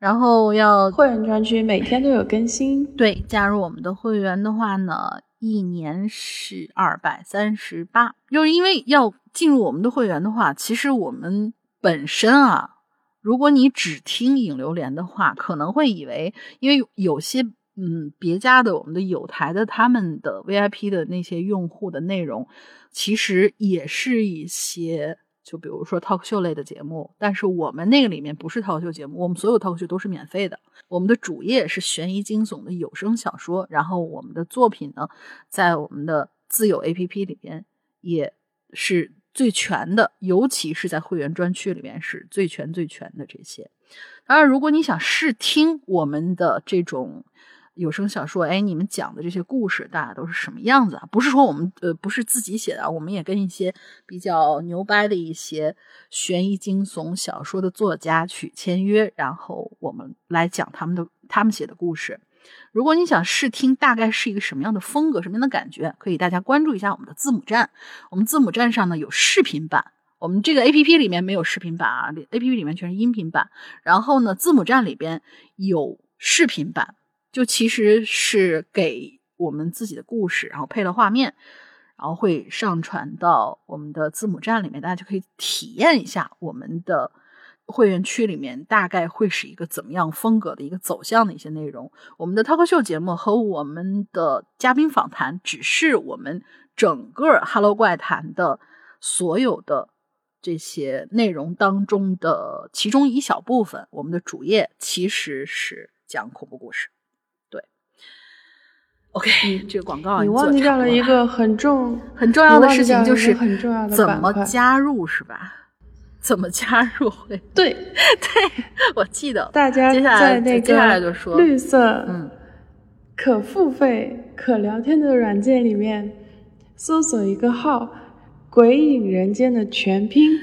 然后要会员专区每天都有更新。对，加入我们的会员的话呢，一年是二百三十八，就是因为要。进入我们的会员的话，其实我们本身啊，如果你只听影流连的话，可能会以为，因为有些嗯别家的我们的有台的他们的 VIP 的那些用户的内容，其实也是一些，就比如说 talk show 类的节目，但是我们那个里面不是 talk show 节目，我们所有 talk show 都是免费的，我们的主页是悬疑惊悚的有声小说，然后我们的作品呢，在我们的自有 APP 里边也是。最全的，尤其是在会员专区里面是最全最全的这些。当然，如果你想试听我们的这种有声小说，哎，你们讲的这些故事大家都是什么样子啊？不是说我们呃不是自己写的，我们也跟一些比较牛掰的一些悬疑惊悚小说的作家去签约，然后我们来讲他们的他们写的故事。如果你想试听，大概是一个什么样的风格、什么样的感觉，可以大家关注一下我们的字母站。我们字母站上呢有视频版，我们这个 A P P 里面没有视频版啊，A P P 里面全是音频版。然后呢，字母站里边有视频版，就其实是给我们自己的故事，然后配了画面，然后会上传到我们的字母站里面，大家就可以体验一下我们的。会员区里面大概会是一个怎么样风格的一个走向的一些内容。我们的 talk show 节目和我们的嘉宾访谈，只是我们整个 Hello 怪谈的所有的这些内容当中的其中一小部分。我们的主页其实是讲恐怖故事。对，OK，这个广告 你忘记掉了一个很重很重要的事情，就是很重要的怎么加入，是吧？怎么加入会？对 对，我记得。大家在那个绿色嗯可付费可聊天的软件里面搜索一个号“鬼影人间”的全拼，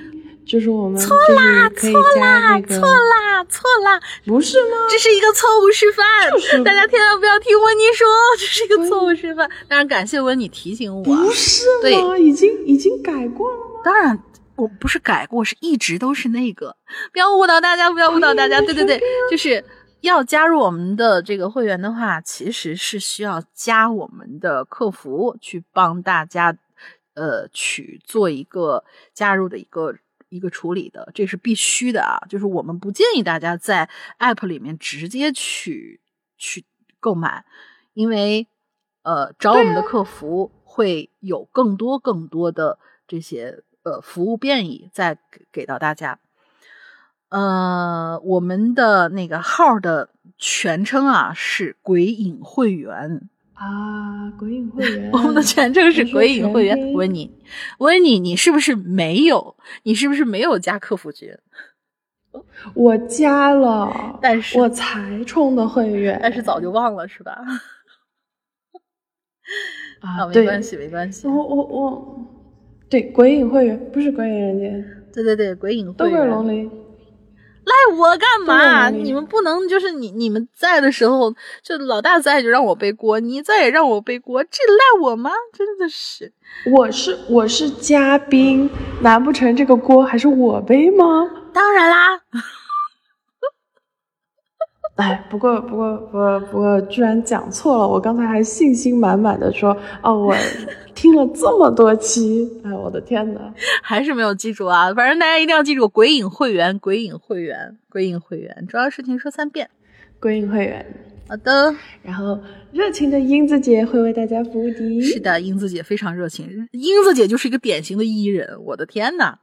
就是我们错啦错啦错啦错啦，不是吗？这是一个错误示范，大家千万不要听温妮说，这是一个错误示范。当然感谢温妮提醒我，不是吗？已经已经改过了吗？当然。我不是改过，是一直都是那个。不要误导大家，不要误导大家。对对对，就是要加入我们的这个会员的话，其实是需要加我们的客服去帮大家，呃，去做一个加入的一个一个处理的，这是必须的啊。就是我们不建议大家在 App 里面直接去去购买，因为呃，找我们的客服会有更多更多的这些。呃，服务便利再给给到大家。呃，我们的那个号的全称啊是“鬼影会员”，啊，鬼影会员，我们的全称是鬼影会员。问你，我问你，你是不是没有？你是不是没有加客服群？我加了，但是我才充的会员，但是早就忘了，是吧？啊，没对关系，没关系我。我我，对鬼影会员不是鬼影人间，对对对，鬼影都会员。是龙鳞。赖我干嘛？你们不能就是你你们在的时候，就老大在就让我背锅，你在也让我背锅，这赖我吗？真的是。我是我是嘉宾，难不成这个锅还是我背吗？当然啦，哎，不过不过不过不过，居然讲错了！我刚才还信心满满的说，哦，我 听了这么多期，哎，我的天呐！还是没有记住啊！反正大家一定要记住，鬼影会员，鬼影会员，鬼影会员，重要事情说三遍。鬼影会员，好的，然后热情的英子姐会为大家服务的。是的，英子姐非常热情，英子姐就是一个典型的 E 人，我的天呐，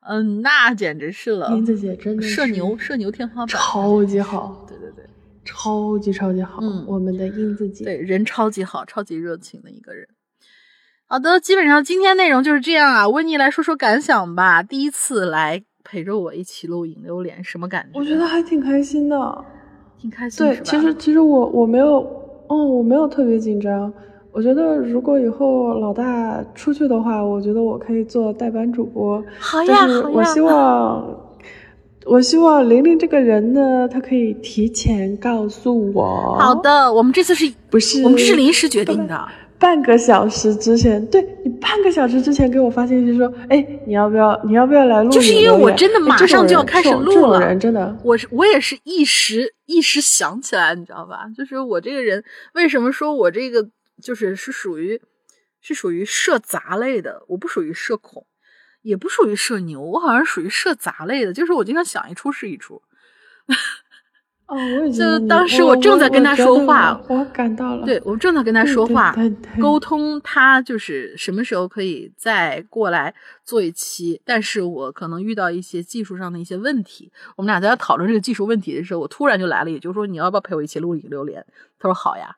嗯，那简直是了，英子姐真的是社牛，社牛天花板，超级好，对对对超级超级好。嗯我们的英子姐，对，人超级好，超级热情的一个人。好的，基本上今天内容就是这样啊。温妮来说说感想吧，第一次来陪着我一起录影榴莲，什么感觉？我觉得还挺开心的。挺开心，对，其实其实我我没有，嗯，我没有特别紧张。我觉得如果以后老大出去的话，我觉得我可以做代班主播。好呀，但是好呀我希望，我希望玲玲这个人呢，她可以提前告诉我。好，的，我们这次是不是我们是临时决定的。半个小时之前，对你半个小时之前给我发信息说，哎，你要不要你要不要来录？就是因为我真的马上就要开始录了人真的，我是我也是一时一时想起来，你知道吧？就是我这个人，为什么说我这个就是是属于是属于社杂类的？我不属于社恐，也不属于社牛，我好像属于社杂类的。就是我经常想一出是一出。哦，我已经就当时我我正在跟他说话我感到了。对我正在跟他说话，对对沟通他就是什么时候可以再过来做一期，但是我可能遇到一些技术上的一些问题，我们俩在讨论这个技术问题的时候，我突然就来了，也就是说你要不要陪我一起录一个榴莲？他说好呀，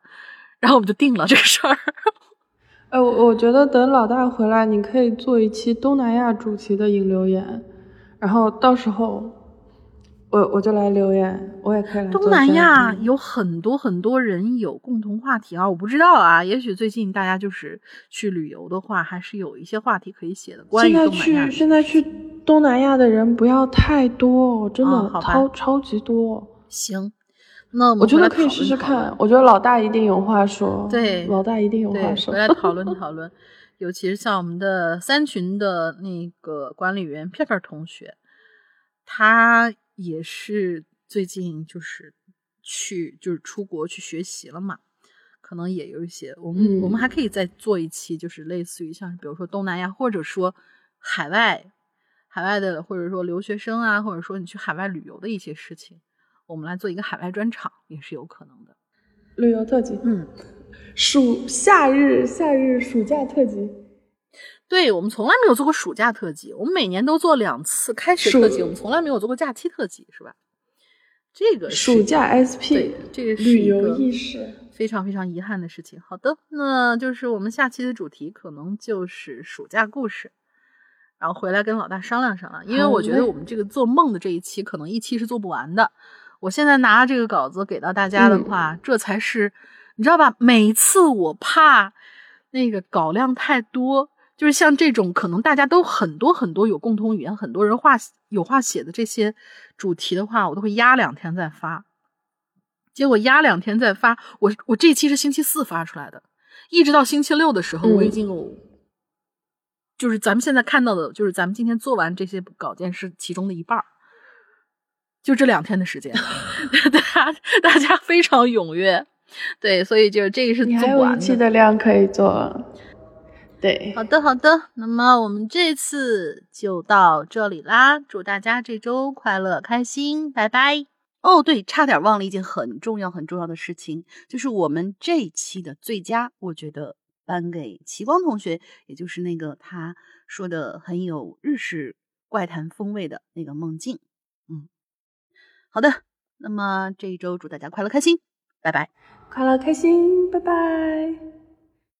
然后我们就定了这个事儿。哎，我我觉得等老大回来，你可以做一期东南亚主题的引流言，然后到时候我我就来留言，我也可以来东南亚有很多很多人有共同话题啊，我不知道啊，也许最近大家就是去旅游的话，还是有一些话题可以写的。关于现在东南亚去现在去东南亚的人不要太多，真的超、超级多。行，那我我觉得可以试试看，我觉得老大一定有话说。对老大一定有话，说回。来讨论讨论，尤其是像我们的三群的那个管理员片片同学，他也是最近就是去就是出国去学习了嘛，可能也有一些我们、我们嗯还可以再做一期，就是类似于像比如说东南亚，或者说海外海外的，或者说留学生啊，或者说你去海外旅游的一些事情，我们来做一个海外专场也是有可能的。旅游特辑，嗯。暑夏日夏日暑假特辑，对我们从来没有做过暑假特辑，我们每年都做两次开学特辑，我们从来没有做过假期特辑，是吧？这个是暑假 SP，这个是旅游意识。非常非常遗憾的事情。好的，那就是我们下期的主题可能就是暑假故事，然后回来跟老大商量商量，因为我觉得我们这个做梦的这一期可能一期是做不完的。我现在拿这个稿子给到大家的嗯话，这才是你知道吧？每次我怕那个稿量太多，就是像这种可能大家都很多很多有共同语言，很多人话有话写的这些主题的话，我都会压两天再发。结果压两天再发，我我这期是星期四发出来的，一直到星期六的时候，嗯我已经有，就是咱们现在看到的，就是咱们今天做完这些稿件是其中的一半儿，就这两天的时间，大家大家非常踊跃，对，所以就是这个是你还有一做不完期的量可以做。对，好的，好的，那么我们这次就到这里啦，祝大家这周快乐开心，拜拜。哦，对，差点忘了一件很重要很重要的事情，就是我们这一期的最佳，我觉得颁给齐光同学，也就是那个他说的很有日式怪谈风味的那个梦境。好的，那么这一周祝大家快乐开心，拜拜，快乐开心，拜拜。